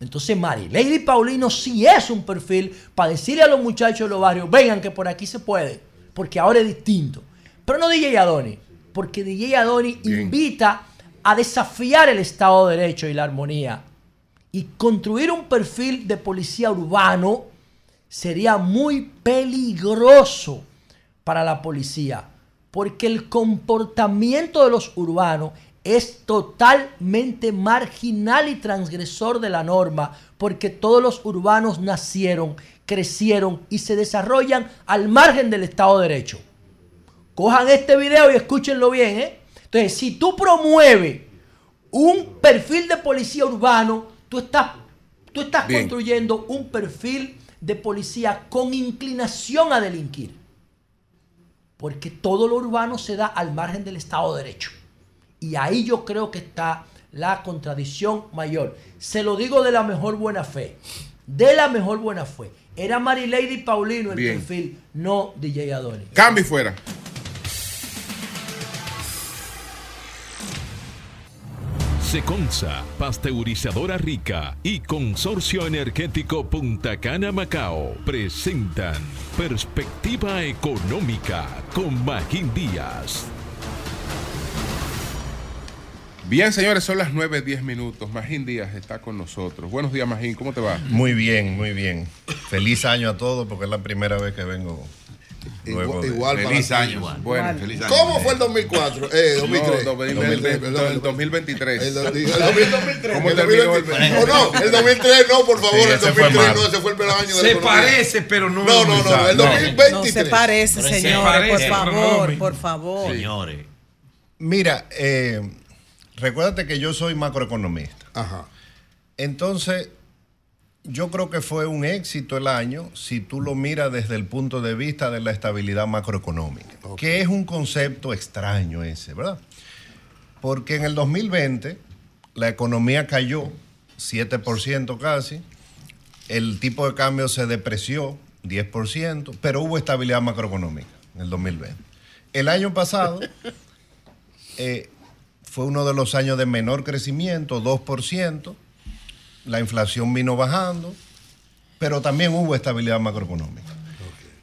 Entonces, Mari, Lady Paulino sí es un perfil para decirle a los muchachos de los barrios, vengan que por aquí se puede, porque ahora es distinto. Pero no DJ Adoni, porque DJ Adoni invita a desafiar el Estado de Derecho y la armonía. Y construir un perfil de policía urbano sería muy peligroso para la policía, porque el comportamiento de los urbanos es totalmente marginal y transgresor de la norma, porque todos los urbanos nacieron, crecieron y se desarrollan al margen del Estado de Derecho. Cojan este video y escúchenlo bien, ¿eh? Entonces, si tú promueves un perfil de policía urbano, tú estás, tú estás Bien. construyendo un perfil de policía con inclinación a delinquir. Porque todo lo urbano se da al margen del Estado de Derecho. Y ahí yo creo que está la contradicción mayor. Se lo digo de la mejor buena fe. De la mejor buena fe. Era Marilady Paulino el Bien. perfil, no DJ Adonis. Cambio fuera. Seconza, pasteurizadora rica y Consorcio Energético Punta Cana Macao presentan Perspectiva Económica con Magín Díaz. Bien, señores, son las 9, 10 minutos. Magín Díaz está con nosotros. Buenos días, Magín. ¿Cómo te va? Muy bien, muy bien. Feliz año a todos porque es la primera vez que vengo. Igual para Feliz año. Igual. Bueno, Igual. feliz año. ¿Cómo fue el 2004? Eh, 2003. No, 2000, 2003, el perdón, el 2023. El, el 2003. ¿Cómo el terminó 2023. el- O no, el 2003 no, por favor, Sí, el ese fue 2003 malo. no, ese fue el peor año de Se parece, pero no. No, no, no, el No. 2023. No se parece, señores, parece, por no favor, por favor. Señores. Mira, eh, recuérdate que yo soy macroeconomista. Ajá. Entonces, yo creo que fue un éxito el año si tú lo miras desde el punto de vista de la estabilidad macroeconómica, que es un concepto extraño ese, ¿verdad? Porque en el 2020 la economía cayó 7% casi, el tipo de cambio se depreció 10%, pero hubo estabilidad macroeconómica en el 2020. El año pasado eh, fue uno de los años de menor crecimiento, 2%, la inflación vino bajando, pero también hubo estabilidad macroeconómica.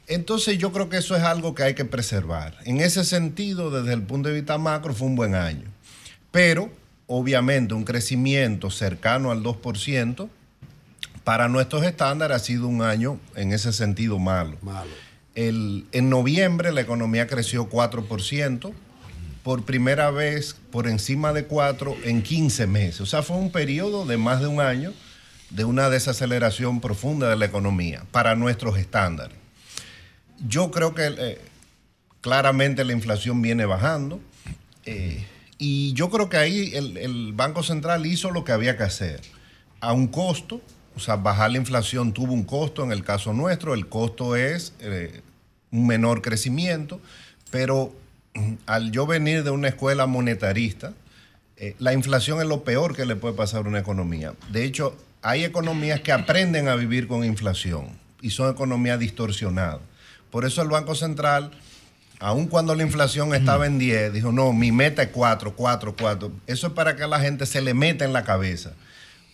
Entonces yo creo que eso es algo que hay que preservar. En ese sentido, desde el punto de vista macro, fue un buen año. Pero, obviamente, un crecimiento cercano al 2% para nuestros estándares ha sido un año en ese sentido malo. El- en noviembre la economía creció 4%, por primera vez por encima de 4 en 15 meses. O sea, fue un periodo de más de un año de una desaceleración profunda de la economía para nuestros estándares. Yo creo que eh, claramente la inflación viene bajando eh, y yo creo que ahí el, el Banco Central hizo lo que había que hacer a un costo, o sea, bajar la inflación tuvo un costo en el caso nuestro, el costo es eh, un menor crecimiento, pero al yo venir de una escuela monetarista, eh, la inflación es lo peor que le puede pasar a una economía. De hecho, hay economías que aprenden a vivir con inflación y son economías distorsionadas. Por eso el Banco Central, aun cuando la inflación estaba en 10, dijo, no, mi meta es 4, 4, 4. Eso es para que a la gente se le meta en la cabeza.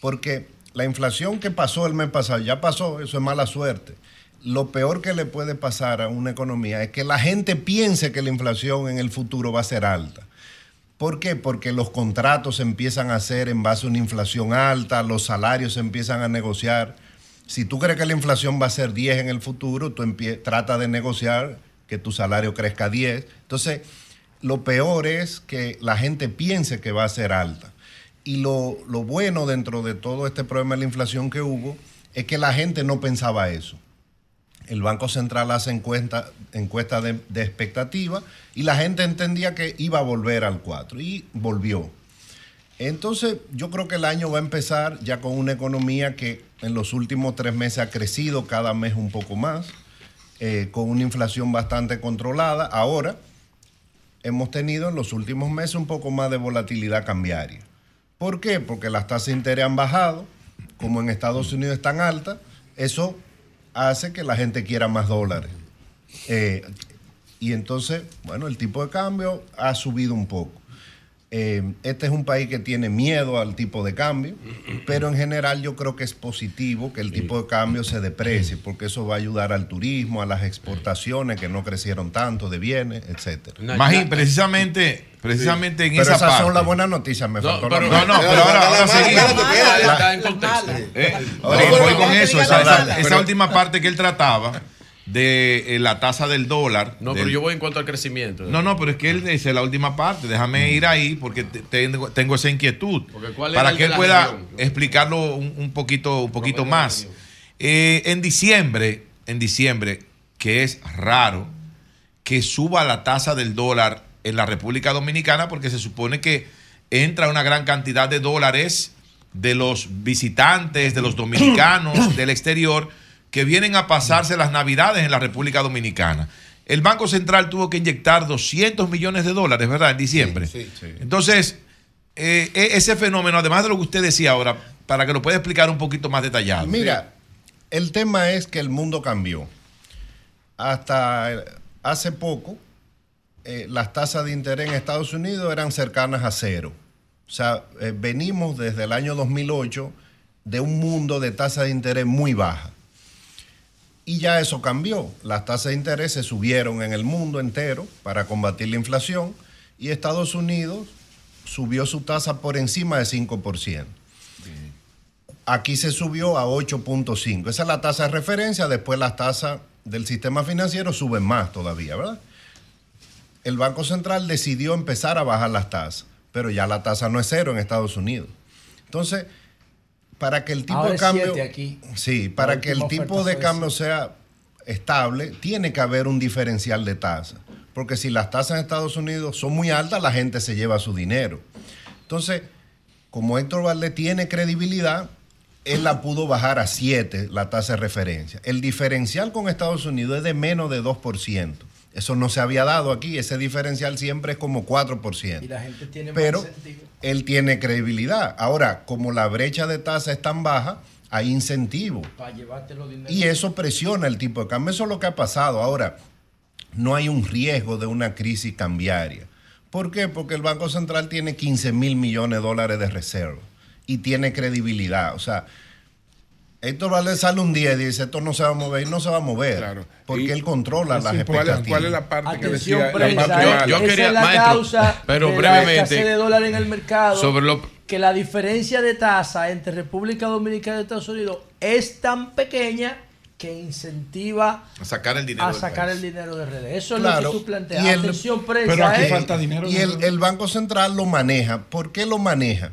Porque la inflación que pasó el mes pasado, ya pasó, eso es mala suerte. Lo peor que le puede pasar a una economía es que la gente piense que la inflación en el futuro va a ser alta. ¿Por qué? Porque los contratos se empiezan a hacer en base a una inflación alta, los salarios se empiezan a negociar. Si tú crees que la inflación va a ser 10 en el futuro, tú trata de negociar que tu salario crezca 10. Entonces, lo peor es que la gente piense que va a ser alta. Y lo, lo bueno dentro de todo este problema de la inflación que hubo es que la gente no pensaba eso. El Banco Central hace encuesta, encuesta de, de expectativa y la gente entendía que iba a volver al 4 y volvió. Entonces, yo creo que el año va a empezar ya con una economía que en los últimos tres meses ha crecido cada mes un poco más, eh, con una inflación bastante controlada. Ahora, hemos tenido en los últimos meses un poco más de volatilidad cambiaria. ¿Por qué? Porque las tasas de interés han bajado, como en Estados Unidos están altas, eso hace que la gente quiera más dólares. Eh, y entonces, bueno, el tipo de cambio ha subido un poco. Eh, este es un país que tiene miedo al tipo de cambio, pero en general yo creo que es positivo que el tipo de cambio se deprecie, porque eso va a ayudar al turismo, a las exportaciones que no crecieron tanto de bienes, etcétera. Magín, precisamente, precisamente en pero esa esas parte. son las buenas noticias, me faltó pero- mala. no, no, pero ahora- ahora seguimos. Eh, voy- con no eso, esa, última parte que él trataba de eh, la tasa del dólar. No, del- pero yo voy en cuanto al crecimiento. No, no, pero es que él dice la última parte. Déjame ir ahí porque te- tengo, tengo esa inquietud. Porque ¿cuál era Para que él pueda región? explicarlo un, un poquito, un poquito más. Eh, en diciembre, en diciembre, que es raro que suba la tasa del dólar en la República Dominicana porque se supone que entra una gran cantidad de dólares de los visitantes, de los dominicanos del exterior que vienen a pasarse las navidades en la República Dominicana. El Banco Central tuvo que inyectar 200 millones de dólares, ¿verdad? En diciembre. Entonces, eh, e- ese fenómeno, además de lo que usted decía ahora, para que lo pueda explicar un poquito más detallado. Mira, el tema es que el mundo cambió. Hasta eh, hace poco, eh, las tasas de interés en Estados Unidos eran cercanas a cero. O sea, eh, venimos desde el año 2008 de un mundo de tasas de interés muy baja. Y ya eso cambió. Las tasas de interés se subieron en el mundo entero para combatir la inflación y Estados Unidos subió su tasa por encima de 5%. Aquí se subió a 8.5. Esa es la tasa de referencia. Después las tasas del sistema financiero suben más todavía, ¿verdad? El Banco Central decidió empezar a bajar las tasas, pero ya la tasa no es cero en Estados Unidos. Entonces, para que el tipo Ahora de cambio... aquí. Sí, para que el tipo de cambio sea estable, tiene que haber un diferencial de tasa. Porque si las tasas en Estados Unidos son muy altas, la gente se lleva su dinero. Entonces, como Héctor Valdés tiene credibilidad, él la pudo bajar a 7, la tasa de referencia. El diferencial con Estados Unidos es de menos de 2%. Eso no se había dado aquí. Ese diferencial siempre es como 4%. Y la gente tiene Pero él tiene credibilidad. Ahora, como la brecha de tasa es tan baja, hay incentivo. Para llevarte los dineros. Y eso presiona el tipo de cambio. Eso es lo que ha pasado. Ahora, no hay un riesgo de una crisis cambiaria. ¿Por qué? Porque el Banco Central tiene 15 mil millones de dólares de reserva y tiene credibilidad. O sea, Héctor Valdés sale un día y dice, esto no se va a mover y no se va a mover. Porque él controla las ¿Cuál es, expectativas. cuál es la parte que Atención, decía? prensa, la parte ¿eh? yo Esa quería- es la maestro, causa pero de brevemente- de dólares en el mercado. Sobre lo- que la diferencia de tasa entre República Dominicana y Estados Unidos es tan pequeña que incentiva A sacar el dinero. a sacar país. el dinero de redes. Eso es Claro. lo que tú planteas. Y el- Atención, prensa. ¿eh? Y el, el Banco Central lo maneja. ¿Por qué lo maneja?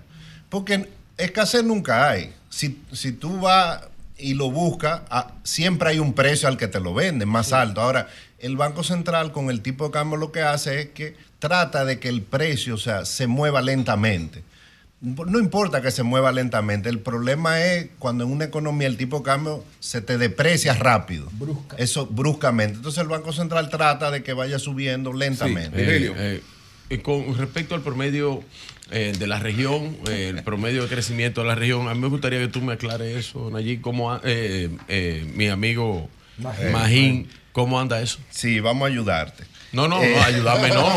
Porque escasez nunca hay. Si, si tú vas y lo buscas, ah, siempre hay un precio al que te lo venden, más alto. Ahora, el Banco Central con el tipo de cambio lo que hace es que trata de que el precio o sea, se mueva lentamente. No importa que se mueva lentamente, el problema es cuando en una economía el tipo de cambio se te deprecia rápido. Eso bruscamente. Entonces el Banco Central trata de que vaya subiendo lentamente. Eh, eh, y con respecto al promedio eh, de la región, eh, el promedio de crecimiento de la región, a mí me gustaría que tú me aclares eso, Nayib, cómo eh, eh, mi amigo Magín. Magín, ¿cómo anda eso? Sí, vamos a ayudarte. No, no, no, ayúdame, no.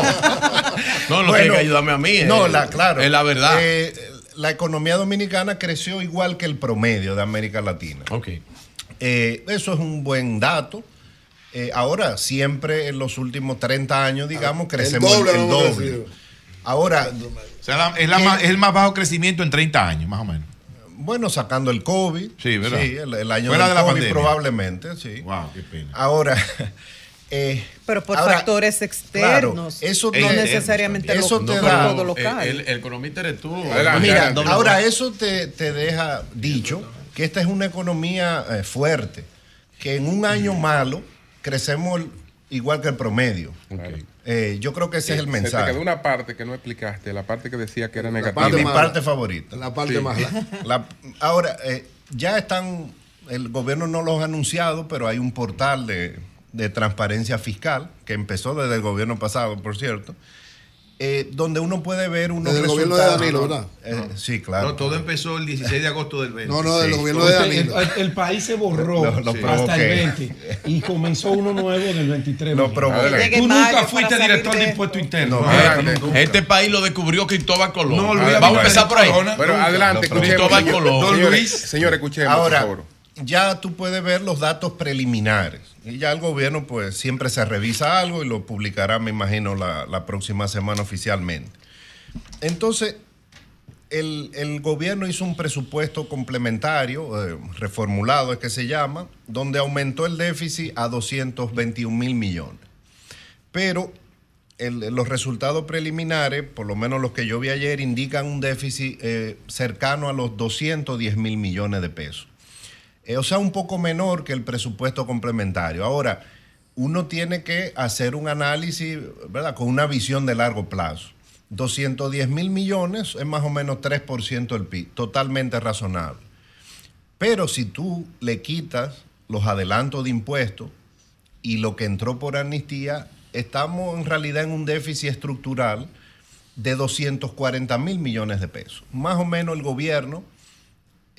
No, no Bueno, tiene que ayudarme a mí. No, la, claro. Es la verdad. Eh, la economía dominicana creció igual que el promedio de América Latina. Ok. Eh, eso es un buen dato. Eh, ahora, siempre en los últimos 30 años, digamos, crecemos el doble el hemos doble. Ahora, O sea, la- es, la ¿qué- más- es el más bajo crecimiento en 30 años, más o menos. bueno, sacando el COVID. Sí, ¿verdad? Sí, el, el año Fuera del de la COVID pandemia. probablemente, sí. Wow, qué pena. Ahora, Eh, Pero por ahora, factores externos, claro, eso no te- necesariamente eso lo- te por da- todo local. El, el economista eres tú. Mira, ahora eso te, te deja dicho que esta es una economía eh, fuerte, que en un año malo crecemos igual que el promedio. Eh, yo creo que ese es el Se te mensaje. quedó una parte que no explicaste, la parte que decía que era negativa. parte mi parte favorita. La parte mala. La- ahora, eh, ya están, el gobierno no los ha anunciado, pero hay un portal de, de transparencia fiscal que empezó desde el gobierno pasado, por cierto, eh, donde uno puede ver unos Desde el gobierno de resultados. Danilo, ¿verdad? Eh, sí, claro. No, todo empezó el 16 de agosto del 20. No, no, del Sí. gobierno de Danilo. el, el país se borró Lo- lo hasta provoqué. el 20 y comenzó uno nuevo en el 23. Lo imagínate. provoqué. Tú nunca fuiste director de de impuesto interno. No, Ah. Este país lo descubrió Cristóbal Colón. No, Vamos a empezar por ahí. Pero adelante. Cristóbal Colón. Don Señores, Luis. Señor, escuchemos, Ahora, por favor. ya tú puedes ver los datos preliminares. Y ya el gobierno, pues, siempre se revisa algo y lo publicará, me imagino, la, la próxima semana oficialmente. Entonces, el, el gobierno hizo un presupuesto complementario, eh, reformulado es que se llama, donde aumentó el déficit a 221 mil millones. Pero los resultados preliminares, por lo menos los que yo vi ayer, indican un déficit eh, cercano a los 210 mil millones de pesos. Eh, o sea, un poco menor que el presupuesto complementario. Ahora, uno tiene que hacer un análisis, ¿verdad? Con una visión de largo plazo. 210 mil millones es más o menos 3% del PIB, totalmente razonable. Pero si tú le quitas los adelantos de impuestos y lo que entró por amnistía, estamos en realidad en un déficit estructural de 240 mil millones de pesos. Más o menos el gobierno,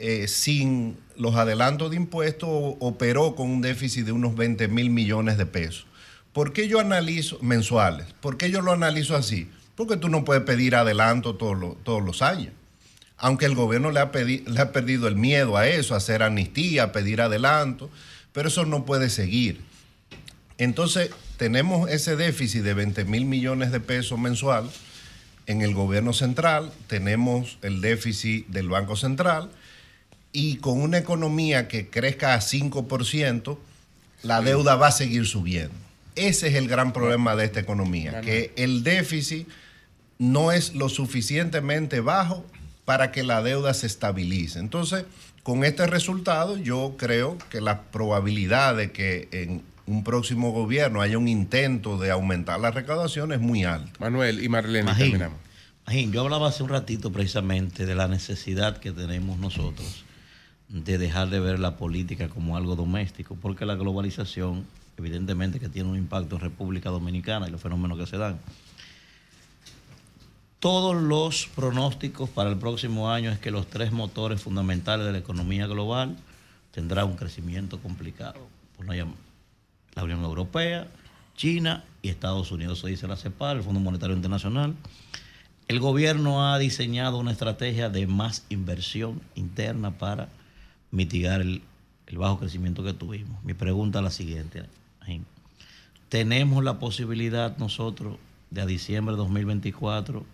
eh, sin los adelantos de impuestos, operó con un déficit de unos 20 mil millones de pesos. ¿Por qué yo analizo mensuales? ¿Por qué yo lo analizo así? Porque tú no puedes pedir adelanto todos los, años. Aunque el gobierno le ha, perdido el miedo a eso, a hacer amnistía, pedir adelanto, pero eso no puede seguir. Entonces, tenemos ese déficit de 20 mil millones de pesos mensual en el gobierno central, tenemos el déficit del Banco Central y con una economía que crezca a 5%, la deuda va a seguir subiendo. Ese es el gran problema de esta economía, que el déficit no es lo suficientemente bajo para que la deuda se estabilice. Entonces, con este resultado, yo creo que la probabilidad de que en un próximo gobierno haya un intento de aumentar la recaudación es muy alta. Manuel y Marlene, terminamos. Magín, yo hablaba hace un ratito precisamente de la necesidad que tenemos nosotros de dejar de ver la política como algo doméstico, porque la globalización, evidentemente que tiene un impacto en República Dominicana y los fenómenos que se dan. Todos los pronósticos para el próximo año es que los tres motores fundamentales de la economía global tendrán un crecimiento complicado. Por no llam- la Unión Europea, China y Estados Unidos, eso dice la CEPAL, el Fondo Monetario Internacional. El gobierno ha diseñado una estrategia de más inversión interna para mitigar el, bajo crecimiento que tuvimos. Mi pregunta es la siguiente. ¿Tenemos la posibilidad nosotros de a diciembre de 2024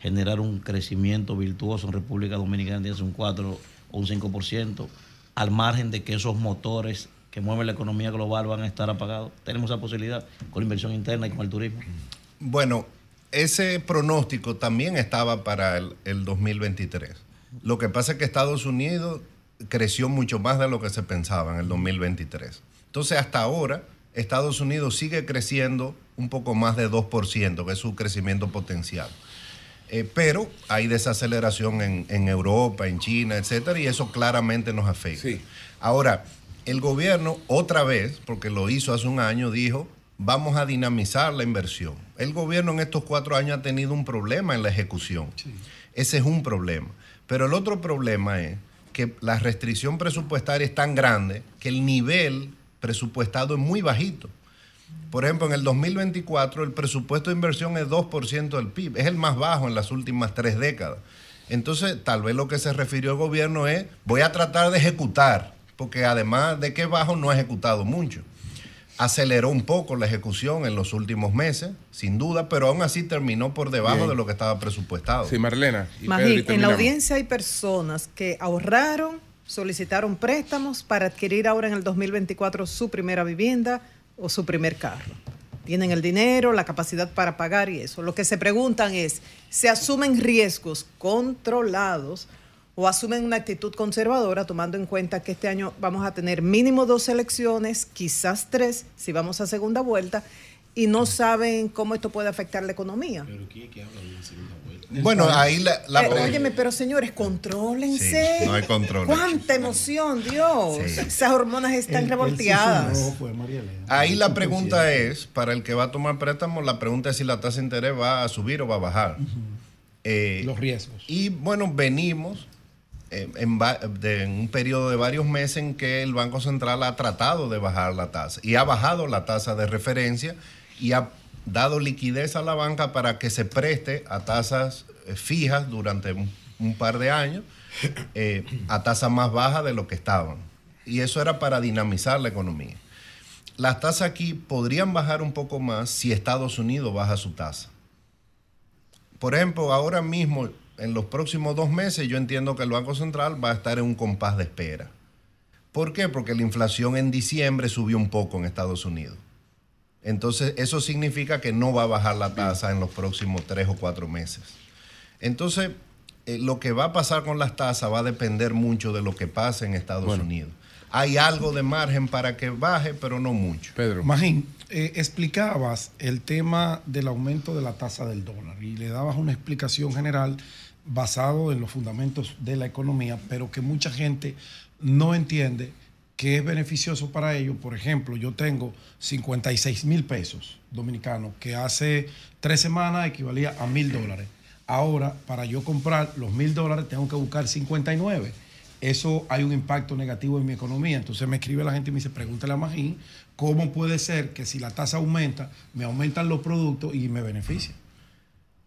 generar un crecimiento virtuoso en República Dominicana de un 4 o un 5%, al margen de que esos motores que mueven la economía global van a estar apagados? ¿Tenemos esa posibilidad con la inversión interna y con el turismo? Bueno, ese pronóstico también estaba para el 2023. Lo que pasa es que Estados Unidos creció mucho más de lo que se pensaba en el 2023. Entonces, hasta ahora, Estados Unidos sigue creciendo un poco más de 2%, que es su crecimiento potencial. Eh, pero hay desaceleración en, en Europa, en China, etcétera, y eso claramente nos afecta. Ahora, el gobierno, otra vez, porque lo hizo hace un año, dijo: vamos a dinamizar la inversión. El gobierno en estos cuatro años ha tenido un problema en la ejecución. Ese es un problema. Pero el otro problema es que la restricción presupuestaria es tan grande que el nivel presupuestado es muy bajito. Por ejemplo, en el 2024 el presupuesto de inversión es 2% del PIB, es el más bajo en las últimas tres décadas. Entonces, tal vez lo que se refirió el gobierno es, voy a tratar de ejecutar, porque además de que bajo no ha ejecutado mucho. Aceleró un poco la ejecución en los últimos meses, sin duda, pero aún así terminó por debajo Bien. de lo que estaba presupuestado. Sí, Marlena. y Magín, Pedro, y en la audiencia hay personas que ahorraron, solicitaron préstamos para adquirir ahora en el 2024 su primera vivienda, o su primer carro. Tienen el dinero, la capacidad para pagar y eso. Lo que se preguntan es, ¿se asumen riesgos controlados o asumen una actitud conservadora tomando en cuenta que este año vamos a tener mínimo dos elecciones, quizás tres, si vamos a segunda vuelta, y no saben cómo esto puede afectar la economía? Bueno, ahí la, la Eh, óyeme, pero señores, contrólense. Sí, no hay control. ¡Cuánta emoción, Dios! Sí. Esas hormonas están revolteadas. Ahí la pregunta es, para el que va a tomar préstamo, la pregunta es si la tasa de interés va a subir o va a bajar. Eh, Los riesgos. Y bueno, venimos de- en un periodo de varios meses en que el Banco Central ha tratado de bajar la tasa y ha bajado la tasa de referencia y ha dado liquidez a la banca para que se preste a tasas eh, fijas durante un, un par de años eh, a tasas más bajas de lo que estaban. Y eso era para dinamizar la economía. Las tasas aquí podrían bajar un poco más si Estados Unidos baja su tasa. Por ejemplo, ahora mismo, en los próximos dos meses, yo entiendo que el Banco Central va a estar en un compás de espera. ¿Por qué? Porque la inflación en diciembre subió un poco en Estados Unidos. Entonces, eso significa que no va a bajar la tasa en los próximos tres o cuatro meses. Entonces, eh, lo que va a pasar con las tasas va a depender mucho de lo que pase en Estados Unidos. Hay algo de margen para que baje, pero no mucho. Pedro. Magín, eh, explicabas el tema del aumento de la tasa del dólar y le dabas una explicación general basado en los fundamentos de la economía, pero que mucha gente no entiende que es beneficioso para ellos. Por ejemplo, yo tengo 56 mil pesos dominicanos, que hace tres semanas equivalía a mil dólares. Ahora, para yo comprar los mil dólares, tengo que buscar 59. Eso hay un impacto negativo en mi economía. Entonces me escribe la gente y me dice, pregúntale a Magín, ¿cómo puede ser que si la tasa aumenta, me aumentan los productos y me beneficia?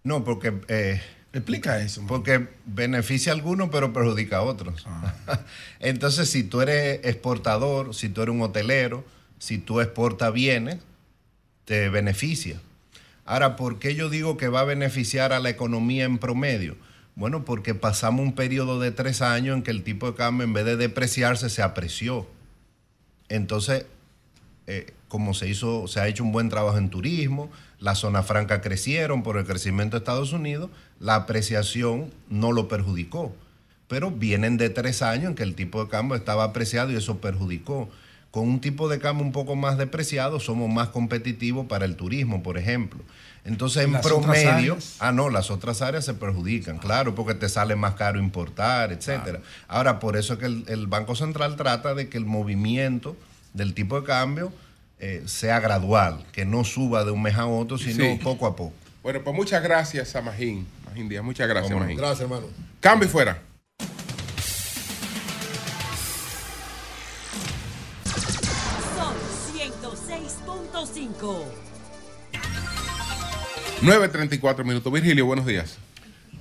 No, porque... eh, Explica eso. Porque beneficia a algunos, pero perjudica a otros. Entonces, si tú eres exportador, si tú eres un hotelero, si tú exportas bienes, te beneficia. Ahora, ¿por qué yo digo que va a beneficiar a la economía en promedio? Bueno, porque pasamos un periodo de tres años en que el tipo de cambio, en vez de depreciarse, se apreció. Entonces, eh, como se hizo, se ha hecho un buen trabajo en turismo, las zonas francas crecieron por el crecimiento de Estados Unidos, la apreciación no lo perjudicó. Pero vienen de tres años en que el tipo de cambio estaba apreciado y eso perjudicó. Con un tipo de cambio un poco más depreciado, somos más competitivos para el turismo, por ejemplo. Entonces, en Las promedio, ah, no, las otras áreas se perjudican, claro, porque te sale más caro importar, etcétera. Ahora, por eso es que el, el Banco Central trata de que el movimiento del tipo de cambio eh, sea gradual, que no suba de un mes a otro, sino Sí. poco a poco. Bueno, pues muchas gracias a Magín. Magín Díaz, muchas gracias. Magín. Gracias, hermano. Cambio y fuera. Son 106.5. 9.34 minutos. Virgilio, buenos días.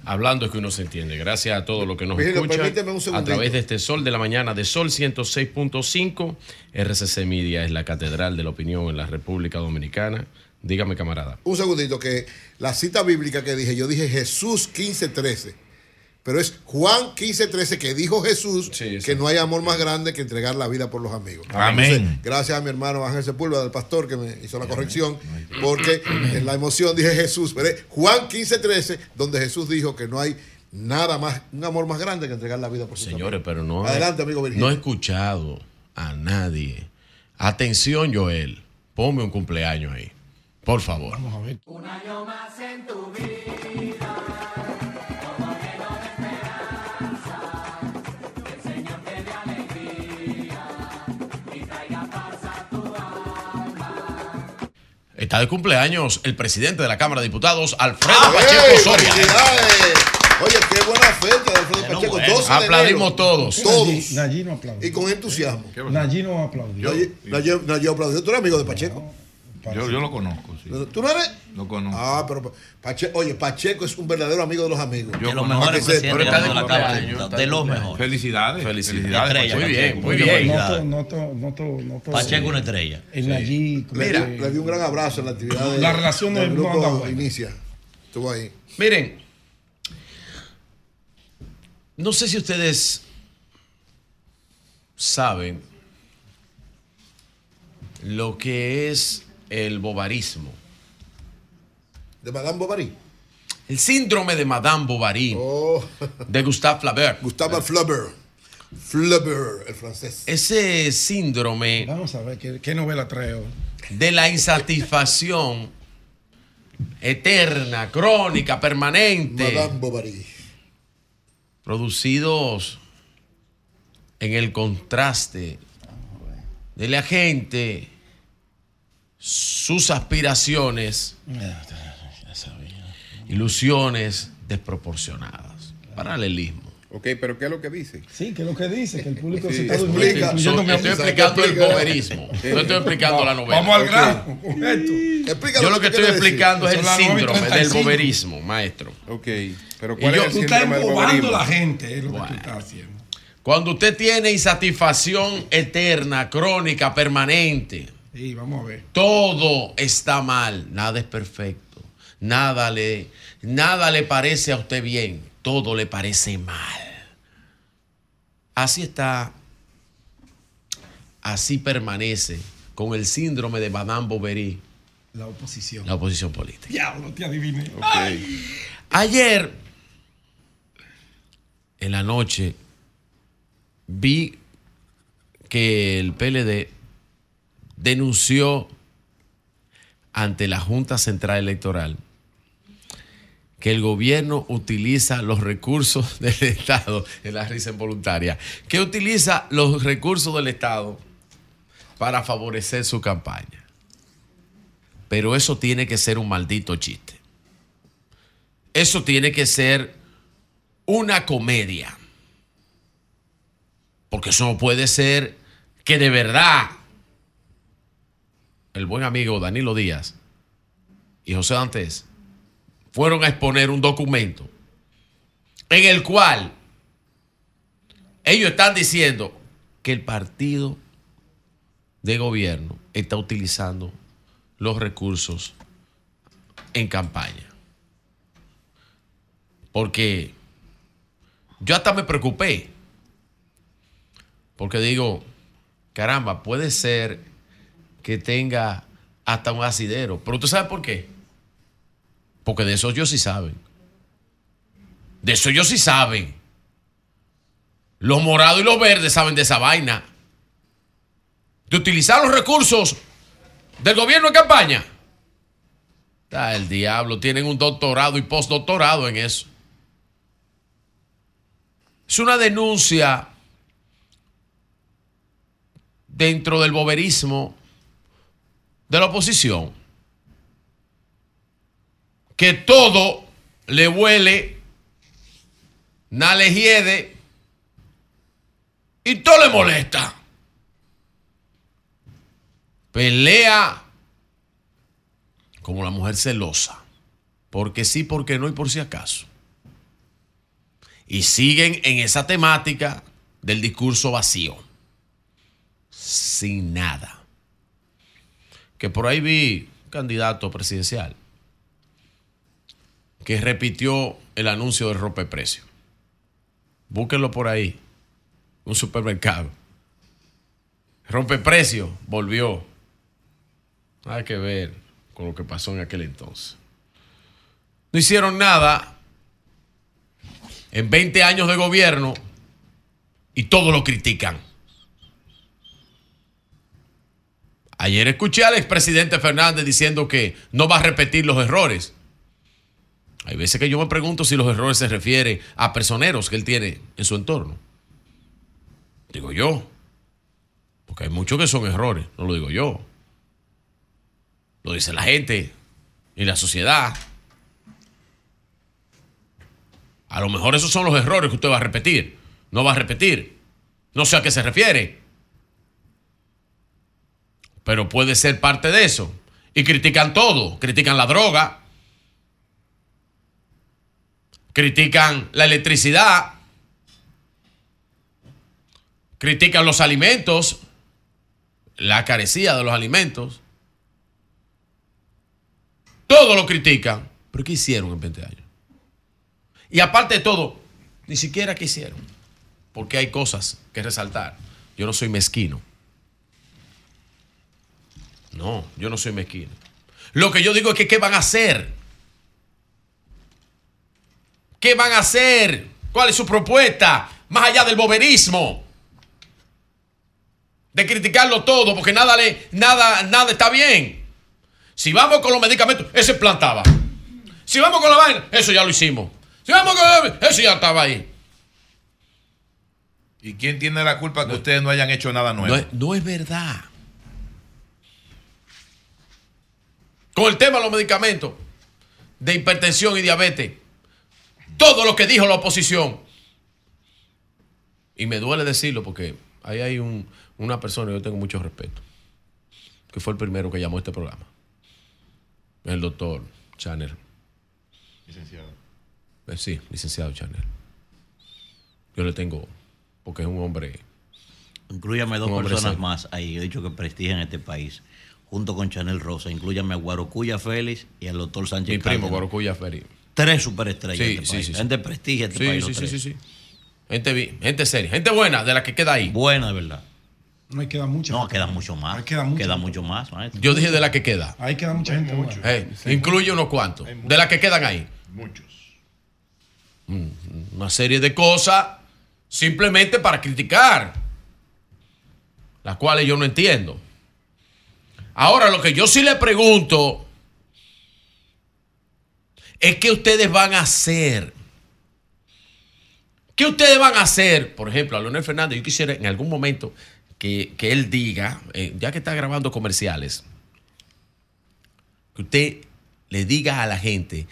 Hablando es que uno se entiende. Gracias a todos los que nos Virgilio, escuchan permíteme un a través de este Sol de la Mañana de Sol 106.5. RCC Media es la catedral de la opinión en la República Dominicana. Dígame, camarada. Un segundito, que la cita bíblica que dije, yo dije Jesús 15:13. Pero es Juan 15:13 que dijo Jesús que no hay amor más grande que entregar la vida por los amigos. Amén. Entonces, gracias a mi hermano Ángel Sepúlveda, del pastor, que me hizo la corrección, porque en la emoción dije Jesús. Pero es Juan 15:13, donde Jesús dijo que no hay nada más, un amor más grande que entregar la vida por sus Señores, pero no. Adelante, amigo Virgilio. No he escuchado a nadie. Atención, Joel. Ponme un cumpleaños ahí. Por favor. Vamos a ver. Un año más en tu vida, Está de cumpleaños el presidente de la Cámara de Diputados, Alfredo. Pacheco Soria. ¡Felicidades! Oye, qué buena fecha de Alfredo Pacheco. 12 de Aplaudimos enero. todos. Todos. Nayí- Nayí no aplaudió. Y con entusiasmo. Nayí no aplaudió. Nayí aplaudió. ¿Tú eres amigo de Pacheco? Yo, yo lo conozco, sí. ¿Tú no eres? Lo conozco. Ah, pero Pacheco, oye, Pacheco es un verdadero amigo de los amigos. Yo De los mejores presidentes la Cámara de cumpleaños, Diputados. De los mejores. Felicidades. Felicidades. Estrella, Muy bien, Pacheco. muy bien. Noto, noto, noto, noto. Pacheco una estrella. En como Mira, que- le di un gran abrazo en la actividad de, La relación del no grupo. Inicia. Estuvo ahí. Miren, no sé si ustedes saben lo que es el bobarismo. ¿De Madame Bovary? El síndrome de Madame Bovary. De Gustave Flaubert. Gustave Flaubert. Flaubert, el francés. Ese síndrome Vamos a ver qué, qué novela trae hoy. de la insatisfacción eterna, crónica, permanente. Madame Bovary. producidos en el contraste de la gente, sus aspiraciones, ilusiones desproporcionadas, paralelismo. Ok, pero ¿qué es lo que dice? Sí, que es lo que dice, que el público Sí, se está explica. So- estoy explicando el boberismo. No estoy explicando la novela. Vamos al grano. esto. Yo lo que estoy explicando es el síndrome del 35. boberismo, maestro. Ok, pero ¿cuál yo- es el síndrome del a la gente, es lo que tú estás haciendo. Cuando usted tiene insatisfacción eterna, crónica, permanente, Sí, vamos a ver. todo está mal, nada es perfecto, nada le, nada le parece a usted bien, todo le parece mal. Así está, así permanece con el síndrome de Madame Bovary La oposición. la oposición política. Diablo, te adiviné. Ayer, en la noche, vi que el PLD denunció ante la Junta Central Electoral que el gobierno utiliza los recursos del Estado, en la risa involuntaria, que utiliza los recursos del Estado para favorecer su campaña. Pero eso tiene que ser un maldito chiste. Eso tiene que ser una comedia. Porque eso no puede ser que de verdad el buen amigo Danilo Díaz y José Dantes fueron a exponer un documento en el cual ellos están diciendo que el partido de gobierno está utilizando los recursos en campaña. Porque yo hasta me preocupé. Porque digo, caramba, puede ser que tenga hasta un asidero. Pero usted sabe por qué. Porque de eso ellos sí saben. De eso ellos sí saben. Los morados y los verdes saben de esa vaina. De utilizar los recursos del gobierno en campaña. Está el diablo. Tienen un doctorado y postdoctorado en eso. Es una denuncia dentro del boberismo de la oposición. Que todo le huele, nada le hiede y todo le molesta. Pelea como la mujer celosa. Porque sí, porque no y por si acaso. Y siguen en esa temática del discurso vacío. Sin nada. Que por ahí vi un candidato presidencial que repitió el anuncio del rompeprecio. Búsquenlo por ahí. Un supermercado. Rompeprecio volvió. Nada que ver con lo que pasó en aquel entonces. No hicieron nada en 20 años de gobierno y todo lo critican. Ayer escuché al expresidente Fernández diciendo que no va a repetir los errores. Hay veces que yo me pregunto si los errores se refieren a personeros que él tiene en su entorno. Digo yo. Porque hay muchos que son errores, no lo digo yo. Lo dice la gente y la sociedad. A lo mejor esos son los errores que usted va a repetir. No va a repetir. No sé a qué se refiere. Pero puede ser parte de eso. Y critican todo. Critican la droga. Critican la electricidad. Critican los alimentos. La carecía de los alimentos. Todo lo critican. ¿Pero qué hicieron en 20 años? Y aparte de todo, ni siquiera qué hicieron. Porque hay cosas que resaltar. Yo no soy mezquino. No, yo no soy mezquino. Lo que yo digo es que ¿qué van a hacer? ¿Qué van a hacer? ¿Cuál es su propuesta? Más allá del boberismo. De criticarlo todo porque nada, le, nada, nada está bien. Si vamos con los medicamentos, ese plantaba. Si vamos con la vaina, eso ya lo hicimos. Si vamos con eso ya estaba ahí. ¿Y quién tiene la culpa que ustedes no hayan hecho nada nuevo? No es, no es verdad. Con el tema de los medicamentos de hipertensión y diabetes, todo lo que dijo la oposición, y me duele decirlo porque ahí hay un- una persona que yo tengo mucho respeto, que fue el primero que llamó a este programa, el doctor Chanel. Licenciado. Eh, sí, licenciado Chanel. Yo le tengo, porque es un hombre. Inclúyame dos hombre personas más ahí, he dicho que prestigian este país, junto con Chanel Rosa. Inclúyame a Guarocuya Félix y al doctor Sánchez Mi primo, Cárdenas. Guarocuya Félix. Tres superestrellas Sí, de este sí, país. sí, sí. Gente prestigia este Sí, país. sí, sí, sí, sí. Gente, gente seria, gente buena, de la que queda ahí. Buena, de verdad. No hay queda mucha. No, queda mucho más. queda mucho. Queda mucho más, maestro. Yo dije de la que queda. Ahí queda mucha gente. buena. Eh, incluye unos cuantos. De las que quedan ahí. Muchos. Mm, Una serie de cosas simplemente para criticar. Las cuales yo no entiendo. Ahora, lo que yo sí le pregunto es qué ustedes van a hacer. ¿Qué ustedes van a hacer? Por ejemplo, a Leonel Fernández, yo quisiera en algún momento que, que él diga, eh, ya que está grabando comerciales, que usted le diga a la gente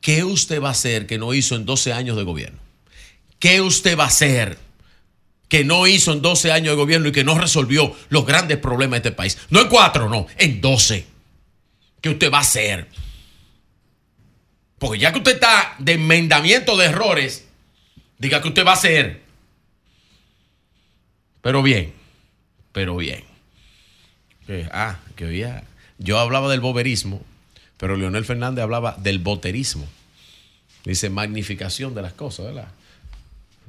qué usted va a hacer que no hizo en 12 años de gobierno. ¿Qué usted va a hacer que no hizo en 12 años de gobierno y que no resolvió los grandes problemas de este país? No en cuatro, no, en 12. ¿Qué usted va a hacer? Porque ya que usted está de enmendamiento de errores, diga que usted va a hacer. Pero bien, pero bien. Ah, que oía. Yo hablaba del boberismo, pero Leonel Fernández hablaba del boterismo. Dice magnificación de las cosas, ¿verdad?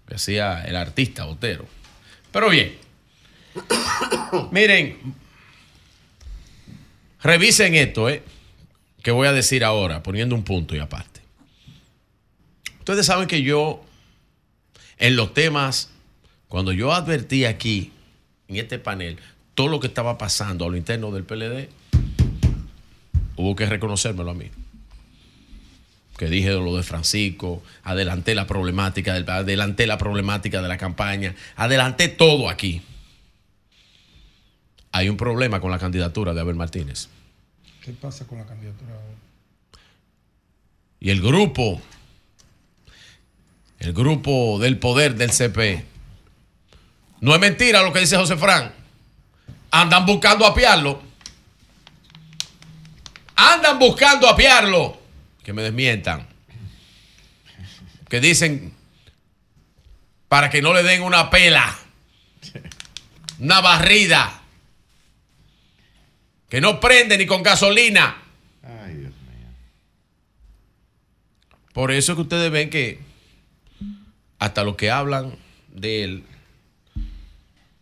Que hacía el artista botero. Pero bien. Miren, revisen esto, ¿eh? Que voy a decir ahora, poniendo un punto y aparte. Ustedes saben que yo, en los temas, cuando yo advertí aquí, en este panel, todo lo que estaba pasando a lo interno del PLD, hubo que reconocérmelo a mí. Que dije lo de Francisco, adelanté la problemática del, adelanté la problemática de la campaña, adelanté todo aquí. Hay un problema con la candidatura de Abel Martínez. ¿Qué pasa con la candidatura? Y el grupo, el grupo del poder del CP, no es mentira lo que dice José Fran. Andan buscando apiarlo. Andan buscando apiarlo. Que me desmientan. Que dicen para que no le den una pela. Una barrida. Que no prende ni con gasolina. Ay, Dios mío. Por eso es que ustedes ven que hasta los que hablan de él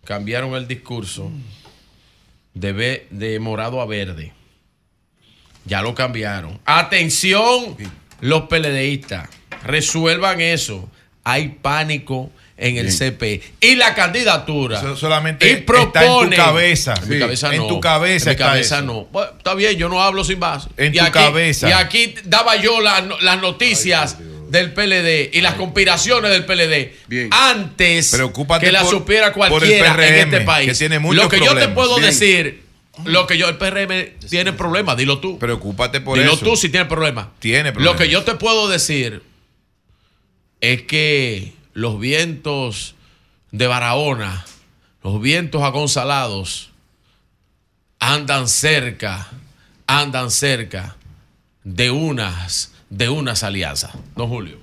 cambiaron el discurso de, de morado a verde. Ya lo cambiaron. Atención, los PLDistas, resuelvan eso. Hay pánico en el CP. Y la candidatura. Eso solamente y está en tu cabeza. En mi Sí, cabeza en no. tu cabeza En mi cabeza no. Bueno, está bien, yo no hablo sin base. En Y tu aquí- cabeza. Y aquí daba yo la- las noticias del PLD y las conspiraciones del PLD antes Preocúpate que la por- supiera por el cualquiera en PRM, este país. que tiene muchos lo que yo te puedo Bien. decir, lo que yo, el PRM tiene problemas, dilo tú. Preocúpate por dilo eso. tú si tiene problemas. Tiene Lo problemas. que yo te puedo decir es que los vientos de Barahona, los vientos agonsalados, andan cerca, andan cerca de unas, de unas alianzas. Don Julio.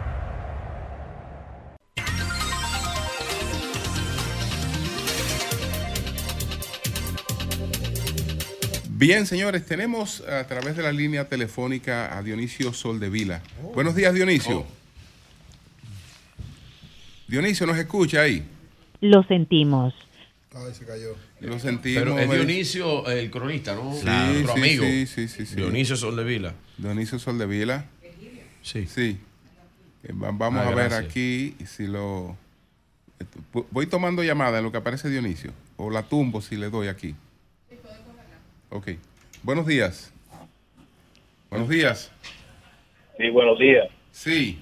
Bien, señores, tenemos a través de la línea telefónica a Dionisio Soldevila. Buenos días, Dionisio. Dionisio, ¿nos escucha ahí? Lo sentimos. Ay, se cayó. Lo sentimos. Pero es Dionisio, el cronista, ¿no? Sí, Nuestro sí, amigo. Sí, sí, sí, sí. Dionisio Soldevila. Dionisio Soldevila. Sí. Sí. Eh, va- Vamos Ah, a ver gracias. aquí si lo... Vo- Voy tomando llamada en lo que aparece Dionisio. O la tumbo si le doy aquí. Ok. Buenos días. Buenos días. Sí, buenos días. Sí.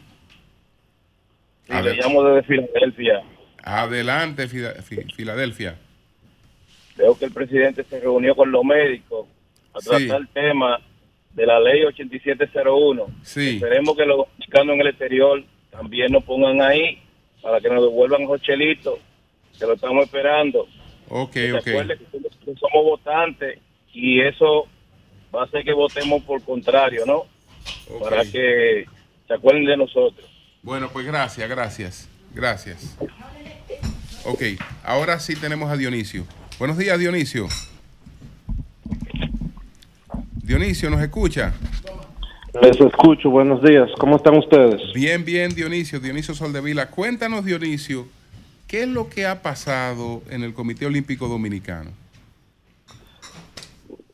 Sí, le llamo desde Filadelfia. Adelante, Filadelfia. Veo que el presidente se reunió con los médicos a tratar Sí. el tema de la ley 8701. Sí. Esperemos que los mexicanos en el exterior también nos pongan ahí para que nos devuelvan esos chelitos, que lo estamos esperando. Ok, Que ok. que somos votantes y eso va a hacer que votemos por contrario, ¿no? Para que se acuerden de nosotros. Bueno, pues gracias, gracias. Gracias. Ok, ahora sí tenemos a Dionisio. Buenos días, Dionisio. Dionisio, ¿nos escucha? Les escucho, buenos días. ¿Cómo están ustedes? Bien, bien, Dionisio, Dionisio Soldevila. Cuéntanos, Dionisio, ¿qué es lo que ha pasado en el Comité Olímpico Dominicano?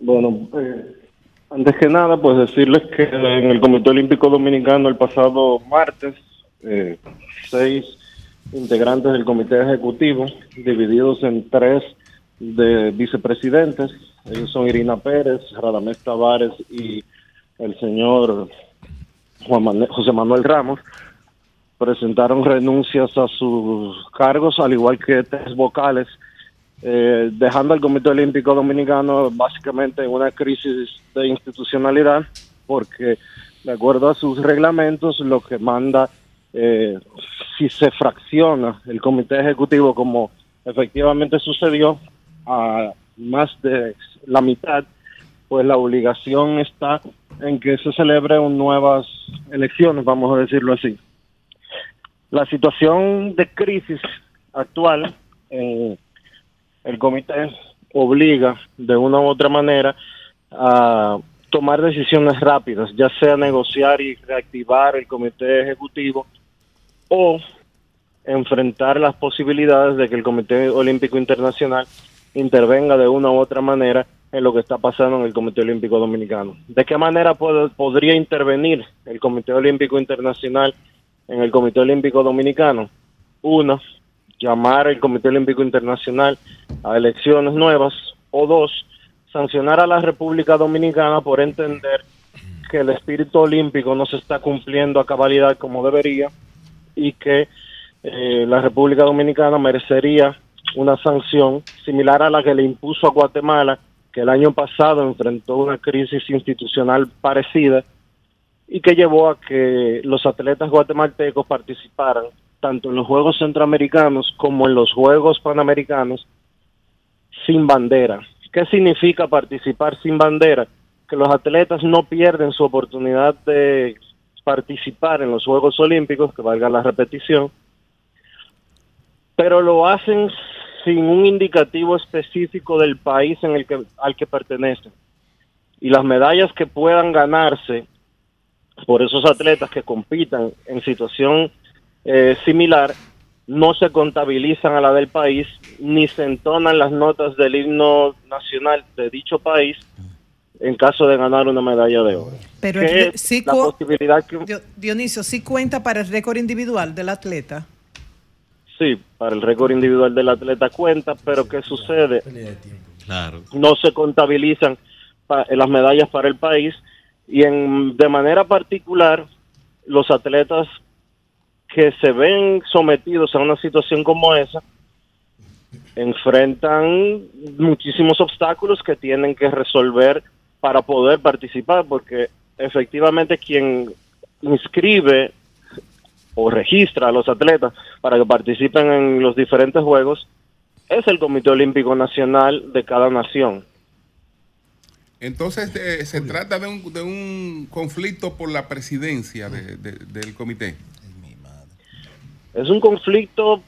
Bueno, eh, antes que nada, pues decirles que en el Comité Olímpico Dominicano el pasado martes, eh, seis integrantes del Comité Ejecutivo, divididos en tres de vicepresidentes, ellos son Irina Pérez, Radamés Tavares y el señor Juan Mane- José Manuel Ramos, presentaron renuncias a sus cargos, al igual que tres vocales eh, dejando al Comité Olímpico Dominicano básicamente en una crisis de institucionalidad, porque de acuerdo a sus reglamentos, lo que manda, eh, si se fracciona el Comité Ejecutivo, como efectivamente sucedió, a más de la mitad, pues la obligación está en que se celebren nuevas elecciones, vamos a decirlo así. La situación de crisis actual en el comité obliga de una u otra manera a tomar decisiones rápidas, ya sea negociar y reactivar el comité ejecutivo o enfrentar las posibilidades de que el Comité Olímpico Internacional intervenga de una u otra manera en lo que está pasando en el Comité Olímpico Dominicano. ¿De qué manera podría intervenir el Comité Olímpico Internacional en el Comité Olímpico Dominicano? Uno, llamar al Comité Olímpico Internacional a elecciones nuevas. O dos, sancionar a la República Dominicana por entender que el espíritu olímpico no se está cumpliendo a cabalidad como debería y que eh, la República Dominicana merecería una sanción similar a la que le impuso a Guatemala, que el año pasado enfrentó una crisis institucional parecida y que llevó a que los atletas guatemaltecos participaran tanto en los Juegos Centroamericanos como en los Juegos Panamericanos sin bandera. ¿Qué significa participar sin bandera? Que los atletas no pierden su oportunidad de participar en los Juegos Olímpicos, que valga la repetición, pero lo hacen sin un indicativo específico del país en el que, al que pertenecen. Y las medallas que puedan ganarse por esos atletas que compitan en situación eh, similar no se contabilizan a la del país ni se entonan las notas del himno nacional de dicho país en caso de ganar una medalla de oro. Pero el- sí la posibilidad que Dio- Dionisio, ¿sí cuenta para el récord individual del atleta? sí, para el récord individual del atleta cuenta, pero ¿qué sucede? Claro. no se contabilizan pa- las medallas para el país y en, de manera particular los atletas que se ven sometidos a una situación como esa enfrentan muchísimos obstáculos que tienen que resolver para poder participar porque efectivamente quien inscribe o registra a los atletas para que participen en los diferentes juegos es el Comité Olímpico Nacional de cada nación. Entonces, eh, se trata de un, de un conflicto por la presidencia de- de- del comité. Es un conflicto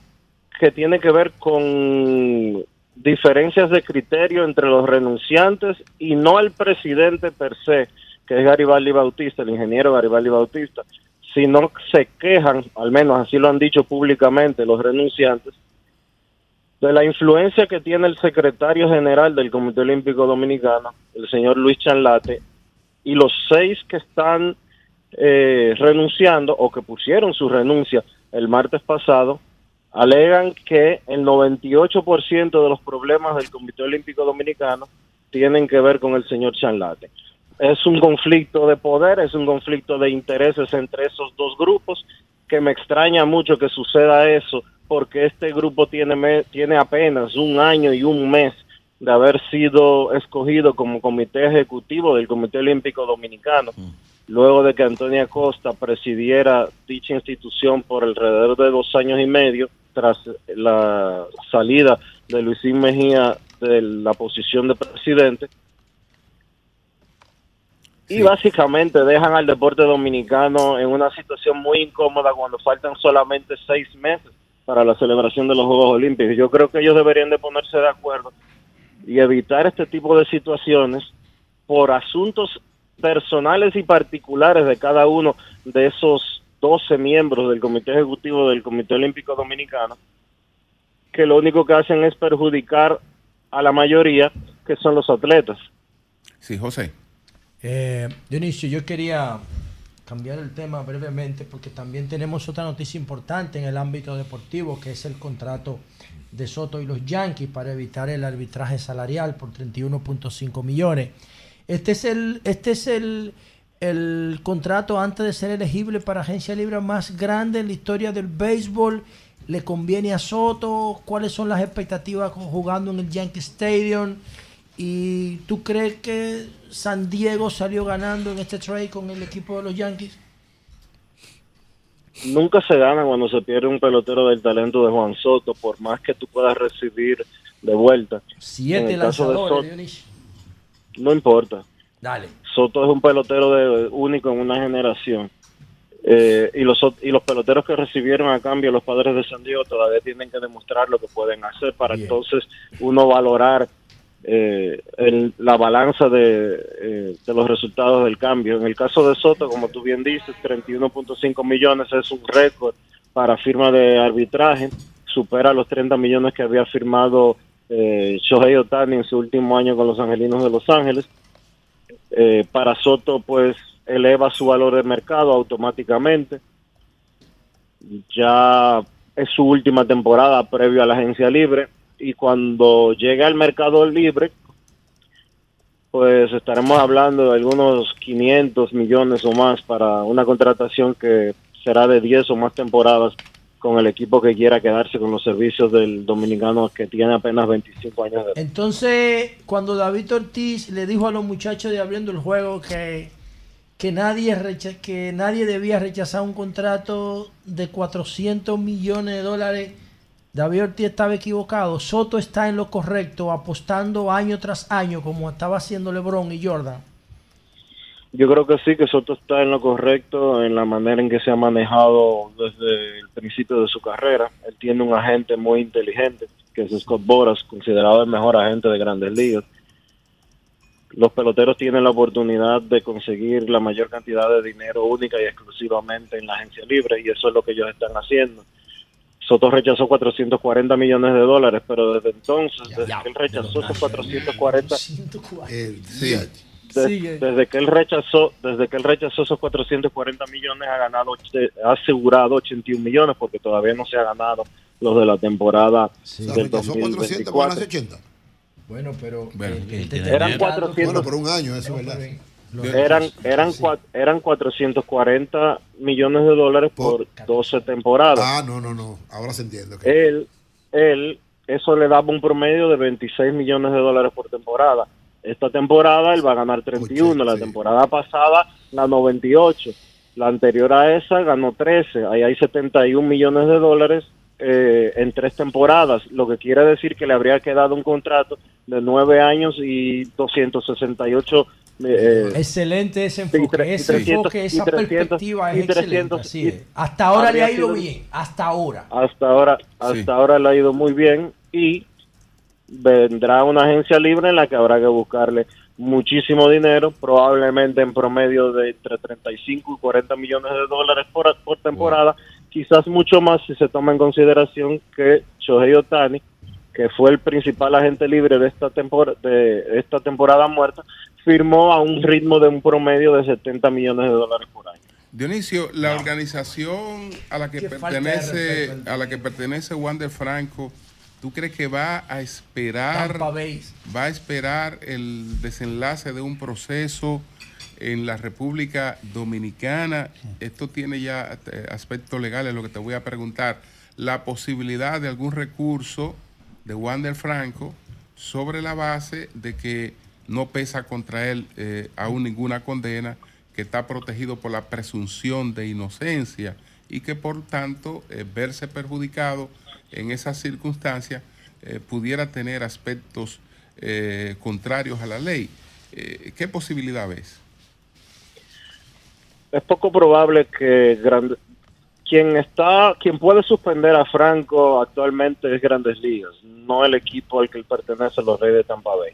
que tiene que ver con diferencias de criterio entre los renunciantes y no el presidente per se, que es Garibaldi Bautista, el ingeniero Garibaldi Bautista, sino se quejan, al menos así lo han dicho públicamente los renunciantes, de la influencia que tiene el secretario general del Comité Olímpico Dominicano, el señor Luis Chanlate, y los seis que están eh, renunciando o que pusieron su renuncia el martes pasado, alegan que el 98% de los problemas del Comité Olímpico Dominicano tienen que ver con el señor Chanlate. Es un conflicto de poder, es un conflicto de intereses entre esos dos grupos, que me extraña mucho que suceda eso, porque este grupo tiene, tiene apenas un año y un mes de haber sido escogido como comité ejecutivo del Comité Olímpico Dominicano, luego de que Antonia Costa presidiera dicha institución por alrededor de dos años y medio, tras la salida de Luisín Mejía de la posición de presidente. Y básicamente dejan al deporte dominicano en una situación muy incómoda cuando faltan solamente seis meses para la celebración de los Juegos Olímpicos. Yo creo que ellos deberían de ponerse de acuerdo y evitar este tipo de situaciones por asuntos personales y particulares de cada uno de esos 12 miembros del Comité Ejecutivo del Comité Olímpico Dominicano, que lo único que hacen es perjudicar a la mayoría, que son los atletas. Sí, José. Eh, Dionisio, yo quería cambiar el tema brevemente porque también tenemos otra noticia importante en el ámbito deportivo, que es el contrato de Soto y los Yankees para evitar el arbitraje salarial por 31.5 millones. Este es el, este es el, el contrato antes de ser elegible para agencia libre más grande en la historia del béisbol. ¿Le conviene a Soto? ¿Cuáles son las expectativas jugando en el Yankee Stadium? ¿Y tú crees que San Diego salió ganando en este trade con el equipo de los Yankees? Nunca se gana cuando se pierde un pelotero del talento de Juan Soto, por más que tú puedas recibir de vuelta. En Siete el caso de lanzadores, Soto. No importa. Dale. Soto es un pelotero de, único en una generación. Eh, y, los, y los peloteros que recibieron a cambio los padres de San Diego todavía tienen que demostrar lo que pueden hacer para Bien. entonces uno valorar eh, el- la balanza de, eh, de los resultados del cambio. En el caso de Soto, como tú bien dices, 31.5 millones es un récord para firma de arbitraje, supera los 30 millones que había firmado eh, Shohei Otani en su último año con los Angelinos de Los Ángeles. Eh, para Soto, pues eleva su valor de mercado automáticamente. Ya es su última temporada previo a la agencia libre y cuando llegue al mercado libre, pues estaremos hablando de algunos 500 millones o más para una contratación que será de 10 o más temporadas con el equipo que quiera quedarse con los servicios del dominicano que tiene apenas 25 años de edad. Entonces, cuando David Ortiz le dijo a los muchachos de abriendo el juego que, que, nadie, que nadie debía rechazar un contrato de 400 millones de dólares, David Ortiz estaba equivocado. Soto está en lo correcto, apostando año tras año, como estaba haciendo LeBron y Jordan. Yo creo que sí, que Soto está en lo correcto en la manera en que se ha manejado desde el principio de su carrera. Él tiene un agente muy inteligente, que es Scott Boras, considerado el mejor agente de grandes ligas. Los peloteros tienen la oportunidad de conseguir la mayor cantidad de dinero única y exclusivamente en la agencia libre, y eso es lo que ellos están haciendo. Soto rechazó 440 millones de dólares, pero desde entonces, desde que él rechazó esos 440, de- Sigue. desde que él rechazó, desde que él rechazó esos 440 millones ha ganado, och- ha asegurado 81 millones porque todavía no se ha ganado los de la temporada del 2024. 80. Bueno, pero Eran 400. Bueno, por un año, eso es verdad. Eran eran cua- eran 440 millones de dólares por 12 temporadas. Ah, no, no, no. Ahora se entiende. ok. Él él eso le daba un promedio de 26 millones de dólares por temporada. Esta temporada él va a ganar 31, la temporada pasada la 98, la anterior a esa ganó 13, ahí hay 71 millones de dólares eh, en tres temporadas, lo que quiere decir que le habría quedado un contrato de nueve años y 268 eh, Excelente ese y enfoque, tre- y ese 300, enfoque, esa y 300, perspectiva es excelente. 300, así y- es. Hasta ahora le ha ido sido- bien, hasta ahora. hasta ahora hasta ahora le ha ido muy bien y vendrá una agencia libre en la que habrá que buscarle muchísimo dinero, probablemente en promedio de entre 35 y 40 millones de dólares por, por temporada, quizás mucho más si se toma en consideración que Shohei Otani, que fue el principal agente libre de esta, tempor de esta temporada muerta, firmó a un ritmo de un promedio de 70 millones de dólares por año. Dionisio, la organización a la que Qué pertenece a la que pertenece Wander Franco, ¿tú crees que va a esperar va a esperar el desenlace de un proceso en la República Dominicana? Esto tiene ya eh, aspectos legales, lo que te voy a preguntar, la posibilidad de algún recurso de Wander Franco sobre la base de que no pesa contra él eh, aún ninguna condena, que está protegido por la presunción de inocencia y que por tanto eh, verse perjudicado en esas circunstancias eh, pudiera tener aspectos eh, contrarios a la ley. Eh, ¿Qué posibilidad ves? es poco probable que Grand- quien está quien puede suspender a Franco actualmente es Grandes Ligas, no el equipo al que él pertenece, los Reyes de Tampa Bay.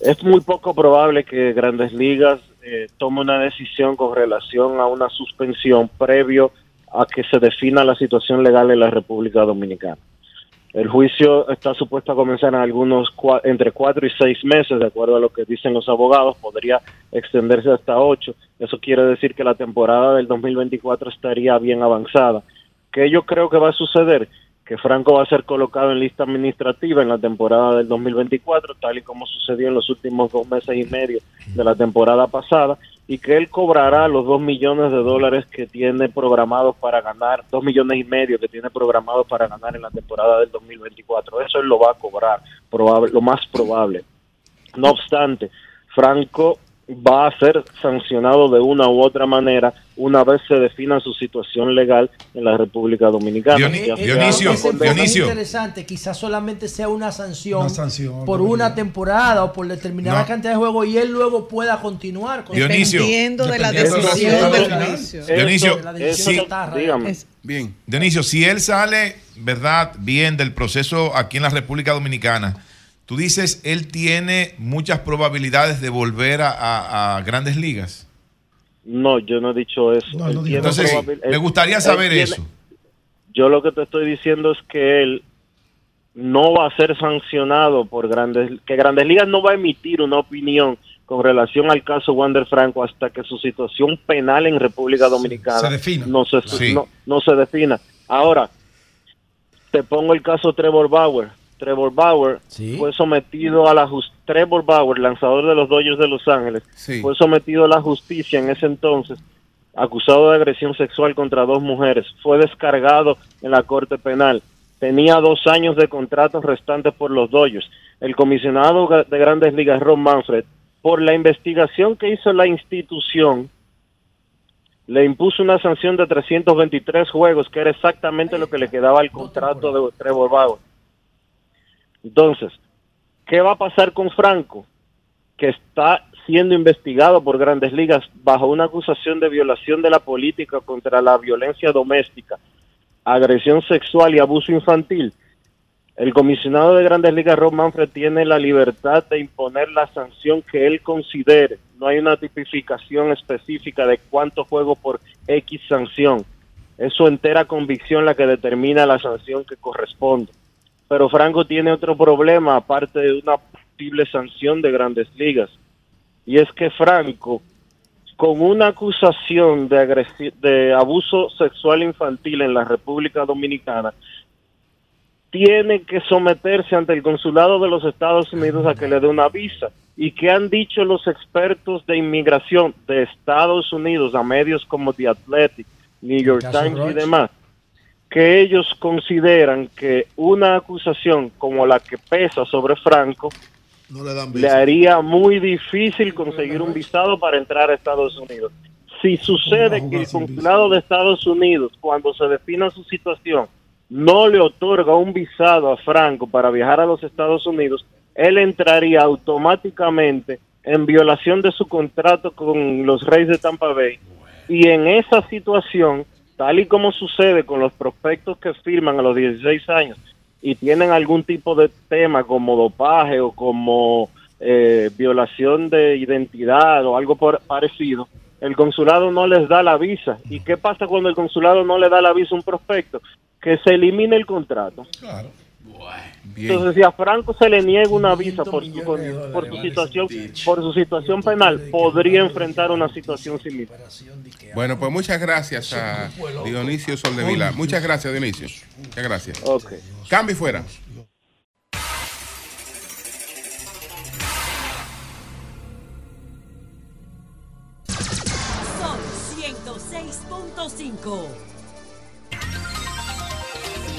Es muy poco probable que Grandes Ligas eh, tome una decisión con relación a una suspensión previo a que se defina la situación legal en la República Dominicana. El juicio está supuesto a comenzar en algunos entre cuatro y seis meses, de acuerdo a lo que dicen los abogados, podría extenderse hasta ocho. Eso quiere decir que la temporada del 2024 estaría bien avanzada. ¿Qué yo creo que va a suceder? Que Franco va a ser colocado en lista administrativa en la temporada del 2024, tal y como sucedió en los últimos dos meses y medio de la temporada pasada, y que él cobrará los dos millones de dólares que tiene programados para ganar, dos millones y medio que tiene programados para ganar en la temporada del 2024. Eso él lo va a cobrar, probable, lo más probable. No obstante, Franco va a ser sancionado de una u otra manera una vez se defina su situación legal en la República Dominicana. Enfoque condena- Es interesante, quizás solamente sea una sanción, Una sanción, por una temporada o por determinada No. cantidad de juegos y él luego pueda continuar. con- Dionisio. Dependiendo de la decisión del juicio. Dionisio, De la decisión sí. chatarra. dígame. Es- Bien. Dionisio, si él sale, ¿verdad? Bien del proceso aquí en la República Dominicana, tú dices, él tiene muchas probabilidades de volver a, a- a grandes ligas. No, yo no he dicho eso. Él tiene Entonces, me gustaría saber tiene- eso. Yo lo que te estoy diciendo es que él no va a ser sancionado por grandes, que Grandes Ligas no va a emitir una opinión con relación al caso Wander Franco hasta que su situación penal en República Dominicana se defina. no se Sí. no, no se defina. Ahora te pongo el caso Trevor Bauer. Trevor Bauer fue sometido a la justicia. Trevor Bauer, lanzador de los Dodgers de Los Ángeles, Sí. fue sometido a la justicia en ese entonces, acusado de agresión sexual contra dos mujeres. Fue descargado en la corte penal. Tenía dos años de contratos restantes por los Dodgers. El comisionado de Grandes Ligas, Ron Manfred, por la investigación que hizo la institución, le impuso una sanción de 323 juegos, que era exactamente lo que le quedaba al contrato de Trevor Bauer. Entonces, ¿qué va a pasar con Franco? Que está siendo investigado por grandes ligas bajo una acusación de violación de la política contra la violencia doméstica, agresión sexual y abuso infantil. El comisionado de grandes ligas, Rob Manfred, tiene la libertad de imponer la sanción que él considere. No hay una tipificación específica de cuánto juego por X sanción. Es su entera convicción la que determina la sanción que corresponde. Pero Franco tiene otro problema, aparte de una posible sanción de grandes ligas. Y es que Franco, con una acusación de, abuso sexual infantil en la República Dominicana, tiene que someterse ante el consulado de los Estados Unidos a que le dé una visa. ¿Y qué han dicho los expertos de inmigración de Estados Unidos a medios como The Athletic, New York Times y demás? Que ellos consideran que una acusación como la que pesa sobre Franco No le dan le haría muy difícil conseguir un visado para entrar a Estados Unidos. Si sucede que el consulado de Estados Unidos, cuando se defina su situación, no le otorga un visado a Franco para viajar a los Estados Unidos, él entraría automáticamente en violación de su contrato con los Reyes de Tampa Bay. Y en esa situación, tal y como sucede con los prospectos que firman a los 16 años y tienen algún tipo de tema como dopaje o como eh, violación de identidad o algo por- parecido, el consulado no les da la visa. ¿Y qué pasa cuando el consulado no le da la visa a un prospecto? Que se elimine el contrato. Entonces, si a Franco se le niega una visa por su, con- por su situación por su situación penal, podría enfrentar una situación similar. Bueno, pues muchas gracias a Dionisio Soldevila. Muchas gracias, Dionisio. Muchas gracias. Cambio y fuera. Son 106.5.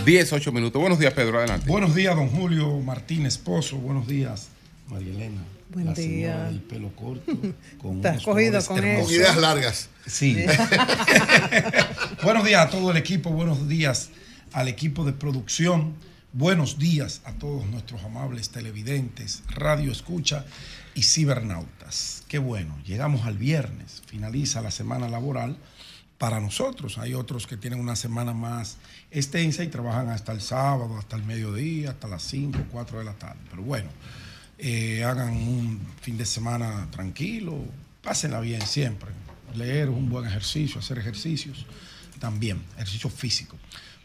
10, 8 minutos. Buenos días, Pedro. Adelante. Buenos días, don Julio Martínez Pozo. Buenos días, María Elena. Buen la día. señora del pelo corto. Con unos cogido con eso. Con ideas largas. Sí. buenos días a todo el equipo. Buenos días al equipo de producción. Buenos días a todos nuestros amables televidentes, radio escucha y cibernautas. Qué bueno, llegamos al viernes, finaliza la semana laboral para nosotros. Hay otros que tienen una semana más extensa y trabajan hasta el sábado, hasta el mediodía, hasta las 5, 4 de la tarde. Pero bueno, eh, hagan un fin de semana tranquilo, pásenla bien siempre. Leer es un buen ejercicio, hacer ejercicios también, ejercicio físico.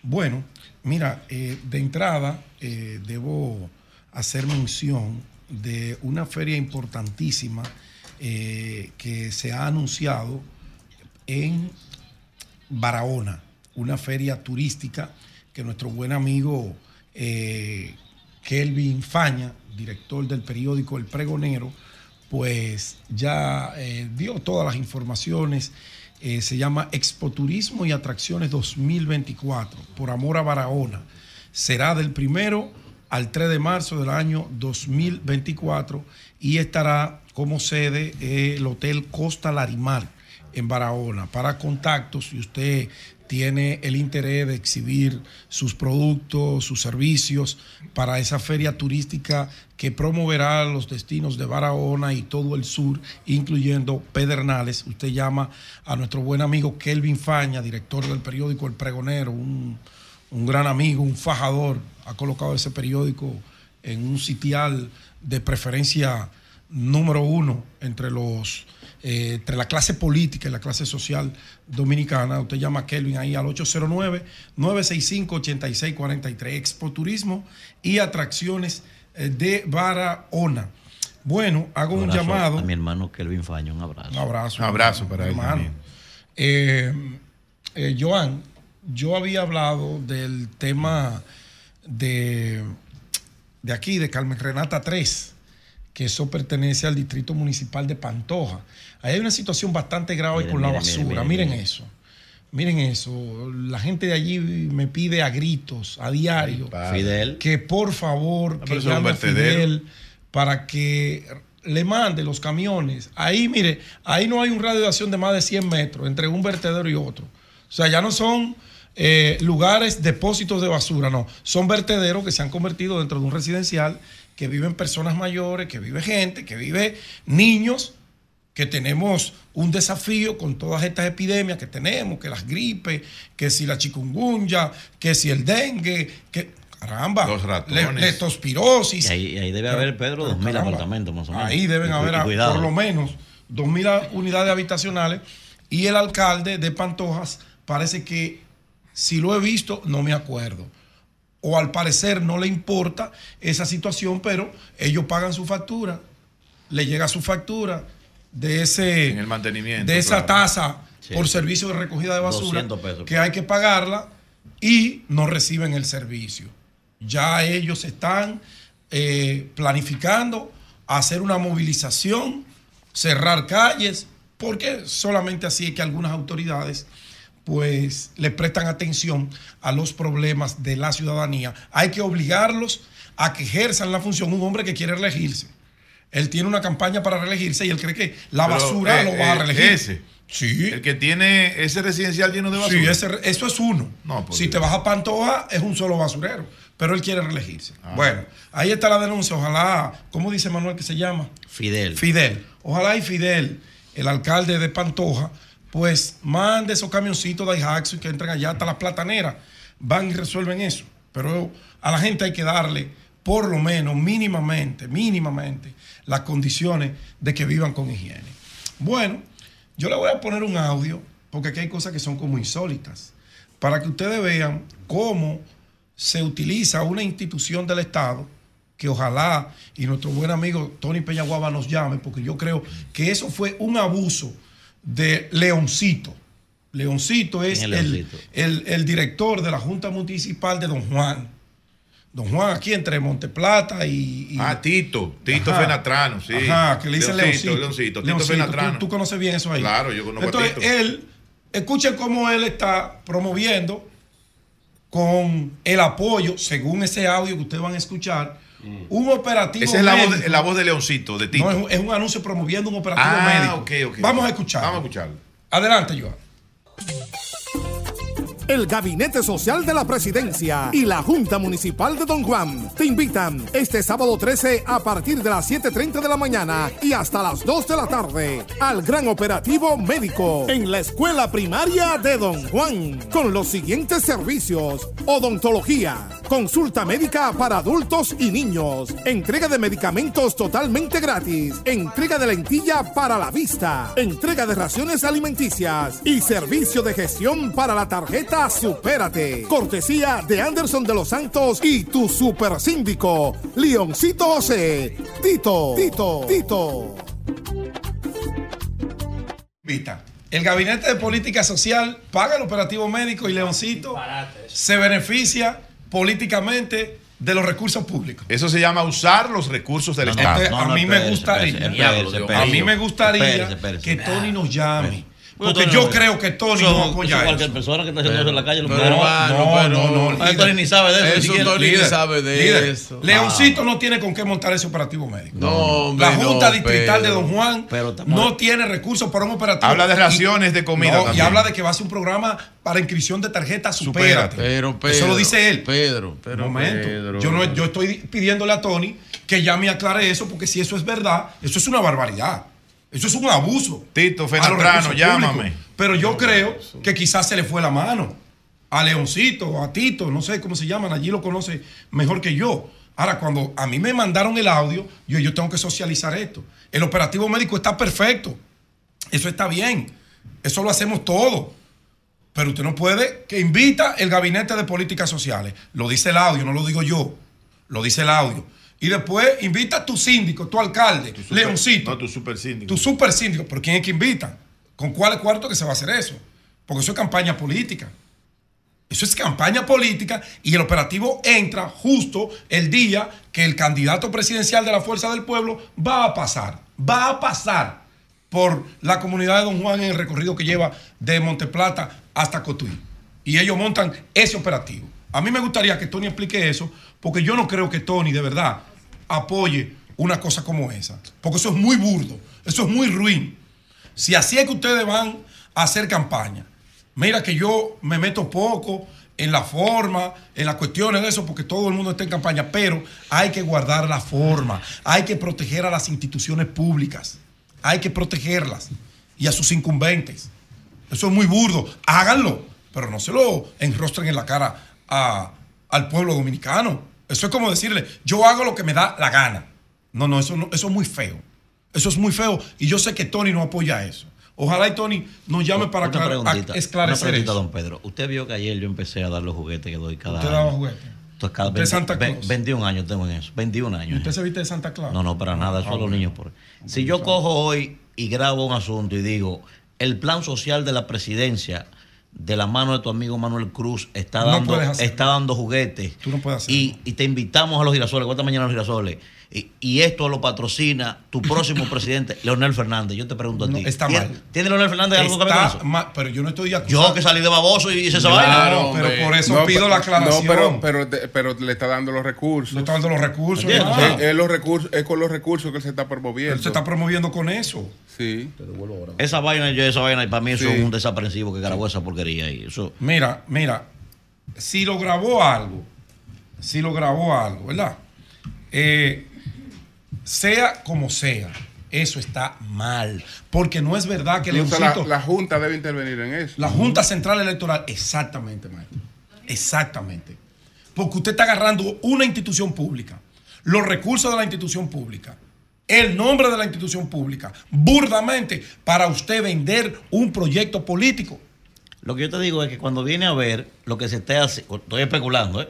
Bueno, mira, eh, de entrada eh, debo hacer mención de una feria importantísima que se ha anunciado en Barahona, una feria turística que nuestro buen amigo eh, Kelvin Faña, director del periódico El Pregonero, pues ya eh, dio todas las informaciones. Eh, se llama Expoturismo y Atracciones 2024, por amor a Barahona. Será del primero al 3 de marzo del año 2024 y estará como sede el Hotel Costa Larimar en Barahona. Para contactos, si usted tiene el interés de exhibir sus productos, sus servicios para esa feria turística que promoverá los destinos de Barahona y todo el sur, incluyendo Pedernales. Usted llama a nuestro buen amigo Kelvin Faña, director del periódico El Pregonero, un, un gran amigo, un fajador, ha colocado ese periódico en un sitial de preferencia número uno entre los eh, entre la clase política y la clase social dominicana. Usted llama a Kelvin ahí al 809-965-8643. Expo Turismo y atracciones eh, de Barahona. Bueno, hago un abrazo llamado. A mi hermano Kelvin Faño, un abrazo. Un abrazo. Un abrazo para él hermano. Eh, eh, Joan, yo había hablado del tema de, de aquí, de Carmen Renata 3, que eso pertenece al distrito municipal de Pantoja. Ahí hay una situación bastante grave Miren, con la miren, basura. miren, miren, miren. eso. Miren eso. La gente de allí me pide a gritos, a diario, Fidel. que por favor, que llame a. Fidel para que le mande los camiones. Ahí, mire, ahí no hay un radio de acción de más de 100 metros entre un vertedero y otro. O sea, ya no son eh, lugares, depósitos de basura, no. Son vertederos que se han convertido dentro de un residencial, que viven personas mayores, que vive gente, que vive niños, que tenemos un desafío con todas estas epidemias que tenemos, que las gripes, que si la chikungunya, que si el dengue, que caramba, Los ratones. le- leptospirosis. Y ahí, y ahí debe Pero- haber, Pedro, dos mil apartamentos más o menos. Ahí deben Y haber cuidado. por lo menos 2.000 unidades habitacionales y el alcalde de Pantojas parece que, si lo he visto, no me acuerdo. O al parecer no le importa esa situación, pero ellos pagan su factura, le llega su factura de ese En el mantenimiento. de esa claro. tasa Sí. por servicio de recogida de basura 200 pesos. que hay que pagarla y no reciben el servicio. Ya ellos están eh, planificando hacer una movilización, cerrar calles, porque solamente así es que algunas autoridades pues le prestan atención a los problemas de la ciudadanía. Hay que obligarlos a que ejerzan la función un hombre que quiere elegirse. Él tiene una campaña para reelegirse y él cree que la Pero, basura eh, lo va a eh, reelegir. ese. Sí. El que tiene ese residencial lleno de basura. Sí, ese- eso es uno. No, si Dios. te vas a Pantoja, es un solo basurero. Pero él quiere reelegirse. Ah. Bueno, ahí está la denuncia. Ojalá, ¿cómo dice Manuel que se llama? Fidel. Fidel. Ojalá y Fidel, el alcalde de Pantoja, pues mande esos camioncitos de Ihaxo y que entren allá hasta las plataneras. Van y resuelven eso. Pero a la gente hay que darle, por lo menos, mínimamente, mínimamente, las condiciones de que vivan con higiene. Bueno, yo le voy a poner un audio, porque aquí hay cosas que son como insólitas, para que ustedes vean cómo se utiliza una institución del Estado que ojalá y nuestro buen amigo Tony Peñaguaba nos llame, porque yo creo que eso fue un abuso de Leoncito. Leoncito es ¿Quién es el, Leoncito? el- el director de la Junta Municipal de Don Juan. Don Juan, aquí entre Monteplata y. y- Ah, Tito, Tito Ajá. Fenatrano, sí. Ajá, que le dicen Leoncito, Leoncito. Leoncito, Tito Leoncito, Fenatrano. Tú, tú conoces bien eso ahí. Claro, yo conozco a Entonces, Tito. él, escuchen cómo él está promoviendo con el apoyo, según ese audio que ustedes van a escuchar, un operativo. Esa es la voz, de, la voz de Leoncito, de Tito. No, es un, es un anuncio promoviendo un operativo Ah, médico. ok, ok, Vamos a escuchar. Vamos a escucharlo. Adelante, Joan. El Gabinete Social de la Presidencia y la Junta Municipal de Don Juan te invitan este sábado 13 a partir de las 7.30 de la mañana y hasta las 2 de la tarde al gran operativo médico en la Escuela Primaria de Don Juan con los siguientes servicios. Odontología, consulta médica para adultos y niños, entrega de medicamentos totalmente gratis, entrega de lentilla para la vista, entrega de raciones alimenticias y servicio de gestión para la tarjeta Supérate. Cortesía de Anderson de los Santos y tu super síndico, Leoncito José. Tito, Tito, Tito. Vita. El Gabinete de Política Social paga el operativo médico y Leoncito se beneficia políticamente de los recursos públicos. Eso se llama usar los recursos del Estado. Entonces, a mí me gustaría, a mí me gustaría espérese, espérese. que Tony nos llame. Bueno, Porque Tony yo no- creo que Tony Eso- no eso apoya cualquier eso. persona que está haciendo eso en la calle lo Pero, no, pero- no, no. Ah, Tony ni sabe de eso, Eso. Tony ni Líder, sabe de líder. eso. Leoncito no tiene con qué montar ese operativo médico. No, hombre, La Junta no, Distrital de Don Juan no tiene recursos para un operativo. Habla de Y- raciones de comida no, y habla de que va a hacer un programa para inscripción de tarjetas Supérate. Pero, Eso Pedro, lo dice él. Pedro, pero momento. Pedro. Yo, no, yo estoy pidiéndole a Tony que ya me aclare eso, porque si eso es verdad, eso es una barbaridad. Eso es un abuso. Tito recursos llámame. Pero yo creo que quizás se le fue la mano a Leoncito, a Tito, no sé cómo se llaman, allí lo conoce mejor que yo. Ahora, cuando a mí me mandaron el audio, yo, yo tengo que socializar esto. El operativo médico está perfecto. Eso está bien. Eso lo hacemos todo. Pero usted no puede que invita el gabinete de políticas sociales. Lo dice el audio, no lo digo yo. Lo dice el audio. Y después invita a tu síndico, tu alcalde, Leoncito. No, tu super síndico. Tu super síndico. ¿Pero quién es que invita? ¿Con cuál cuarto que se va a hacer eso? Porque eso es campaña política. Eso es campaña política y el operativo entra justo el día que el candidato presidencial de la Fuerza del Pueblo va a pasar. Va a pasar por la comunidad de Don Juan en el recorrido que lleva de Monteplata hasta Cotuí. Y ellos montan ese operativo. A mí me gustaría que Tony explique eso, porque yo no creo que Tony de verdad apoye una cosa como esa. Porque eso es muy burdo, eso es muy ruin. Si así es que ustedes van a hacer campaña, mira que yo me meto poco en la forma, en las cuestiones de eso, porque todo el mundo está en campaña, pero hay que guardar la forma, hay que proteger a las instituciones públicas, hay que protegerlas y a sus incumbentes. Eso es muy burdo, háganlo, pero no se lo enrostren en la cara a- al pueblo dominicano. Eso es como decirle, yo hago lo que me da la gana. No, no, eso, no, eso es muy feo. Eso es muy feo y yo sé que Tony no apoya eso. Ojalá y Tony nos llame para esclarecer una eso. don Pedro. Usted vio que ayer yo empecé a dar los juguetes que doy cada Usted año. daba juguete. Entonces, cada Usted es 20 Santa Claus. 21 años tengo en eso. 21 años. ¿Usted se viste de Santa Claus? No, no, para nada. Eso Ah, a los niños por Si yo cojo hoy y grabo un asunto y digo, el plan social de la presidencia de la mano de tu amigo Manuel Cruz, está No dando, está dando juguetes. Tú no puedes hacerlo. Y, y te invitamos a los girasoles, esta mañana a los girasoles. Y, y esto lo patrocina tu próximo presidente, Leonel Fernández. Yo te pregunto a No, ti. está ¿tiene- mal. ¿Tiene Leonel Fernández algo que ver con Está eso? mal, pero yo no estoy acusando. Yo que salí de baboso y hice esa Claro, vaina. pero por eso No, pido pero- la aclaración. No, pero, pero, te- pero le está dando los recursos. Le está dando los recursos. Es, los recursos, es con los recursos que él se está promoviendo. Él se está promoviendo con eso. Sí. Esa vaina, yo esa vaina, y para mí eso Sí. es un desaprensivo que grabó esa porquería ahí. Eso, Mira, mira, si lo grabó algo, si lo grabó algo, ¿verdad? Eh, sea como sea, eso está mal. Porque no es verdad que Incluso Leoncito- la, la Junta debe intervenir en eso. La Junta Central Electoral, exactamente, maestro. Exactamente. Porque usted está agarrando una institución pública, los recursos de la institución pública, el nombre de la institución pública, burdamente, para usted vender un proyecto político. Lo que yo te digo es que cuando viene a ver lo que se esté haciendo, estoy especulando, ¿eh?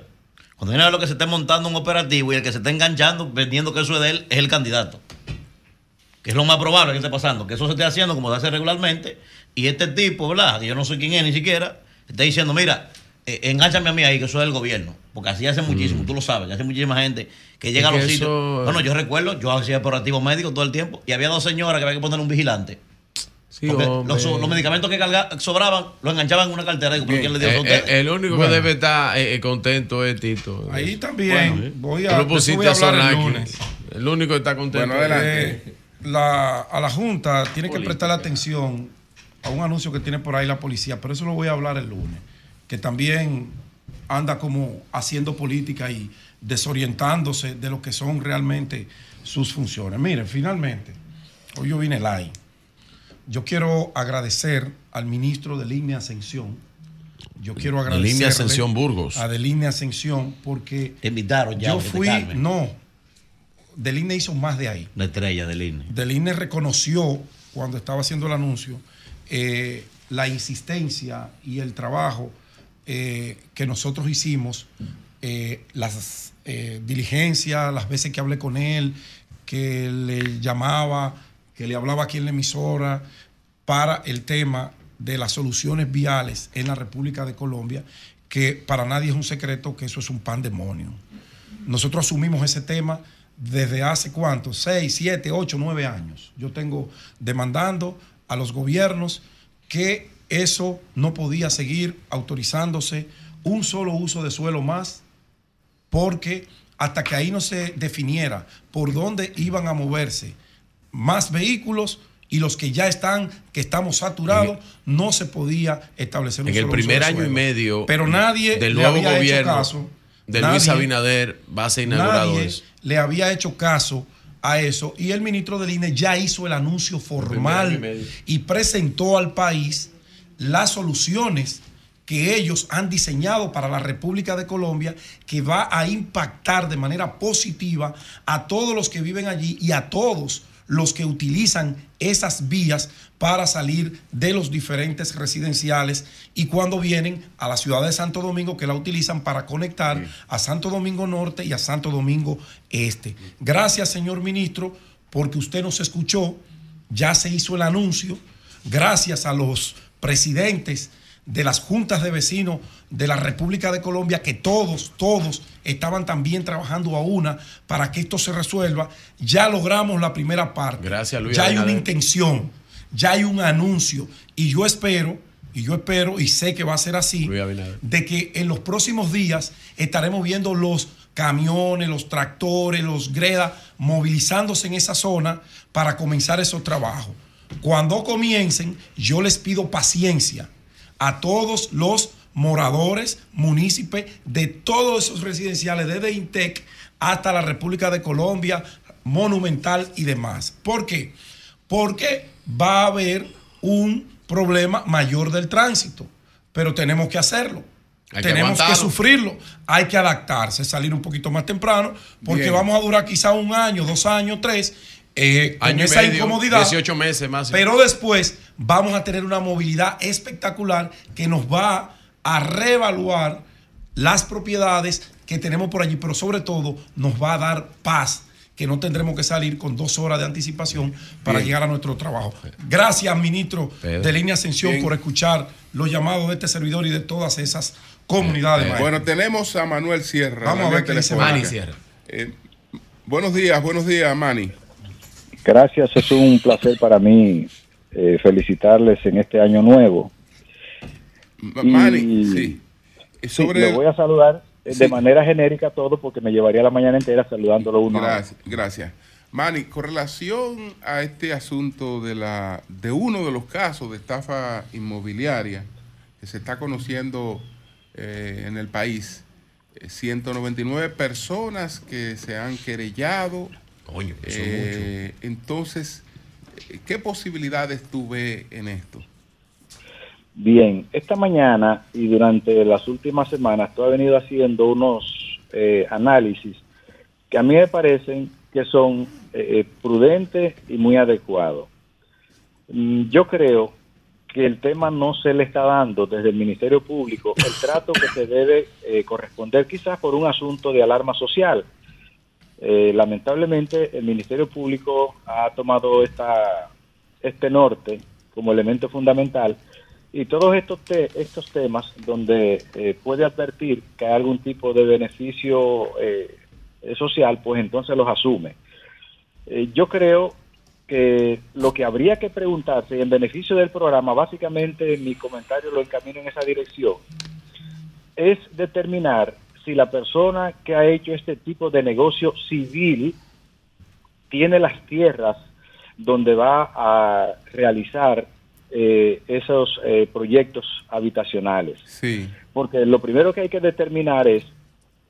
Cuando viene a ver lo que se esté montando un operativo y el que se está enganchando, vendiendo que eso es de él, es el candidato. Que es lo más probable que esté pasando, que eso se esté haciendo como se hace regularmente, y este tipo, ¿verdad? Que yo no sé quién es ni siquiera, está diciendo, mira, eh, enganchame a mí ahí, que eso es del gobierno. Porque así hace muchísimo, tú lo sabes, hace muchísima gente que llega Es a los sitios. eso- Bueno, yo recuerdo, yo hacía operativo médico todo el tiempo, y había dos señoras que había que poner un vigilante. Sí, los, los medicamentos que carga- sobraban los enganchaban en una cartera. Digo, ¿pero quién le dio Eh, eh, el único Bueno. que debe estar eh, eh, contento es Tito. Ahí también Bueno, voy tú a, voy a hablar el lunes. El único que está contento. Eh, la, a la Junta tiene que prestarle atención a un anuncio que tiene por ahí la policía, pero eso lo voy a hablar el lunes, que también anda como haciendo política y desorientándose de lo que son realmente sus funciones. Miren, finalmente, hoy yo vine live. Yo quiero agradecer al ministro de Línea Ascensión. Yo quiero De agradecer Línea Ascensión Burgos. A de Línea Ascensión porque Te invitaron ya. yo fui, no, del INE hizo más de ahí. La estrella del INE. Del INE reconoció, cuando estaba haciendo el anuncio, eh, la insistencia y el trabajo eh, que nosotros hicimos, eh, las diligencias, las veces que hablé con él, que le llamaba, que le hablaba aquí en la emisora, para el tema de las soluciones viales en la República de Colombia, que para nadie es un secreto que eso es un pandemonio. Nosotros asumimos ese tema desde hace cuánto, seis, siete, ocho, nueve años. Yo tengo demandando a los gobiernos que eso no podía seguir autorizándose un solo uso de suelo más, porque hasta que ahí no se definiera por dónde iban a moverse más vehículos y los que ya están, que estamos saturados, no se podía establecer un En el solo primer año y medio Pero nadie del le nuevo había hecho gobierno caso. de Luis Abinader va a ser inaugurado Nadie eso. le había hecho caso a eso y el ministro del INE ya hizo el anuncio y formal y presentó al país las soluciones que ellos han diseñado para la República de Colombia que va a impactar de manera positiva a todos los que viven allí y a todos los que utilizan esas vías para salir de los diferentes residenciales y cuando vienen a la ciudad de Santo Domingo que la utilizan para conectar a Santo Domingo Norte y a Santo Domingo Este. Gracias, señor ministro, porque usted nos escuchó, ya se hizo el anuncio, gracias a los presidentes de las juntas de vecinos de la República de Colombia, que todos, todos estaban también trabajando a una para que esto se resuelva. Ya logramos la primera parte. Gracias, Luis Ya hay una intención, ya hay un anuncio. Y yo espero, y yo espero, y sé que va a ser así, de que en los próximos días estaremos viendo los camiones, los tractores, los gredas movilizándose en esa zona para comenzar esos trabajos. Cuando comiencen, yo les pido paciencia a todos los moradores, municipios de todos esos residenciales, desde Intec hasta la República de Colombia, Monumental y demás. ¿Por qué? Porque va a haber un problema mayor del tránsito, pero tenemos que hacerlo. Hay tenemos que, sufrirlo, hay que adaptarse, salir un poquito más temprano, porque Bien. vamos a durar quizá un año, dos años, tres, eh, con Año y esa medio, incomodidad. 18 meses más. Pero después vamos a tener una movilidad espectacular que nos va a reevaluar las propiedades que tenemos por allí, pero sobre todo nos va a dar paz que no tendremos que salir con dos horas de anticipación para Bien. llegar a nuestro trabajo. Gracias, ministro Pedro. de Línea Ascensión, Bien. por escuchar los llamados de este servidor y de todas esas comunidades. Bueno, tenemos a Manuel Sierra. Vamos a ver qué dice. Manny Sierra. Eh, buenos días, buenos días, Manny. Gracias, es un placer para mí eh, felicitarles en este año nuevo. Ma- Y- sí. Sí, Sobre lo voy a saludar eh, Sí. de manera genérica todo porque me llevaría la mañana entera saludándolo uno. a uno. Gracias, gracias. Manny, con relación a este asunto de la de uno de los casos de estafa inmobiliaria que se está conociendo eh, en el país, eh, 199 personas que se han querellado. Eso es Eh, entonces, eh, ¿qué posibilidades tú ves en esto? Bien, esta mañana y durante las últimas semanas tú has venido haciendo unos eh, análisis que a mí me parecen que son eh, prudentes y muy adecuados. Mm, Yo creo que el tema no se le está dando desde el Ministerio Público el trato que se debe eh, corresponder quizás por un asunto de alarma social. Eh, lamentablemente el Ministerio Público ha tomado esta, este norte como elemento fundamental y todos estos, te- estos temas donde eh, puede advertir que hay algún tipo de beneficio eh, social, pues entonces los asume. Eh, yo creo que lo que habría que preguntarse en beneficio del programa, básicamente mi comentario lo encamino en esa dirección, es determinar si la persona que ha hecho este tipo de negocio civil tiene las tierras donde va a realizar eh, esos eh, proyectos habitacionales. Sí. Porque lo primero que hay que determinar es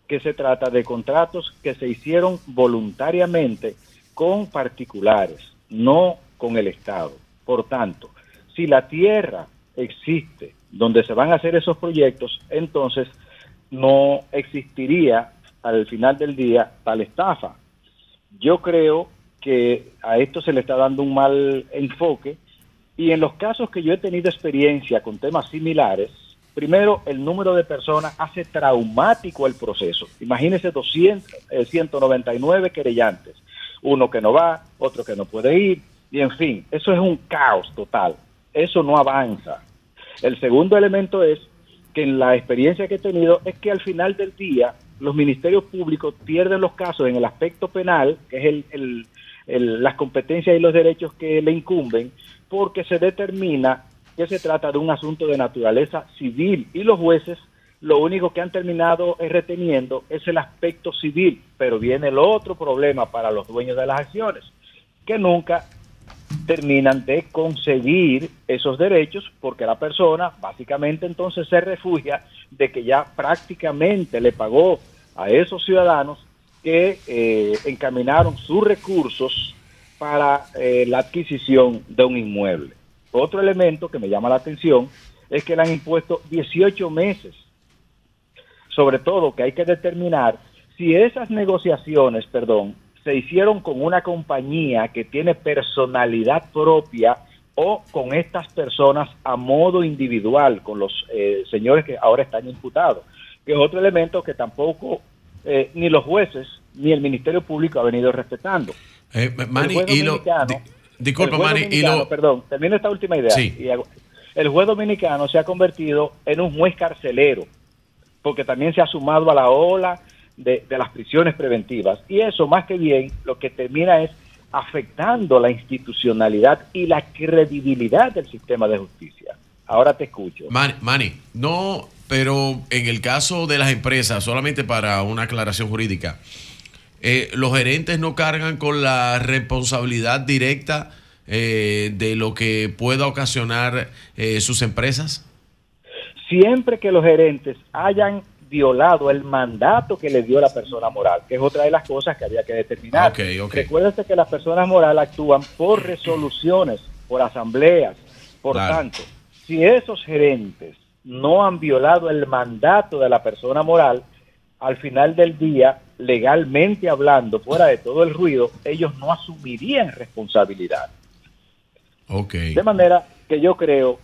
que se trata de contratos que se hicieron voluntariamente con particulares, no con el Estado. Por tanto, si la tierra existe donde se van a hacer esos proyectos, entonces no existiría al final del día tal estafa. Yo creo que a esto se le está dando un mal enfoque y en los casos que yo he tenido experiencia con temas similares, primero el número de personas hace traumático el proceso. Imagínense 200, eh, 199 querellantes, uno que no va, otro que no puede ir, y en fin, eso es un caos total. Eso no avanza. El segundo elemento es que en la experiencia que he tenido es que al final del día los ministerios públicos pierden los casos en el aspecto penal, que es el, el- las competencias y los derechos que le incumben, porque se determina que se trata de un asunto de naturaleza civil. Y los jueces lo único que han terminado reteniendo es el aspecto civil, pero viene el otro problema para los dueños de las acciones, que nunca terminan de conseguir esos derechos porque la persona básicamente entonces se refugia de que ya prácticamente le pagó a esos ciudadanos que eh, encaminaron sus recursos para eh, la adquisición de un inmueble. Otro elemento que me llama la atención es que le han impuesto 18 meses. Sobre todo que hay que determinar si esas negociaciones, perdón, se hicieron con una compañía que tiene personalidad propia o con estas personas a modo individual, con los eh, señores que ahora están imputados, que es otro elemento que tampoco eh, ni los jueces ni el Ministerio Público ha venido respetando. Eh, Manny, El juez y lo- dominicano- di- disculpa, Manny, y lo, Perdón, termino esta última idea. Sí. y hago- el juez dominicano se ha convertido en un juez carcelero, porque también se ha sumado a la ola de, de las prisiones preventivas. Y eso, más que bien, lo que termina es afectando la institucionalidad y la credibilidad del sistema de justicia. Ahora te escucho. Manny, no, pero en el caso de las empresas, solamente para una aclaración jurídica, eh, los gerentes no cargan con la responsabilidad directa eh, de lo que pueda ocasionar eh, sus empresas. siempre que los gerentes hayan violado el mandato que le dio la persona moral, que es otra de las cosas que había que determinar. Ok, ok. Recuérdate que las personas morales actúan por resoluciones, por asambleas. Por Claro. tanto, si esos gerentes no han violado el mandato de la persona moral, al final del día, legalmente hablando, fuera de todo el ruido, ellos no asumirían responsabilidad. De manera que yo creo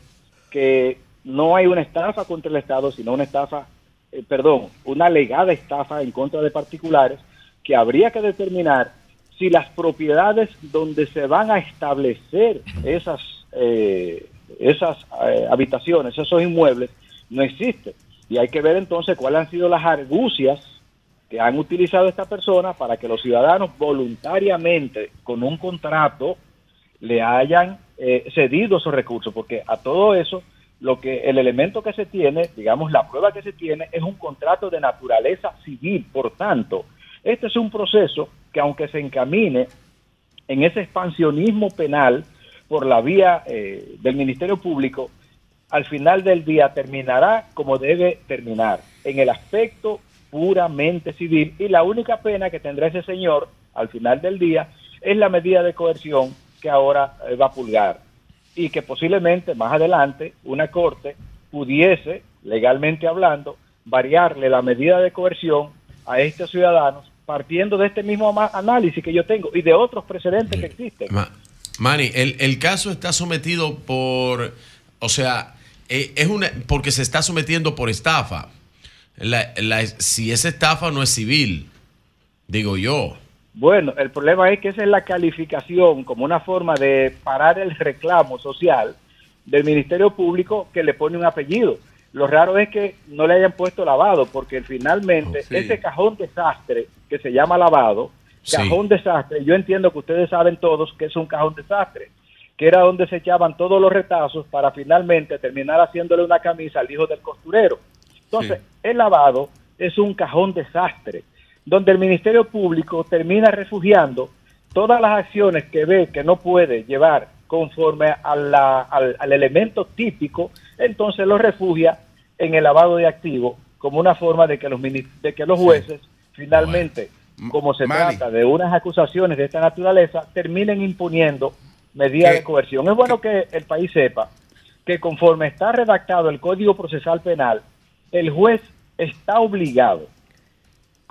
que no hay una estafa contra el Estado, sino una estafa, eh, perdón, una alegada estafa en contra de particulares que habría que determinar si las propiedades donde se van a establecer esas, eh, esas eh, habitaciones, esos inmuebles, no existen. Y hay que ver entonces cuáles han sido las argucias que han utilizado esta persona para que los ciudadanos voluntariamente, con un contrato, le hayan eh, cedido esos recursos, porque a todo eso, lo que el elemento que se tiene, digamos, la prueba que se tiene, es un contrato de naturaleza civil. Por tanto, este es un proceso que aunque se encamine en ese expansionismo penal por la vía eh, del Ministerio Público, al final del día terminará como debe terminar, en el aspecto puramente civil y la única pena que tendrá ese señor al final del día es la medida de coerción que ahora eh, va a pulgar y que posiblemente más adelante una corte pudiese, legalmente hablando, variarle la medida de coerción a estos ciudadanos partiendo de este mismo análisis que yo tengo y de otros precedentes que existen. Ma- Manny, el, el caso está sometido por, o sea, eh, es una, porque se está sometiendo por estafa. La- la- si esa estafa no es civil, digo yo. Bueno, el problema es que esa es la calificación como una forma de parar el reclamo social del Ministerio Público que le pone un apellido. Lo raro es que no le hayan puesto lavado, porque finalmente Oh, sí. ese cajón desastre que se llama lavado, Sí. cajón desastre, yo entiendo que ustedes saben todos que es un cajón desastre, que era donde se echaban todos los retazos para finalmente terminar haciéndole una camisa al hijo del costurero. Entonces, el lavado es un cajón desastre, donde el Ministerio Público termina refugiando todas las acciones que ve que no puede llevar conforme a la- al, al elemento típico, entonces lo refugia en el lavado de activos como una forma de que los, de que los jueces finalmente, como se trata de unas acusaciones de esta naturaleza, terminen imponiendo medidas ¿Qué? de coerción. Es bueno que el país sepa que conforme está redactado el Código Procesal Penal, el juez está obligado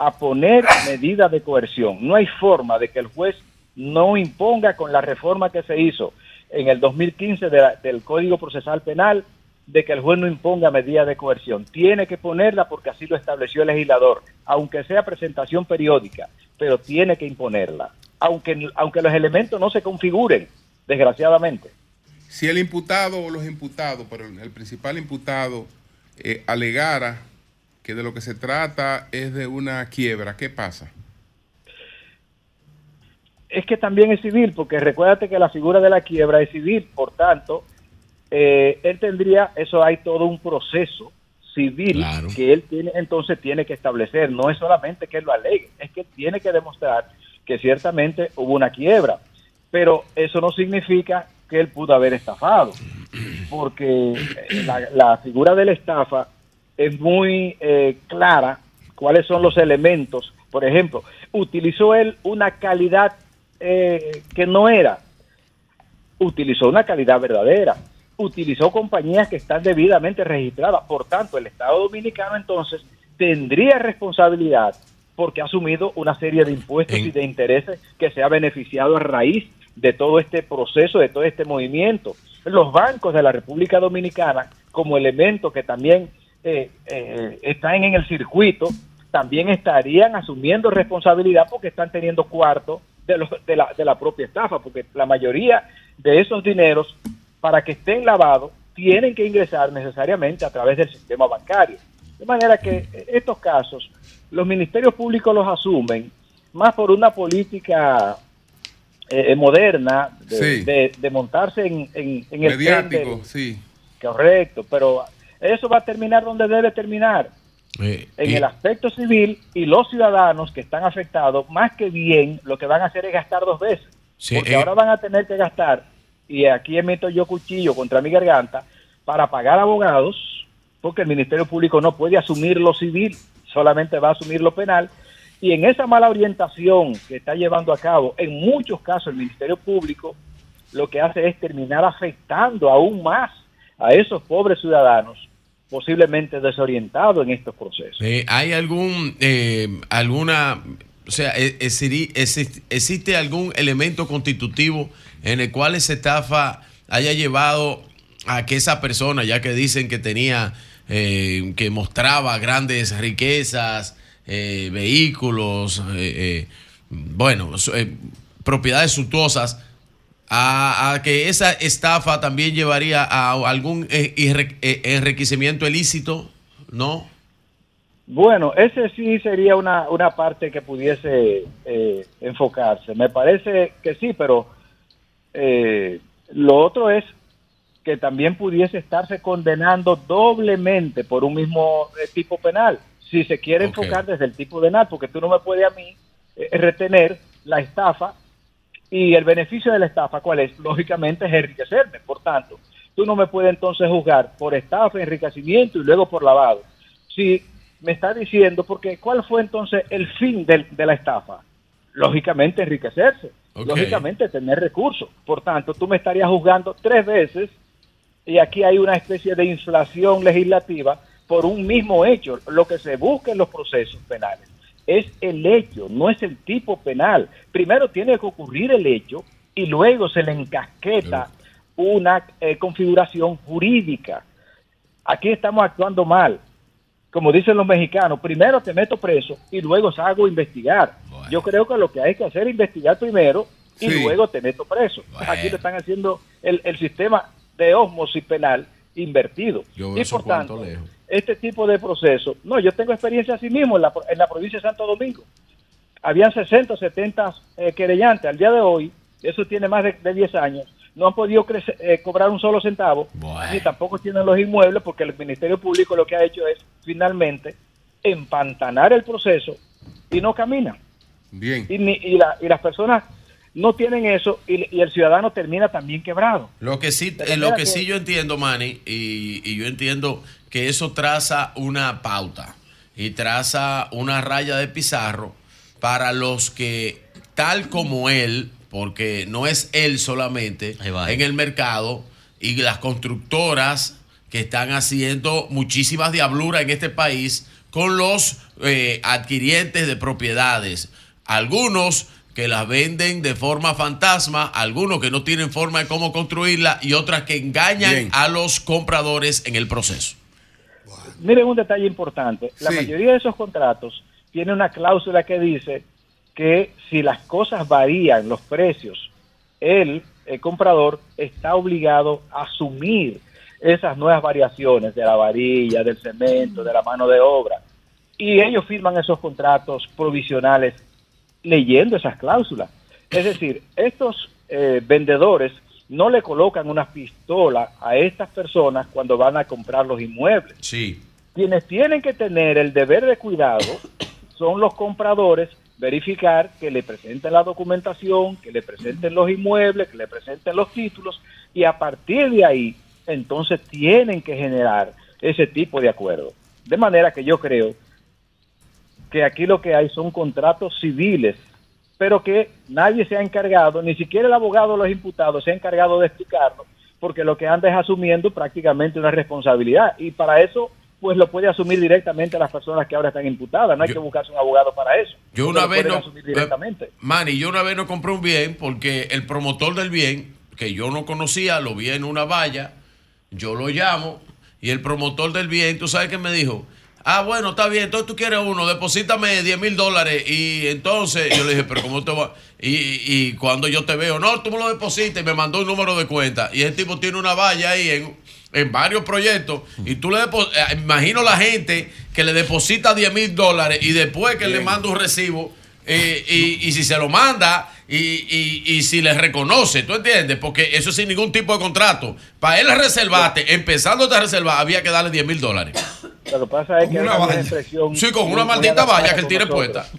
a poner medidas de coerción. No hay forma de que el juez no imponga con la reforma que se hizo en el 2015 de la- del Código Procesal Penal de que el juez no imponga medidas de coerción. Tiene que ponerla porque así lo estableció el legislador, aunque sea presentación periódica, pero tiene que imponerla, aunque, aunque los elementos no se configuren, desgraciadamente. Si el imputado o los imputados, pero el principal imputado, eh, alegara que de lo que se trata es de una quiebra, ¿qué pasa? es que también es civil, porque recuérdate que la figura de la quiebra es civil, por tanto, eh, él tendría, eso hay todo un proceso civil que él tiene, entonces tiene que establecer, no es solamente que él lo alegue, es que tiene que demostrar que ciertamente hubo una quiebra, pero eso no significa que él pudo haber estafado, porque la, la figura de la estafa es muy eh, clara cuáles son los elementos. Por ejemplo, utilizó él una calidad eh, que no era, utilizó una calidad verdadera, utilizó compañías que están debidamente registradas. Por tanto, el Estado Dominicano entonces tendría responsabilidad porque ha asumido una serie de impuestos y de intereses que se ha beneficiado a raíz de todo este proceso, de todo este movimiento. Los bancos de la República Dominicana, como elemento que también eh, eh, están en el circuito, también estarían asumiendo responsabilidad porque están teniendo cuarto de, los- de, la, de la propia estafa, porque la mayoría de esos dineros, para que estén lavados, tienen que ingresar necesariamente a través del sistema bancario. De manera que eh, estos casos, los ministerios públicos los asumen más por una política eh, moderna de, Sí. de- de montarse en, en, en el Mediático, del- sí. Correcto, pero eso va a terminar donde debe terminar, Eh, en y- el aspecto civil y los ciudadanos que están afectados, más que bien, lo que van a hacer es gastar dos veces. Sí, porque eh, ahora van a tener que gastar, y aquí meto yo cuchillo contra mi garganta, para pagar abogados, porque el Ministerio Público no puede asumir lo civil, solamente va a asumir lo penal. Y en esa mala orientación que está llevando a cabo, en muchos casos el Ministerio Público lo que hace es terminar afectando aún más a esos pobres ciudadanos posiblemente desorientados en estos procesos. Eh, ¿Hay algún, eh, alguna, o sea, e- existe algún elemento constitutivo en el cual esa estafa haya llevado a que esa persona, ya que dicen que tenía, eh, que mostraba grandes riquezas, eh, vehículos, eh, bueno, propiedades suntuosas, a, a que esa estafa también llevaría a algún eh, eh, enriquecimiento ilícito, ¿no? Bueno, ese sí sería una, una parte que pudiese eh, enfocarse. Me parece que sí, pero eh, lo otro es que también pudiese estarse condenando doblemente por un mismo tipo penal. Si se quiere enfocar desde el tipo penal, porque tú no me puedes a mí eh, retener la estafa y el beneficio de la estafa, ¿cuál es? Lógicamente es enriquecerme. Por tanto, tú no me puedes entonces juzgar por estafa, enriquecimiento y luego por lavado. Si me está diciendo, porque ¿cuál fue entonces el fin del- de la estafa? Lógicamente enriquecerse, lógicamente tener recursos. Por tanto, tú me estarías juzgando tres veces y aquí hay una especie de inflación legislativa por un mismo hecho. Lo que se busca en los procesos penales es el hecho, no es el tipo penal. Primero tiene que ocurrir el hecho y luego se le encasqueta una eh, configuración jurídica. Aquí estamos actuando mal. Como dicen los mexicanos, primero te meto preso y luego salgo a investigar. Yo creo que lo que hay que hacer es investigar primero y Sí. luego te meto preso. Aquí le están haciendo el, el sistema de osmosis penal invertido. Yo y por tanto, lejos. este tipo de proceso, no, yo tengo experiencia así mismo en la, en la provincia de Santo Domingo. Habían 60 o 70 eh, querellantes. Al día de hoy, eso tiene más de, de 10 años, no han podido crecer- eh, cobrar un solo centavo, ni tampoco tienen los inmuebles, porque el Ministerio Público lo que ha hecho es finalmente empantanar el proceso y no camina. Bien. Y, ni- y, la- y las personas no tienen eso y, y el ciudadano termina también quebrado. Lo que sí, eh, lo que que- sí yo entiendo, Manny, y, y yo entiendo que eso traza una pauta y traza una raya de pizarro para los que, tal como él, porque no es él solamente, en el mercado y las constructoras que están haciendo muchísimas diabluras en este país con los eh, adquirientes de propiedades. Algunos que las venden de forma fantasma, algunos que no tienen forma de cómo construirla y otras que engañan Bien. a los compradores en el proceso. Miren un detalle importante. La Sí. mayoría de esos contratos tiene una cláusula que dice que si las cosas varían, los precios, el, el comprador está obligado a asumir esas nuevas variaciones de la varilla, del cemento, de la mano de obra. Y ellos firman esos contratos provisionales leyendo esas cláusulas. Es decir, estos eh, vendedores no le colocan una pistola a estas personas cuando van a comprar los inmuebles. Sí. Quienes tienen que tener el deber de cuidado son los compradores, verificar que le presenten la documentación, que le presenten los inmuebles, que le presenten los títulos y a partir de ahí entonces tienen que generar ese tipo de acuerdo. De manera que yo creo que aquí lo que hay son contratos civiles, pero que nadie se ha encargado, ni siquiera el abogado de los imputados se ha encargado de explicarlo, porque lo que anda es asumiendo prácticamente una responsabilidad y para eso pues lo puede asumir directamente las personas que ahora están imputadas, no hay que buscarse un abogado para eso. Yo una vez no, directamente. Manny, yo una vez no compré un bien porque el promotor del bien, que yo no conocía, lo vi en una valla, yo lo llamo y el promotor del bien, ¿tú sabes qué me dijo? Ah, bueno, está bien, entonces tú quieres uno, deposítame 10 mil dólares y entonces yo le dije, pero ¿cómo te va? Y, y cuando yo te veo, no, tú me lo depositas y me mandó un número de cuenta y ese tipo tiene una valla ahí en, en varios proyectos y tú le depositas, imagino la gente que le deposita 10 mil dólares y después que le manda un recibo eh, y, y si se lo manda y, y- y si le reconoce, ¿tú entiendes? Porque eso sin ningún tipo de contrato. Para él reservarte, empezando a reservar, había que darle 10 mil dólares. Lo que pasa es que hay una una vieja expresión. Sí, con una maldita valla que él tiene nosotros. puesta.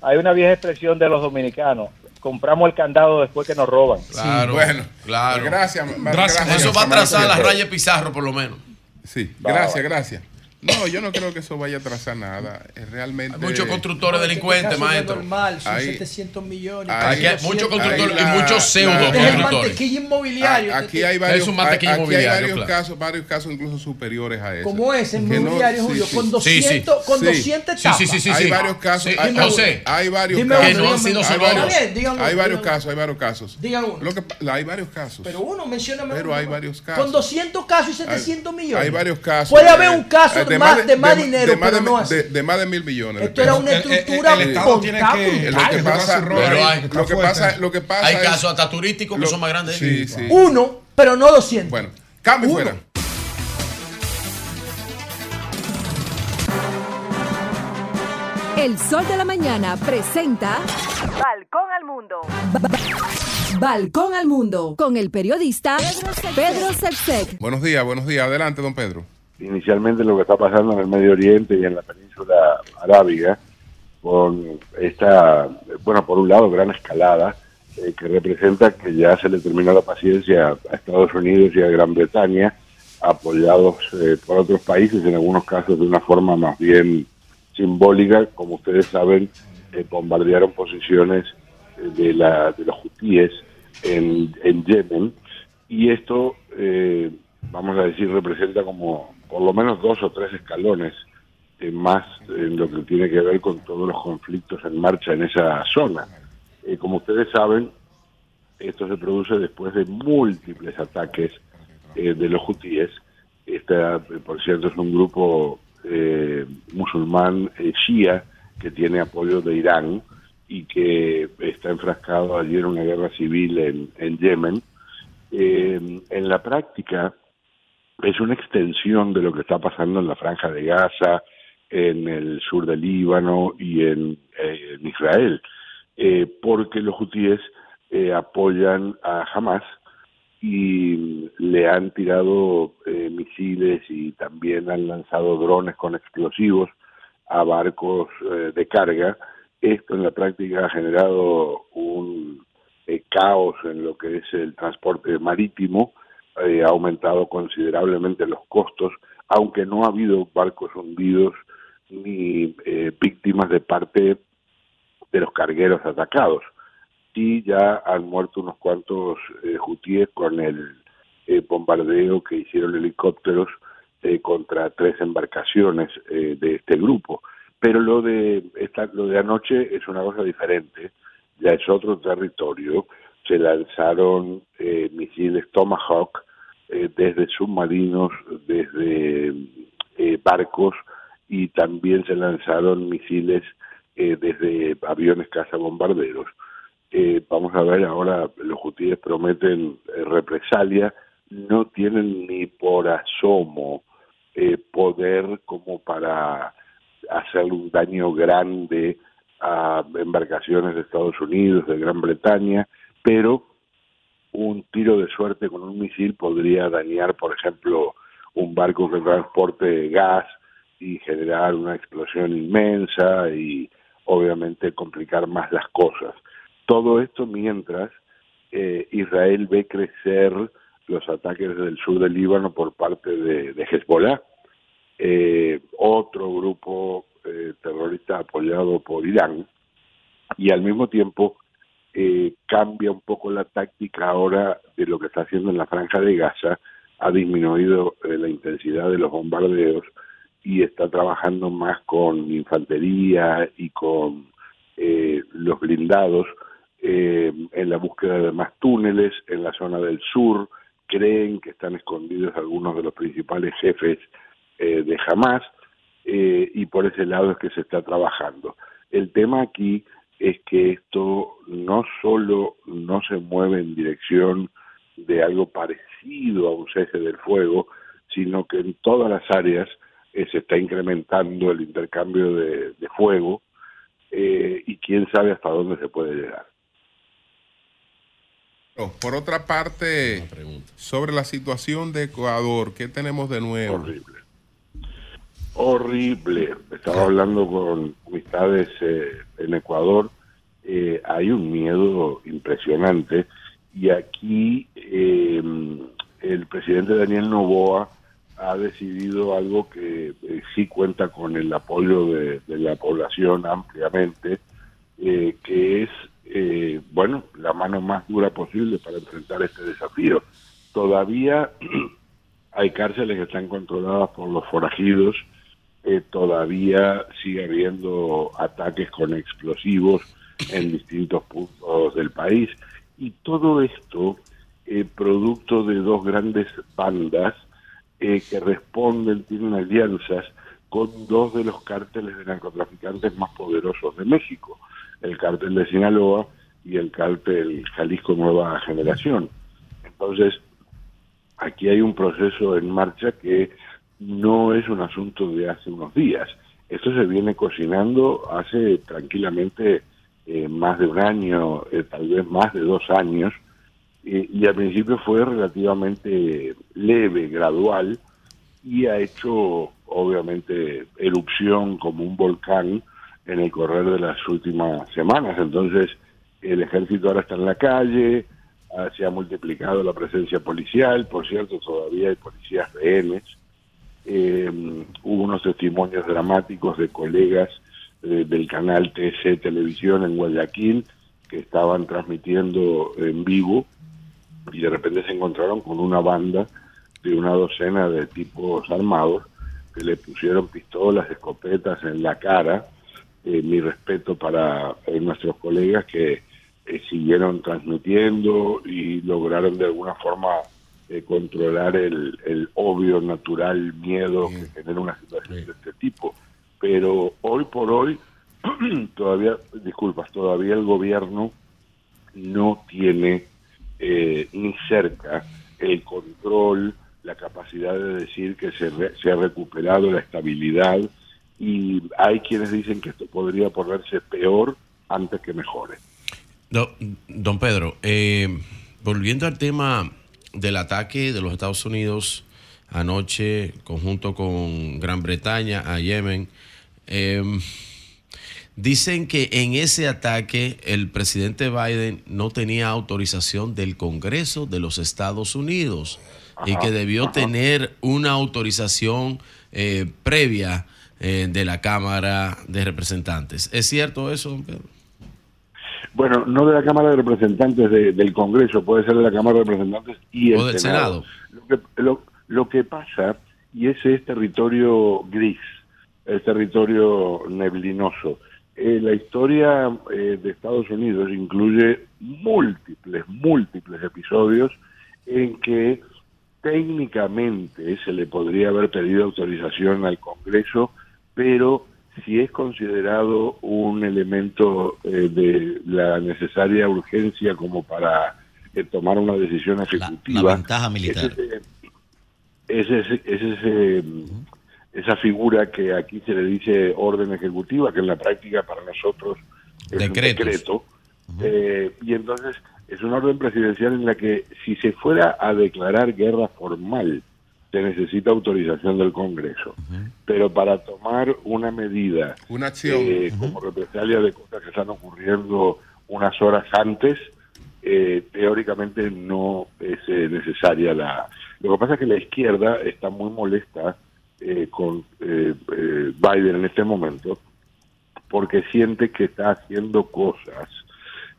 Hay una vieja expresión de los dominicanos. Compramos el candado después que nos roban. Claro, bueno, claro. gracias, ma- gracias, Eso va a trazar la raya de Pizarro, por lo menos. Sí, Va, gracias, va. gracias. No, yo no creo que eso vaya a trazar nada. Es realmente. Hay muchos constructores delincuentes, Este no es maestro. normal, son Ahí- 700 millones. Aquí hay muchos constructores la- y muchos pseudo la- es el constructores. mantequilla inmobiliario. A- Aquí hay varios, Es un mantequilla aquí hay varios claro. casos, varios casos incluso superiores a eso. Como ese Que no- inmobiliario, sí, Julio, sí. con 200, con 200 etapas. Hay varios casos. Sí, hay, dime hay- uno. hay varios Dime casos. hay Está varios, bien, digan uno, hay varios casos, hay varios casos. Digan uno. Que, hay varios casos. Pero uno, mencióname Pero hay varios casos. Con 200 casos y 700 millones. Hay varios casos. Puede eh, haber un caso eh, de más, de más de- dinero, de más pero de- no así. de- de más de mil millones. Esto era una estructura el Estado tiene contable. que- lo que pasa, Pero hay- lo que pasa, lo que pasa Hay casos hasta turísticos que son más grandes. Sí, sí. Uno, pero no 200. Bueno, cambio fuera. El Sol de la Mañana presenta Balcón al mundo. Balcón al Mundo con el periodista Pedro Sepsek. Buenos días, buenos días. Adelante, don Pedro. Inicialmente lo que está pasando en el Medio Oriente y en la península arábiga, con esta, bueno, por un lado, gran escalada, eh, que representa que ya se le terminó la paciencia a Estados Unidos y a Gran Bretaña, apoyados eh, por otros países, en algunos casos de una forma más bien simbólica, como ustedes saben, eh, bombardearon posiciones eh, de, la, de los hutíes en, en Yemen, y esto, vamos a decir, representa como por lo menos dos o tres escalones más en lo que tiene que ver con todos los conflictos en marcha en esa zona. Eh, como ustedes saben, esto se produce después de múltiples ataques eh, de los hutíes. Esta, eh, por cierto, es un grupo eh, musulmán shia que tiene apoyo de Irán y que está enfrascado allí en una guerra civil en, en Yemen. En la práctica, es una extensión de lo que está pasando en la franja de Gaza, en el sur del Líbano y en, eh, Israel, eh, porque los hutíes eh, apoyan a Hamas y le han tirado eh, misiles y también han lanzado drones con explosivos a barcos eh, de carga. Esto en la práctica ha generado un caos en lo que es el transporte marítimo, eh, ha aumentado considerablemente los costos, aunque no ha habido barcos hundidos ni eh, víctimas de parte de los cargueros atacados. Sí, ya han muerto unos cuantos eh, con el eh, bombardeo que hicieron helicópteros eh, contra tres embarcaciones eh, de este grupo. Pero lo de esta, lo de anoche es una cosa diferente, ya es otro territorio. Se lanzaron eh, misiles Tomahawk eh, desde submarinos, desde eh, barcos y también se lanzaron misiles eh, desde aviones cazabombarderos. Eh, vamos a ver ahora, los hutíes prometen eh, represalia, no tienen ni por asomo poder como para hacer un daño grande a embarcaciones de Estados Unidos, de Gran Bretaña, pero un tiro de suerte con un misil podría dañar, por ejemplo, un barco que transporte gas y generar una explosión inmensa y obviamente complicar más las cosas. Todo esto mientras eh, Israel ve crecer los ataques del sur del Líbano por parte de, Hezbollah, eh, otro grupo eh, terrorista apoyado por Irán, y al mismo tiempo eh, cambia un poco la táctica ahora de lo que está haciendo en la franja de Gaza, ha disminuido eh, la intensidad de los bombardeos y está trabajando más con infantería y con eh, los blindados eh, en la búsqueda de más túneles en la zona del sur. Creen que están escondidos algunos de los principales jefes eh, de Hamas y por ese lado es que se está trabajando. El tema aquí es que esto no solo no se mueve en dirección de algo parecido a un cese del fuego, sino que en todas las áreas eh, se está incrementando el intercambio de, de fuego eh, y quién sabe hasta dónde se puede llegar. Oh, Por otra parte, sobre la situación de Ecuador, ¿qué tenemos de nuevo? Horrible. Horrible. Estaba hablando con amistades eh, en Ecuador. Eh, hay un miedo impresionante y aquí eh, el presidente Daniel Novoa ha decidido algo que eh, sí cuenta con el apoyo de, de la población ampliamente, eh, que es, bueno, la mano más dura posible para enfrentar este desafío. Todavía hay cárceles que están controladas por los forajidos, eh, todavía sigue habiendo ataques con explosivos en distintos puntos del país y todo esto eh, producto de dos grandes bandas eh, que responden, tienen alianzas con dos de los cárteles de narcotraficantes más poderosos de México, el cártel de Sinaloa y el cártel Jalisco Nueva Generación. Entonces, aquí hay un proceso en marcha que no es un asunto de hace unos días. Esto se viene cocinando hace tranquilamente eh, más de un año, eh, tal vez más de dos años, y al principio fue relativamente leve, gradual, y ha hecho obviamente erupción como un volcán en el correr de las últimas semanas. Entonces, el ejército ahora está en la calle, ah, se ha multiplicado la presencia policial, por cierto, todavía hay policías rehenes. Eh, hubo unos testimonios dramáticos de colegas eh, del canal TC Televisión en Guayaquil que estaban transmitiendo en vivo y de repente se encontraron con una banda de una docena de tipos armados que le pusieron pistolas, escopetas en la cara. Eh, mi respeto para eh, nuestros colegas que eh, siguieron transmitiendo y lograron de alguna forma eh, controlar el, el obvio, natural miedo que genera una situación de este tipo. Pero hoy por hoy, todavía, disculpas, todavía el gobierno no tiene eh, ni cerca el control, la capacidad de decir que se, re- se ha recuperado la estabilidad y hay quienes dicen que esto podría ponerse peor antes que mejore. Do- don Pedro, eh, volviendo al tema del ataque de los Estados Unidos anoche, conjunto con Gran Bretaña a Yemen, eh, dicen que en ese ataque el presidente Biden no tenía autorización del Congreso de los Estados Unidos y que debió tener una autorización eh, previa eh, de la Cámara de Representantes. ¿Es cierto eso, don Pedro? Bueno, no de la Cámara de Representantes de- del Congreso, puede ser de la Cámara de Representantes y el O del Senado. Lo que, lo, lo que pasa, y ese es territorio gris, el territorio neblinoso. Eh, la historia eh, de Estados Unidos incluye múltiples, múltiples episodios en que técnicamente se le podría haber pedido autorización al Congreso, pero si es considerado un elemento eh, de la necesaria urgencia como para eh, tomar una decisión ejecutiva. la ventaja militar. Es ese, es ese- es ese, esa figura que aquí se le dice orden ejecutiva, que en la práctica para nosotros es Decretos. un decreto. Eh, y entonces es una orden presidencial en la que si se fuera a declarar guerra formal, se necesita autorización del Congreso. Pero para tomar una medida Una acción. eh, como represalia de cosas que están ocurriendo unas horas antes, eh, teóricamente no es eh, necesaria la... Lo que pasa es que la izquierda está muy molesta eh, con eh, eh, Biden en este momento porque siente que está haciendo cosas.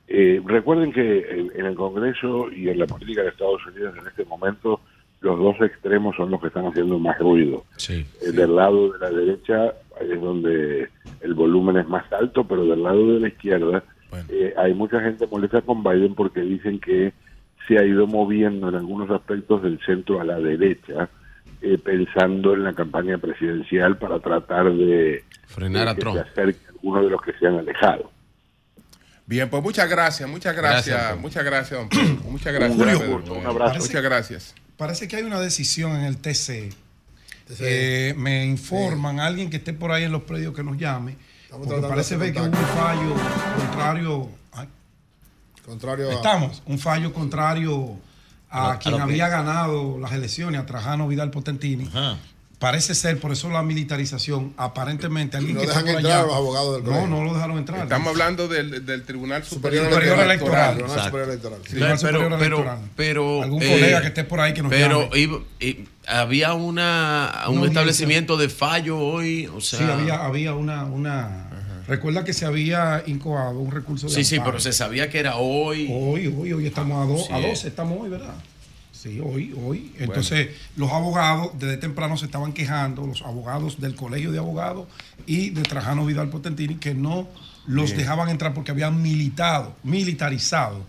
Eh, recuerden que en, en el Congreso y en la política de Estados Unidos en este momento los dos extremos son los que están haciendo más ruido. Sí. Eh, del lado de la derecha es donde el volumen es más alto, pero del lado de la izquierda eh, hay mucha gente molesta con Biden porque dicen que se ha ido moviendo en algunos aspectos del centro a la derecha, eh, pensando en la campaña presidencial para tratar de Frenar de a que Trump. se acerque algunos de los que se han alejado. Bien, pues muchas gracias, muchas gracias, muchas gracias, don Pedro. Muchas gracias. Pedro. gusto, un abrazo. Muchas gracias. Parece que hay una decisión en el TC. Eh, me informan, alguien que esté por ahí en los predios que nos llame. Estamos Porque parece ver que hubo un fallo contrario. ay, Contrario a- Estamos, un fallo contrario a, A lo- a quien había ganado las elecciones, a Trajano Vidal Potentini. Parece ser, por eso la militarización, aparentemente alguien No que dejan está por entrar allá- a los abogados del No, colegio. no lo dejaron entrar. Estamos hablando del, del Tribunal Superior, Superior Electoral. Superior Electoral. Sí. Tribunal pero, Superior pero, Electoral. pero, Algún eh, colega que esté por ahí que nos Pero llame. iba- y- había una, un Una establecimiento de fallo hoy, o sea, sí, había, había una, una recuerda que se había incoado un recurso de sí, sí, amparo. pero se sabía que era hoy. Hoy, hoy, hoy estamos a, do- Sí. a 12, estamos hoy, ¿verdad? Sí, hoy, hoy. Entonces, los abogados desde temprano se estaban quejando, los abogados del Colegio de Abogados y de Trajano Vidal Potentini, que no los Bien. dejaban entrar porque habían militado, militarizado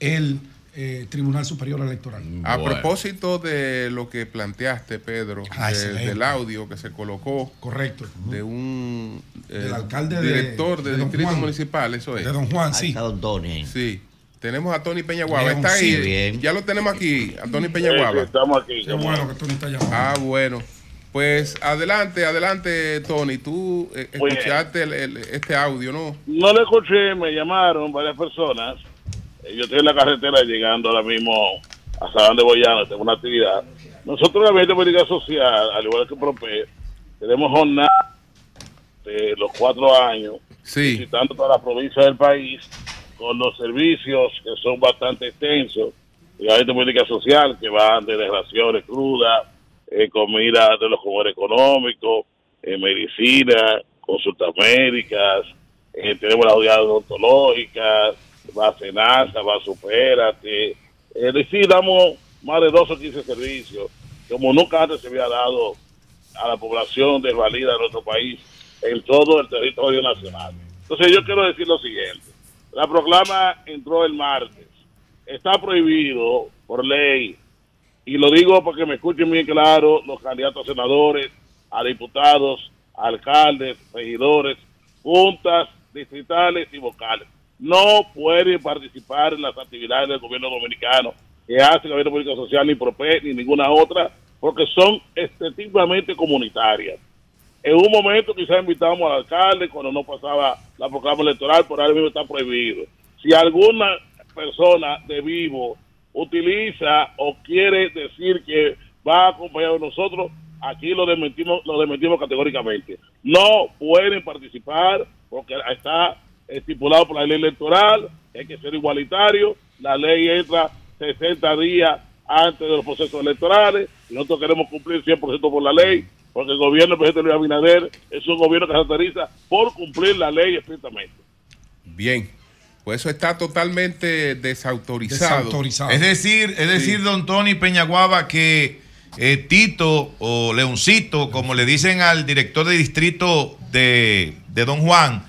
el eh, Tribunal Superior Electoral. A propósito de lo que planteaste, Pedro, Ah, de- del audio que se colocó. Correcto. De un eh, Del alcalde de- director de, de Don distrito Juan. municipal, eso es. De Don Juan, sí. Ahí está Don Tony. Sí. Tenemos a Tony Peñaguaba. Bien, Está ahí. sí, bien. Ya lo tenemos aquí, a Tony Sí, Peñaguaba. sí, estamos aquí. Qué bueno que Tony está llamando. Ah, bueno. Pues adelante, adelante, Tony. Tú eh, escuchaste el- el- este audio, ¿no? No le escuché, me llamaron varias personas. Eh, Yo estoy en la carretera llegando ahora mismo a Sabán de Boyano, tengo una actividad. Nosotros en la Ambiente Política Social, al igual que PROPE, tenemos jornada de los cuatro años, visitando todas las provincias del país, con los servicios que son bastante extensos, la Ambiente Política Social, que van desde raciones crudas, eh, comida de los comedores económicos, eh, medicina, consultas médicas, eh, tenemos las unidades odontológicas, va Senasa, va Supérate, es decir, damos más de 12 o 15 servicios, como nunca antes se había dado a la población desvalida de nuestro país en todo el territorio nacional. Entonces yo quiero decir lo siguiente, la proclama entró el martes, está prohibido por ley, y lo digo porque me escuchen bien claro los candidatos a senadores, a diputados, alcaldes, regidores, juntas distritales y vocales. No pueden participar en las actividades del gobierno dominicano que hace el gobierno político social, ni PROPE, ni ninguna otra, porque son excesivamente comunitarias. En un momento quizás invitamos al alcalde cuando no pasaba la proclama electoral, por ahora mismo está prohibido. Si alguna persona de vivo utiliza o quiere decir que va acompañado de nosotros, aquí lo desmentimos, lo desmentimos categóricamente. No pueden participar porque está estipulado por la ley electoral, hay que ser igualitario, la ley entra 60 días antes de los procesos electorales y nosotros queremos cumplir 100% por la ley, porque el gobierno del presidente Luis Abinader es un gobierno que se caracteriza por cumplir la ley estrictamente. Bien. Pues eso está totalmente desautorizado. Es decir, es decir, don Tony Peñaguaba, que eh, Tito o Leoncito, como le dicen al director de distrito de, de Don Juan,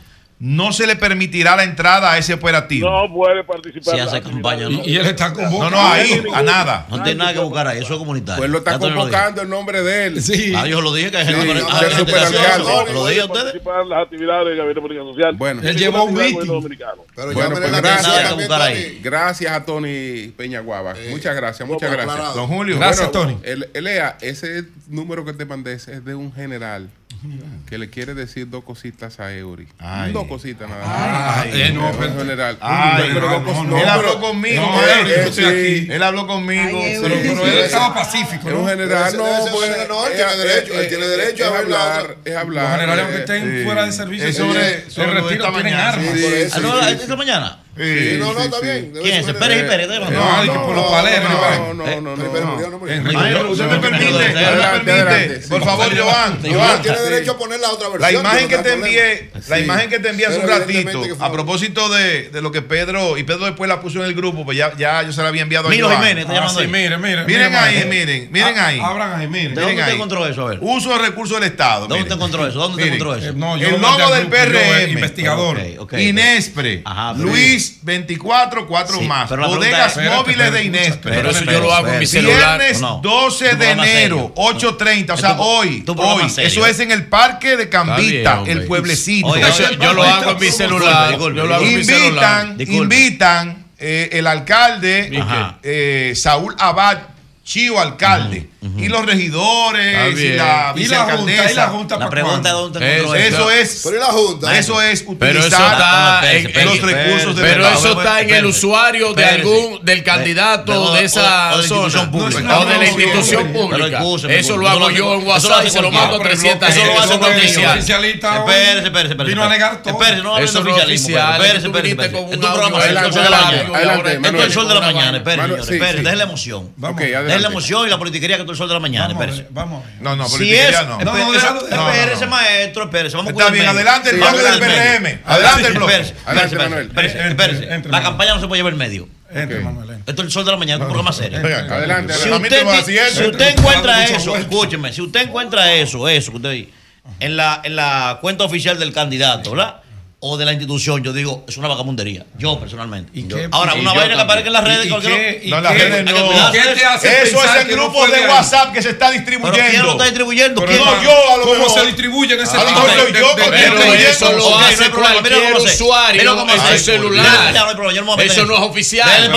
no se le permitirá la entrada a ese operativo. No puede participar. Si hace campaña. ¿no? Y él está No, no, ahí, a nada. No tiene nada que buscar ahí, eso es comunitario. Pues lo está convocando en nombre de él. Sí. Ah, yo lo dije que hay gente Sí, con- no, ah, del gente que hace superalcalde. eso. No, Lo dije a ustedes. participar en las actividades del gobierno político social. Bueno. Él llevó un meeting. Pero Bueno, pues gracias. Nada que también, buscar Tony. ahí. Gracias a Tony Peñaguaba. muchas gracias, muchas gracias. Don Julio. Gracias, Bueno, Tony. el- Elea, ese número que te mandé es de un general que le quiere decir dos cositas a Eury. Ay. Dos cositas nada más. Ay, eh, no, pero- general. Ay, Pero no, dos no, cos- no. él habló conmigo, No, él, Eury, yo él, estoy sí. aquí. él habló conmigo. Ay. Pero, pero sí, él estaba pacífico, un general, no, pues. tiene derecho, él tiene derecho a hablar. Es hablar. Los generales, aunque eh, estén fuera de servicio, esta tienen armas. Ah, esta mañana. Sí, no, no, está bien. ¿Quién es? Pérez y Pérez. Eh, no, no, por. No, no, no. no, Usted me permite, por favor, Joan. Joan tiene derecho a poner la otra versión. La imagen que te envié, la imagen que te envié hace un ratito, a propósito de, lo que Pedro, y Pedro después la puso en el grupo, pues ya, yo se la había enviado a Miro Jiménez, está ah, llamando Sí, miren, miren. Miren ahí, miren, miren ahí. Abran ahí, miren. ¿De dónde te encontró eso? A ver. Uso de recursos del Estado. ¿Dónde te encontró eso? ¿Dónde te encontró eso? Eh, el logo del PRM. Investigador. Inespre. Luis 24, 4 sí, más. Bodegas móviles espérate, de Inés. Pero eso yo lo hago en mi celular. Viernes 12 de enero, 8.30. O sea, hoy. hoy. Eso es en el Parque de Cambita, el pueblecito. Yo lo hago en mi celular. Invitan, invitan eh, el alcalde, eh, Saúl Abad, Chío Alcalde y los regidores y la Y la junta, vicealcaldesa. y la junta La para pregunta Eso eso. es, Pero y la Junta. eso es Pero eso utilizar los recursos de Pero eso está en el usuario de algún del candidato de esa o de la zona institución pública. o de la institución pública. Eso lo hago yo en WhatsApp y se lo mando a 300 Eso lo hace Eso no es cualquiera. oficial. Oficialista Espérese, espérese, espérese. vino a negar todo. Espérese, no hable Eso de oficialismo. oficial, Espérese, tú espérese, Es tu un programa, es el sol de la mañana. Esto es el sol de la mañana, espérese, espérese, deje la emoción. Deje la emoción y la politiquería que es el sol de la mañana, vamos a espérese. ver, vamos a ver. No, no, Si politiquería es, no. No, no, espérese, maestro, espérese, vamos a Está cuidar el bien, adelante el bloque del PRM. Adelante el bloque. Espérese, espérese, Adelante, espérese, La campaña no se puede llevar el medio. Entre. Manuel. entre. Esto es el sol de la mañana, es un programa serio. Adelante. Si usted, si encuentra eso, escúcheme, si usted encuentra eso, eso que usted dice, en la, en la cuenta oficial del candidato, ¿verdad? O de la institución, yo digo, es una vagamundería. Yo personalmente. Yo- qué- Ahora, y una vaina que aparezca en las redes. ¿Y cualquier- qué- y No, en las redes no. cuidarse. ¿Qué te hace Eso es no grupos fue de? WhatsApp que se está distribuyendo. ¿Pero quién lo está distribuyendo? ¿Quién? no, yo a lo ¿Cómo mejor. se distribuye en ese A lo tipo de- yo, pero eso lo Ok, no hay hace problema, mira cualquier usuario en Mira, celular. Eso no es oficial.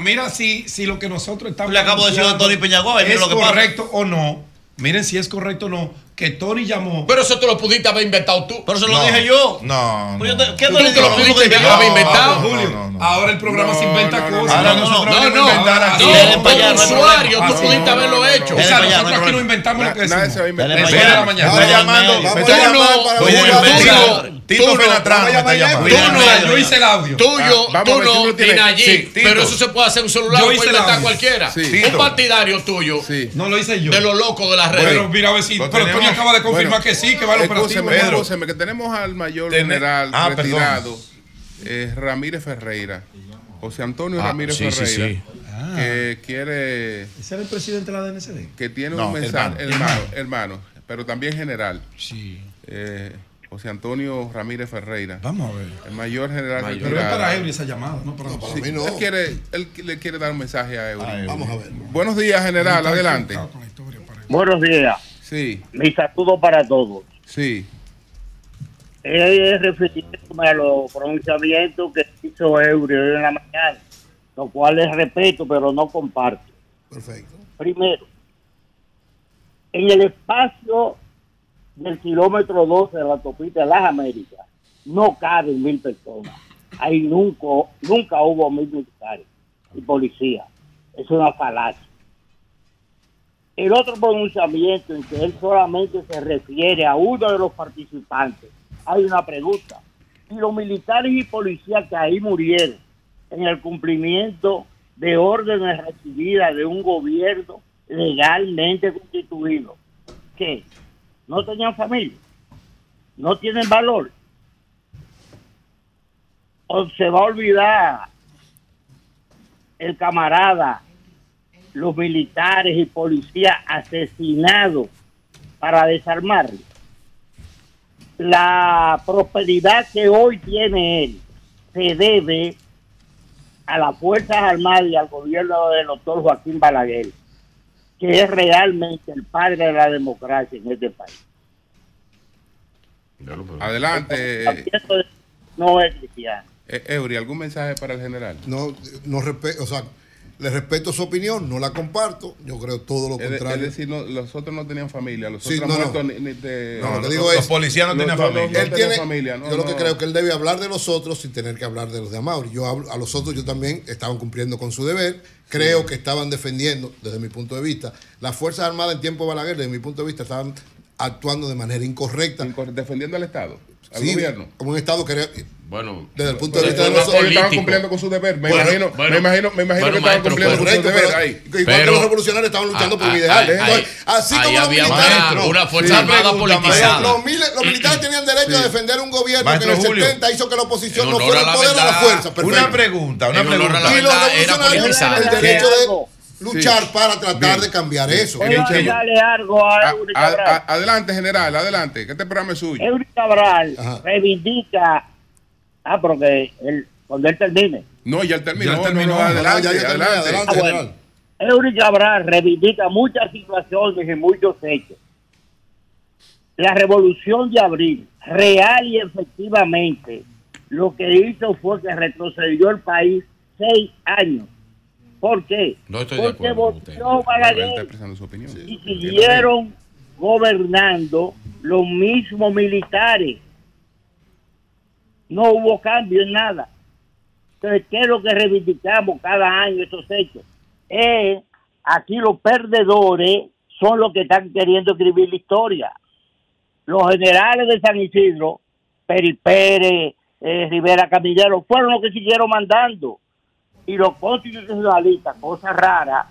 Mira, si, si lo que nosotros estamos Le acabo de decir a Tony mira es correcto o no. Miren si es correcto o no. Que Tony llamó. Pero eso te lo pudiste haber inventado tú. Pero eso No. lo dije yo. No. Pues yo te- ¿Qué Tú te lo pudiste No, haber no, inventado. no, Julio, ahora el programa se inventa no, no, cosas. Ahora No, nosotros no, no, inventar aquí. Como usuario, tú Ah, pudiste no, haberlo no, hecho. O sea, nosotros aquí no inventamos lo que Na- nadie decimos. se va a inventar. Vamos a llamar para Tito- me está Tú no, yo hice el audio. Tuyo, Ah, tú no, lo tiene. ni allí. Sí, pero eso se puede hacer en un celular, puede inventar cualquiera. Sí. Un partidario tuyo, Sí. No lo hice yo. de lo loco de las redes. Pero mira a ver si. Lo Pero Tony acaba de confirmar Bueno, que sí, que va al operativo. Pedro. escúcheme, que tenemos al mayor Tene- general Ah, perdón. retirado, eh, Ramírez Ferreira, José Antonio Ah, Ramírez Ferreira, sí. que quiere, ¿Ese era el presidente de la DNCD? que tiene No, un mensaje, hermano. hermano, hermano, pero también general, Sí. eh, José Antonio Ramírez Ferreira, Vamos a ver. el mayor general Mayor. Pero es para Eury esa llamada, no para No, para nosotros. mí no. Él quiere, él le quiere dar un mensaje a Eury. Vamos a ver. Buenos días, general, adelante. Buenos días. Sí, Mi saludo para todos. sí. Es refiriéndome a los pronunciamientos que hizo Eury hoy en la mañana, lo cual les respeto, pero no comparto. Perfecto. Primero, en el espacio del kilómetro 12 de la autopista de las Américas no caben mil personas. Ahí nunca, nunca hubo mil militares y policías. Es una falacia. El otro pronunciamiento en que él solamente se refiere a uno de los participantes, hay una pregunta. Y los militares y policías que ahí murieron en el cumplimiento de órdenes recibidas de un gobierno legalmente constituido, que no tenían familia, no tienen valor, o se va a olvidar el camarada, los militares y policías asesinados para desarmarlo. La prosperidad que hoy tiene él se debe a las Fuerzas Armadas y al gobierno del doctor Joaquín Balaguer, que es realmente el padre de la democracia en este país. Adelante, No es cristiano. eh, Eury, ¿algún mensaje para el general? No, no respe- o sea, le respeto su opinión, no la comparto. Yo creo todo lo Es, de- es contrario. decir, no, los otros no tenían familia, los Sí, otros no, no. muertos ni, ni de- No, lo que los- digo los es- policías no tenían familia. Él tiene, familia, no, yo lo que creo que él debe hablar de los otros sin tener que hablar de los de Amaury. Yo hablo, a los otros yo también estaban cumpliendo con su deber. Creo que estaban defendiendo, desde mi punto de vista, las Fuerzas Armadas en tiempo de Balaguer, desde mi punto de vista, estaban actuando de manera incorrecta. defendiendo al Estado, al Sí, gobierno. Como un Estado que... Bueno, desde el punto de Pero vista de ellos nosotros... estaban cumpliendo con su deber. Me Bueno, imagino, bueno, me imagino, me imagino bueno, que estaban cumpliendo con su deber pero- ahí. igual que los revolucionarios estaban luchando por un ideal. Entonces, así como los militares. una fuerza Sí. armada politizada. Los, los militares tenían derecho a defender un gobierno Maestro que en el Julio. 70 hizo que la oposición no fuera el poder o la fuerza. Perfecto. una pregunta, una pregunta. Y los revolucionarios el derecho de luchar Sí. para tratar Bien. de cambiar eso. Voy a darle algo a A- Eury a- Cabral. a- adelante, general, adelante. Que este programa es suyo. Eury Cabral reivindica. Ah, pero que él, cuando él termine. No, ya él terminó. Ya no, terminó. no, adelante, Ya, ya terminé, adelante. adelante, Ah, bueno. Eury Cabral reivindica muchas situaciones y muchos hechos. La revolución de abril, real y efectivamente, lo que hizo fue que retrocedió el país seis años. ¿Por qué? No estoy de Porque acuerdo con usted. Balaguer está expresando su opinión. y siguieron gobernando los mismos militares. No hubo cambio en nada. Entonces, ¿qué es lo que reivindicamos cada año esos hechos? Eh, aquí los perdedores son los que están queriendo escribir la historia. Los generales de San Isidro, Peri Pérez, eh, Rivera Camillero, fueron los que siguieron mandando y los constitucionalistas, cosa rara,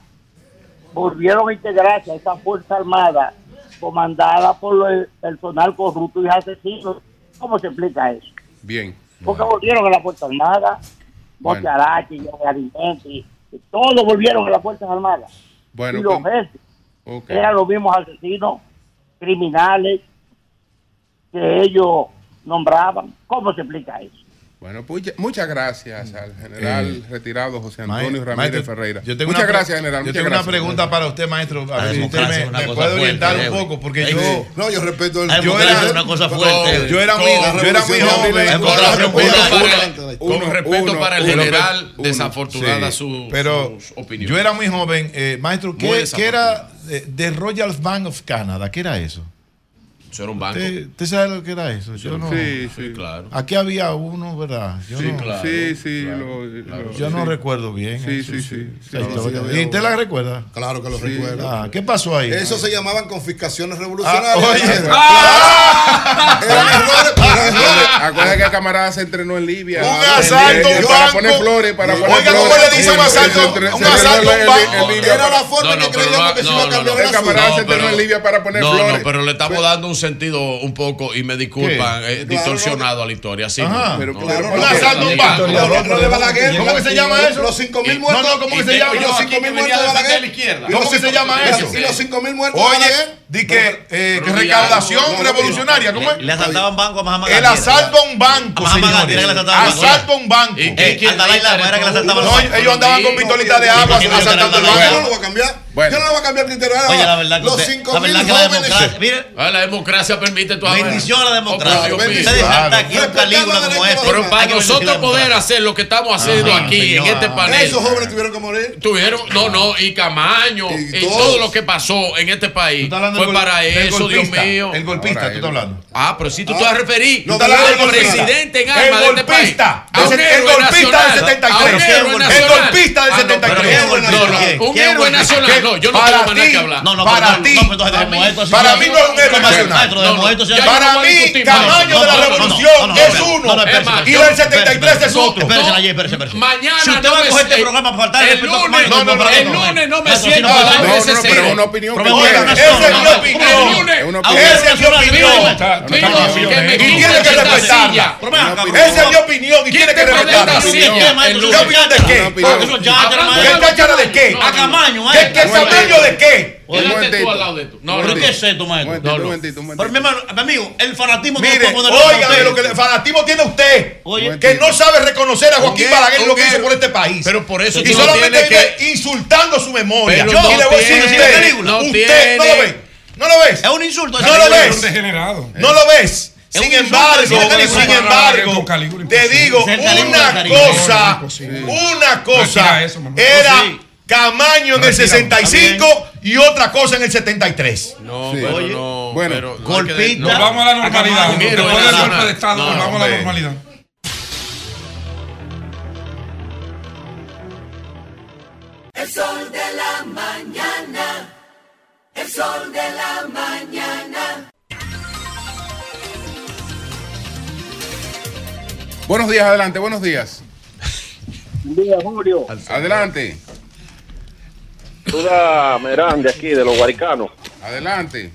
volvieron a integrarse a esa Fuerza Armada comandada por el personal corrupto y asesino. ¿Cómo se explica eso? Bien. Porque volvieron a la Fuerza Armada, bueno. Bocarachi, Alimenti, todos volvieron a las Fuerzas Armadas. Bueno, y los jefes eran los mismos asesinos, criminales que ellos nombraban. ¿Cómo se explica eso? Bueno, pues muchas gracias mm. al general eh, retirado José Antonio Ramírez Ferreira. Muchas gracias, general. Yo tengo una pregunta para usted, maestro. A ver si usted me, puede orientar un poco, porque yo. No, yo respeto el. Yo era, una cosa fuerte. Yo era mi. Yo era mi Con respeto para el general, desafortunada su opinión. Yo era muy joven. Eh, maestro, ¿qué era The Royal Bank of Canada? ¿Qué era eso? Eso era un banco. ¿Usted, sabe lo que era eso? Yo sí, no, sí, sí, claro. Aquí había uno, ¿verdad? Yo sí, no, claro. Sí, sí. Claro, lo. Lo, yo no recuerdo bien. Sí, eso, sí, sí. ¿Y usted la recuerda? Claro que lo recuerdo. Ah, ¿Qué pasó ahí? Eso se llamaban confiscaciones revolucionarias. Ah, oye, ah, camarada se entrenó en Libia. Un asalto, un Para poner flores, para poner Oiga, ¿cómo le dice un asalto? Un asalto, un banco. Era la forma que creíamos que se iba a cambiar el camarada se entrenó en Libia para poner flores. No, pero le estamos dando un sentido un poco, y me disculpan, eh, distorsionado a la historia. Sí, un asalto, un banco. ¿Cómo que se llama eso? Los 5 mil muertos. ¿cómo se llama? Los 5 mil muertos de la ¿Cómo se llama eso? Los muertos di que, eh, recaudación revolucionaria, ¿cómo es? Le, asaltaban banco a El asalto a un banco, a. Asalto a un banco. Ellos andaban con pistolitas de agua asaltando el banco. Yo no lo voy a cambiar. Yo no lo voy a cambiar. Oye, la verdad que los cinco la verdad que la democracia, ah, la democracia permite tu Bendición a la democracia. Este. Pero para nosotros poder hacer lo que estamos haciendo aquí en este panel. No, no, y Camaño y todo lo que pasó en este país fue para eso, Dios mío. El golpista, Ahora, tú estás hablando. Ah, pero si tú te ah, vas a referir al presidente en armas de este ah, el, golpista del 73. Ah, el golpista del 73. No, un héroe nacional. Yo no tengo más nada que hablar. No, no, para ti. Para mí no es un héroe nacional. Para mí, Camaño de la Revolución es uno. Y del 73 es otro. Espérese, ayer, espérese, espérese. Mañana. Si usted va a coger este programa para faltar el respeto, no, no, no. El lunes no me siento. No, no, pero una opinión. Es el opinión. Esa es mi opinión. Y tiene que respetarla. Esa es mi opinión y tiene que respetarla. ¿Qué opinión de qué? Ah, ah, ¿Qué de qué? A Camaño. ¿Qué tamaño de qué? Tú al lado de tú. No, no, ¿qué es esto, maestro? Un momentito, un momentito. Pero mi amigo, el fanatismo Mire, no oiga, lo que el fanatismo tiene usted, Oye. que no sabe reconocer a Joaquín Balaguer lo que hizo por este país. Pero por eso y solamente vive que... insultando su memoria. Pero Yo no le voy a decir usted, usted, no lo ve. ¿No lo ves? Es un insulto. No lo ves. No lo ves. Sin embargo, sin embargo, te digo una cosa, una cosa era Camaño en el 65 y otra cosa en el 73. No, sí. no, bueno, pero golpita. Nos vamos a la normalidad. Nos vamos a la normalidad. El sol de la mañana. El sol de la mañana. Buenos días, adelante, buenos días. Buen día, Julio. Adelante. Una Merán de aquí, de los guaricanos. Adelante.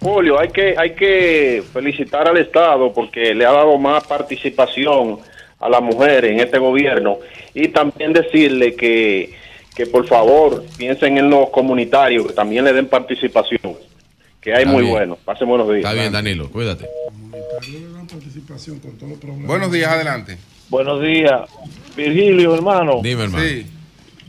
Julio, hay que, hay que felicitar al Estado porque le ha dado más participación a las mujeres en este gobierno y también decirle que que por favor piensen en los comunitarios, que también le den participación, que hay muy bien. bueno. Pasen buenos días. Está bien, Danilo, cuídate. Participación con todos los problemas. Buenos días, adelante. Buenos días, Virgilio, hermano. Dime, hermano. Sí.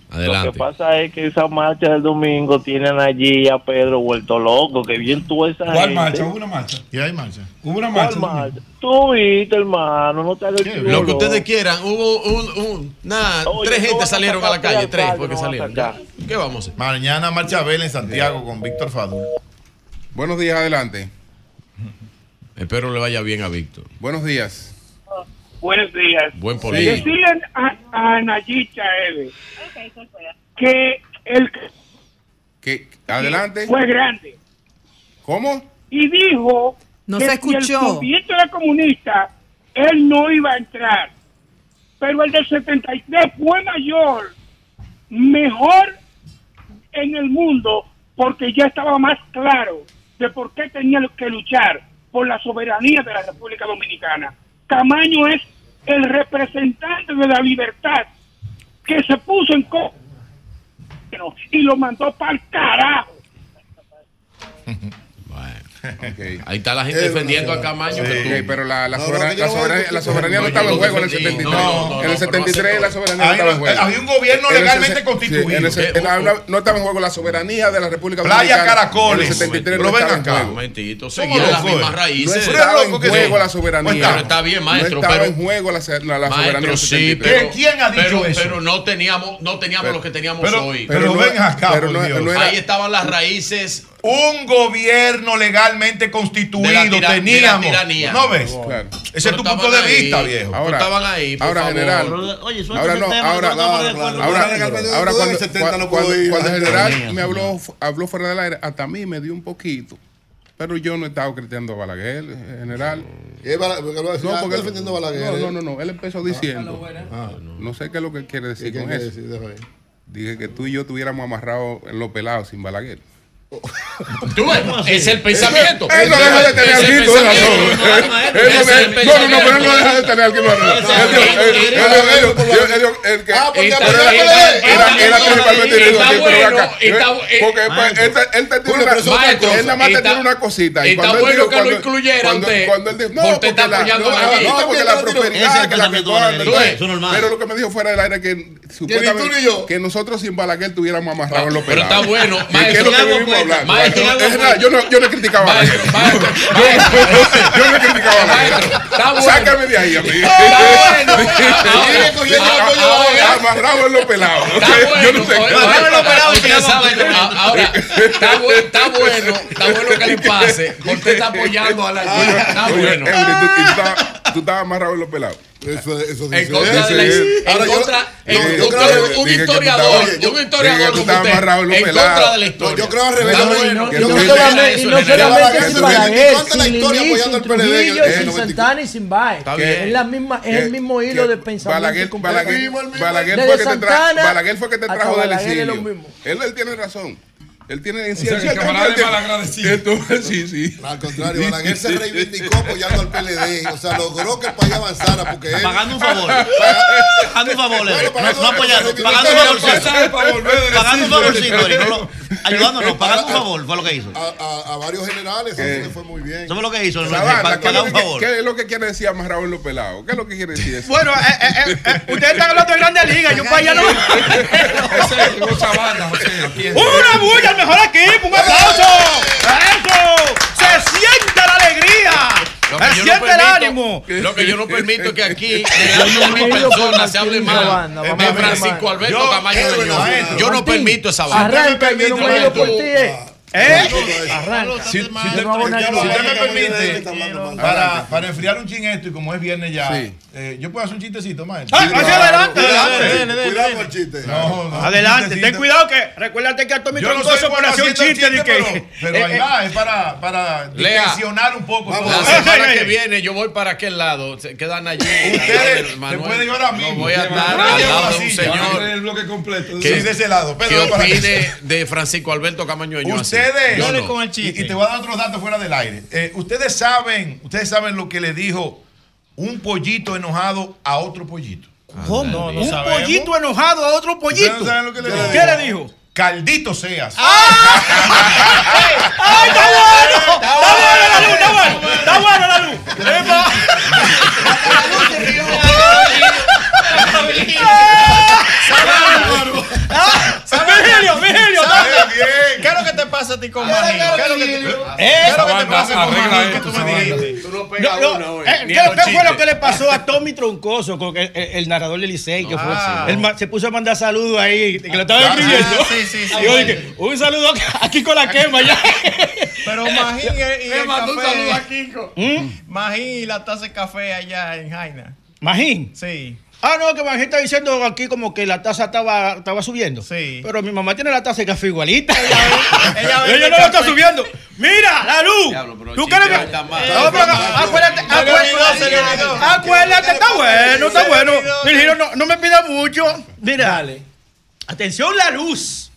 Adelante. Lo que pasa es que esa marcha del domingo tienen allí a Pedro vuelto loco, que bien tú esa ¿Cuál marcha? ¿Hubo una marcha? ¿Y hay marcha? ¿Hubo una marcha? ¿Cuál marcha? Tú viste, hermano, no te hagas Lo que ustedes quieran, hubo un, un nada, tres gente salieron a, la calle, tres porque salieron. ¿Qué vamos a hacer? Mañana marcha Vela en Santiago con Víctor Fadul. Buenos días, adelante. Espero le vaya bien a Víctor. Buenos días. Buenos días. Buen político. Decirle a, a Nayicha Eve que el que adelante fue grande. ¿Cómo? Y dijo no que se escuchó. Si el movimiento de comunista él no iba a entrar, pero el del 73 fue mayor, mejor en el mundo porque ya estaba más claro de por qué tenía que luchar por la soberanía de la República Dominicana. Camaño es el representante de la libertad que se puso en co y lo mandó para el carajo. Okay. Ahí está la gente defendiendo a Camaño. Sí. Que tú... okay, pero la, la, no, la, soberanía, la, soberanía, no estaba en juego en el 73. No, en el 73 la soberanía no estaba en juego. Había un gobierno legalmente constituido. Eh, no estaba en juego la soberanía de la República Dominicana. Playa Caracoles. En el 73 no estaba en juego. Momentito, seguía las mismas raíces. No estaba en juego la soberanía. Pero está bien, maestro. No estaba en juego la soberanía. ¿Quién ha dicho eso? Pero no teníamos lo que teníamos hoy. Pero ven acá, Ahí estaban las raíces un gobierno legalmente constituido teníamos. ¿No ves? Ese es tu punto de vista, viejo. Ahora, general. Oye, ahora no, ahora, ahora, ahora cuando, 70 general me habló, habló fuera del aire, hasta a mí me dio un poquito. Pero yo no he estado criticando a Balaguer, general. No, porque él defendiendo Balaguer. No, no, no. Él empezó diciendo. Ah, no. sé qué es lo que quiere decir con eso. Dije que tú y yo tuviéramos amarrados en los pelados sin Balaguer. Es el pensamiento. Él no deja de tener. No, no, pero él no deja de tener de razón. El que. Era Porque él te tiene una cosita. Él nada más te tiene una cosita. Está bueno que lo incluyera. Cuando él dijo, Pero lo que me dijo fuera del aire que supuestamente yo? que nosotros sin Balaguer tuviéramos amarrado en los pelados. Pero está bueno. Maestro, yo no, yo no criticaba a Balaguer. yo no criticaba a Balaguer. Sácame de ahí, amigo. Amarrado en los pelados. Yo no sé. Amarrado en los pelados. Ahora, está bueno, está bueno que le pase. Usted está apoyando a la Está bueno. Tú estabas amarrado en los pelados. Eso, eso sí en contra, de la, en contra, yo, en yo contra creo, un historiador, estaba, un historiador como usted, en contra de la historia. No, yo creo al revés. No, yo, yo creo que no solamente sin Balaguer, sin Lili, sin Trujillo, sin Santana y sin Baez. Es la misma, es el mismo hilo de pensamiento. Balaguer, Balaguer, Balaguer fue que te trajo del exilio. Él tiene razón. Él tiene en ciencia. Sí, sí. Al contrario, Balaguer se reivindicó apoyando al PLD. O sea, logró que el país avanzara porque él. Pagando un favor. Pagando un favor, eh. no, apoyando. Pagando un favorcito. Pagando un favorcito, Ayudándonos, pagando un favor, fue lo que hizo. A, varios generales, eso eh, fue muy bien. Eso fue lo que hizo, pagar un favor. ¿Qué es lo que quiere decir más Raúl López Lago? ¿Qué es lo que quiere decir eso? Bueno, eh, ustedes están hablando de grandes ligas, yo para allá no. Ese es Una bulla mejor equipo. ¡Un aplauso! ¡Eso! ¡Se siente la alegría! Lo que, el ánimo. lo que yo no permito es que aquí de mil personas se hable mal de Francisco Alberto Camayo Yo no permito esa vaina. Yo no permito ¿Eh? Si, si, usted, me permite, para, para enfriar un chin esto, y como es viernes ya, eh, yo puedo hacer un chistecito, maestro. ¡Ay, ah, hacia adelante! adelante. Cuidado con el chiste. Adelante, ten cuidado que recuérdate que a Tommy Troncoso por hacer un chiste. de que, pero ahí eh, va, eh. es para, para dimensionar un poco. La semana que viene yo voy para aquel lado, se quedan allí. Ustedes se pueden ir ahora mismo. voy a estar al lado de señor. El de ese lado? ¿Qué opine de Francisco Alberto Camaño ustedes. Yo no. con el chiste. Y, y, te voy a dar otros datos fuera del aire. Eh, ustedes saben, ustedes saben lo que le dijo un pollito enojado a otro pollito. ¿Cómo? No, no un sabemos. pollito enojado a otro pollito. No lo que le ¿Qué le dijo? Caldito seas. ¡Ah! ¡Ay, está bueno! Está bueno la luz, está bueno. Está bueno la luz. Virgilio, Virgilio, ¿qué es lo que te pasa a ti con Maní? ¿Qué es lo que te pasa con Maní? Que tú me dijiste. Tú no pegas una hoy. Eh, ¿Qué fue lo que le pasó a Tommy Troncoso, el narrador del Licey, que fue? Ah. Él se puso a mandar saludos ahí, que lo estaba ah, escribiendo. Sí, sí, sí. Y yo dije, un saludo aquí con la quema ya. Pero Magín y el mandó un saludo a Kiko. ¿Mm? Magín y la taza de café allá en Jaina. ¿Magín? Sí. Ah, no, que Vanjé está diciendo aquí como que la taza estaba, estaba subiendo. Sí. Pero mi mamá tiene la taza de café igualita. Ella, ella, ella, ella no la está subiendo. ¡Mira, la luz! Diablo, ¿Tú quieres? No, ah, pero acuérdate, acuérdate, acuérdate, está bueno, está bueno. Virgilio, no, no me pida mucho. Mira, dale. Atención, la luz.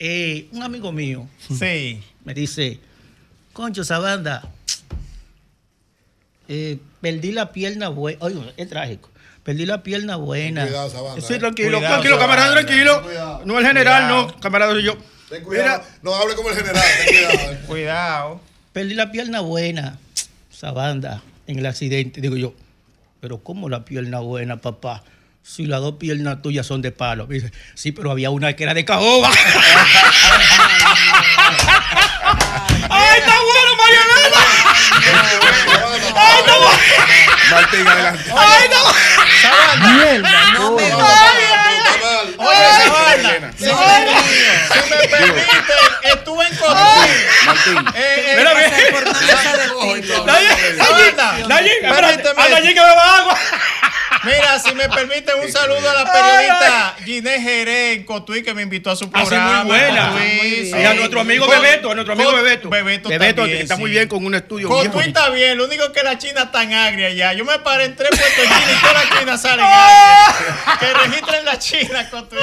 Eh, un amigo mío sí. me dice, concho, esa banda, eh, perdí la pierna, güey. Oye, es trágico. Perdí la pierna buena. Cuidado, Sabanda, Sí, eh. tranquilo, Cuidado, tranquilo, Sabanda, camarada, tranquilo. No el general, Cuidado. no, camarada soy yo. Ten cuidado. no hable como el general. Ten cuidado. Cuidado. Perdí la pierna buena, esa banda, en el accidente. Digo yo, pero ¿cómo la pierna buena, papá? Si las dos piernas tuyas son de palo. Me dice, sí, pero había una que era de caoba. ¡Ay, está bueno, Marianela! ¡Ay, está bueno! Martín, adelante. ¡Ay, bueno! Mierda, no me Si me permiten, estuve en Cotuí. Eh, Mira, pasé mira. por una mesa de tinto. Nayin, Nayin, espérate, Permíteme. a Nayin que beba agua. Mira, si me permiten un saludo a la periodista Ginés Jerez en Cotuí que me invitó a su Ah, programa. muy buena. Cotuí, Y a nuestro amigo Con- Bebeto, a nuestro amigo con- Bebeto. Bebeto, Bebeto, también, que está muy bien con un estudio Cotuí está bien, lo único que la China está tan agria ya. Yo me paré en tres puestos de China y toda la China sale Que registren la China, Cotuí.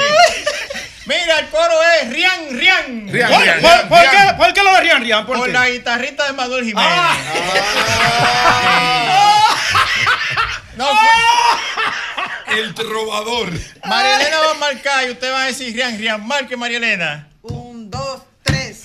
Mira, el coro es Rian, Rian. Rian, ¿Por- Rian, por- Rian, por qué- por qué lo de Rian, Rian? ¿Por la guitarrita de Manuel Jiménez. No, fue- El trovador. María Elena va a marcar y usted va a decir Rian, Rian, marque María Elena. Un, dos, tres.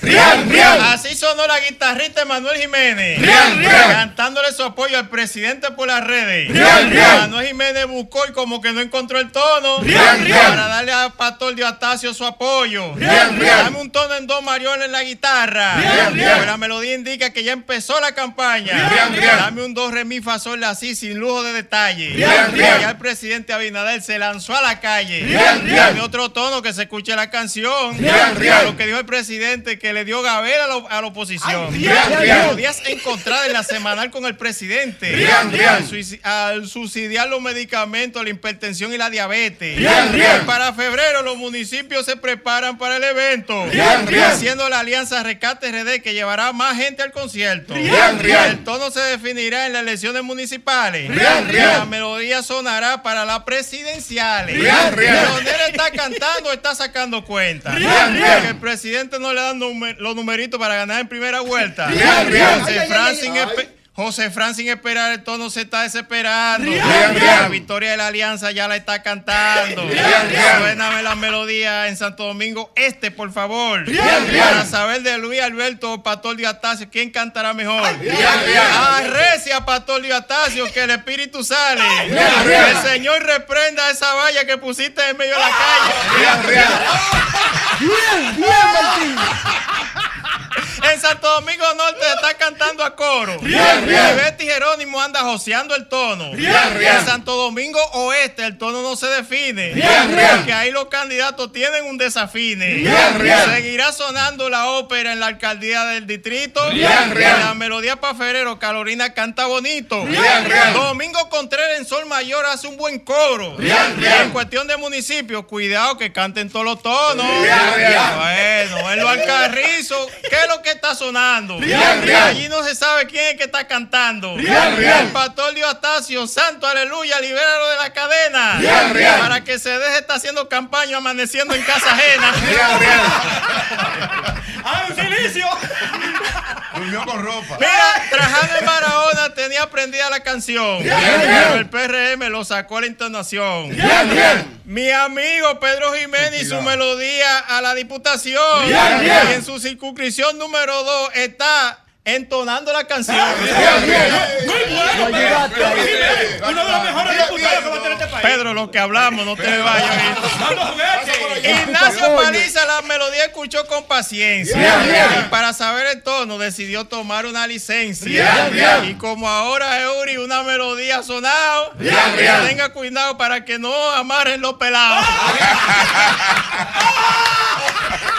Rian, Rian. Así sonó la guitarrista Manuel Jiménez. Rian, Rian. Cantándole su apoyo al presidente por las redes. Rian, Rian. Manuel Jiménez buscó y como que no encontró el tono. Rian, Rian. Para darle a Pastor Diostacio su apoyo. Rian, Rian. Dame un tono en do mariones en la guitarra. Rian, Rian. Pues La melodía indica que ya empezó la campaña. Rian, Rian. Dame un do re mi fa sol la si sin lujo de detalle. Rian, Rian. Ya el presidente Abinader se lanzó a la calle. Rian, Rian. Dame otro tono que se escuche la canción. Rian, Rian. Lo que dijo el presidente que le dio Gabel a, lo- a la oposición. Melodías encontradas en la semanal con el presidente. Rian, Rian. Al, subsidiar los medicamentos, la hipertensión y la diabetes. Rian, para febrero los municipios se preparan para el evento. Haciendo la alianza Rescate RD que llevará más gente al concierto. El tono se definirá en las elecciones municipales. La melodía sonará para las presidenciales. Leonel está cantando, está sacando cuenta. El presidente no le dan los numeritos para ganar en primera vuelta. José José Fran sin esperar el tono se está desesperando. Rian, La Rian. victoria de la alianza ya la está cantando. Suéname la melodía en Santo Domingo Este, por favor. Rian. Para saber de Luis Alberto Pastor Diatacio, ¿quién cantará mejor? Arrecia Pastor Diatacio, que el espíritu sale. Rian. El Señor reprenda esa valla que pusiste en medio de la calle. Bien, bien, Martín. En Santo Domingo Norte está cantando a coro. Y Betty Jerónimo anda joseando el tono. Rian, rian. En Santo Domingo Oeste el tono no se define. Rian, rian. Porque ahí los candidatos tienen un desafine. Rian, rian. Seguirá sonando la ópera en la alcaldía del distrito. Rian. Y La melodía para febrero, Carolina canta bonito. Rian, rian. Domingo Contreras en Sol Mayor hace un buen coro. Y rian. En cuestión de municipios, cuidado que canten todos los tonos. Rian, rian. Bueno, en lo Alcarrizo, ¿qué es lo que está sonando? Rian. Allí no se sabe quién es que está cantando. Rian, rian. El pastor Diostacio, santo aleluya, libéralo de la cadena. Para que se deje estar haciendo campaña amaneciendo en casa ajena. ¡Ah, un silicio! Durmió con ropa. Mira, Trajano Barahona tenía prendida la canción. Pero el. PRM lo sacó a la entonación. Mi amigo Pedro Jiménez y su melodía a la diputación. Rian, rian. Y en su circunscripción número 2 está entonando la canción. Muy bueno, Pedro. Uno de los mejores diputados que va a tener este país. Pedro, lo que hablamos, no te vayas. Ignacio Paliza la melodía escuchó con paciencia. Y para saber el tono decidió tomar una licencia. Y como ahora Eury una melodía sonado, tenga cuidado para que no amarren los pelados.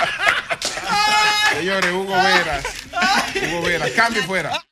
Señores, Hugo Veras. Hugo Veras, cambio fuera.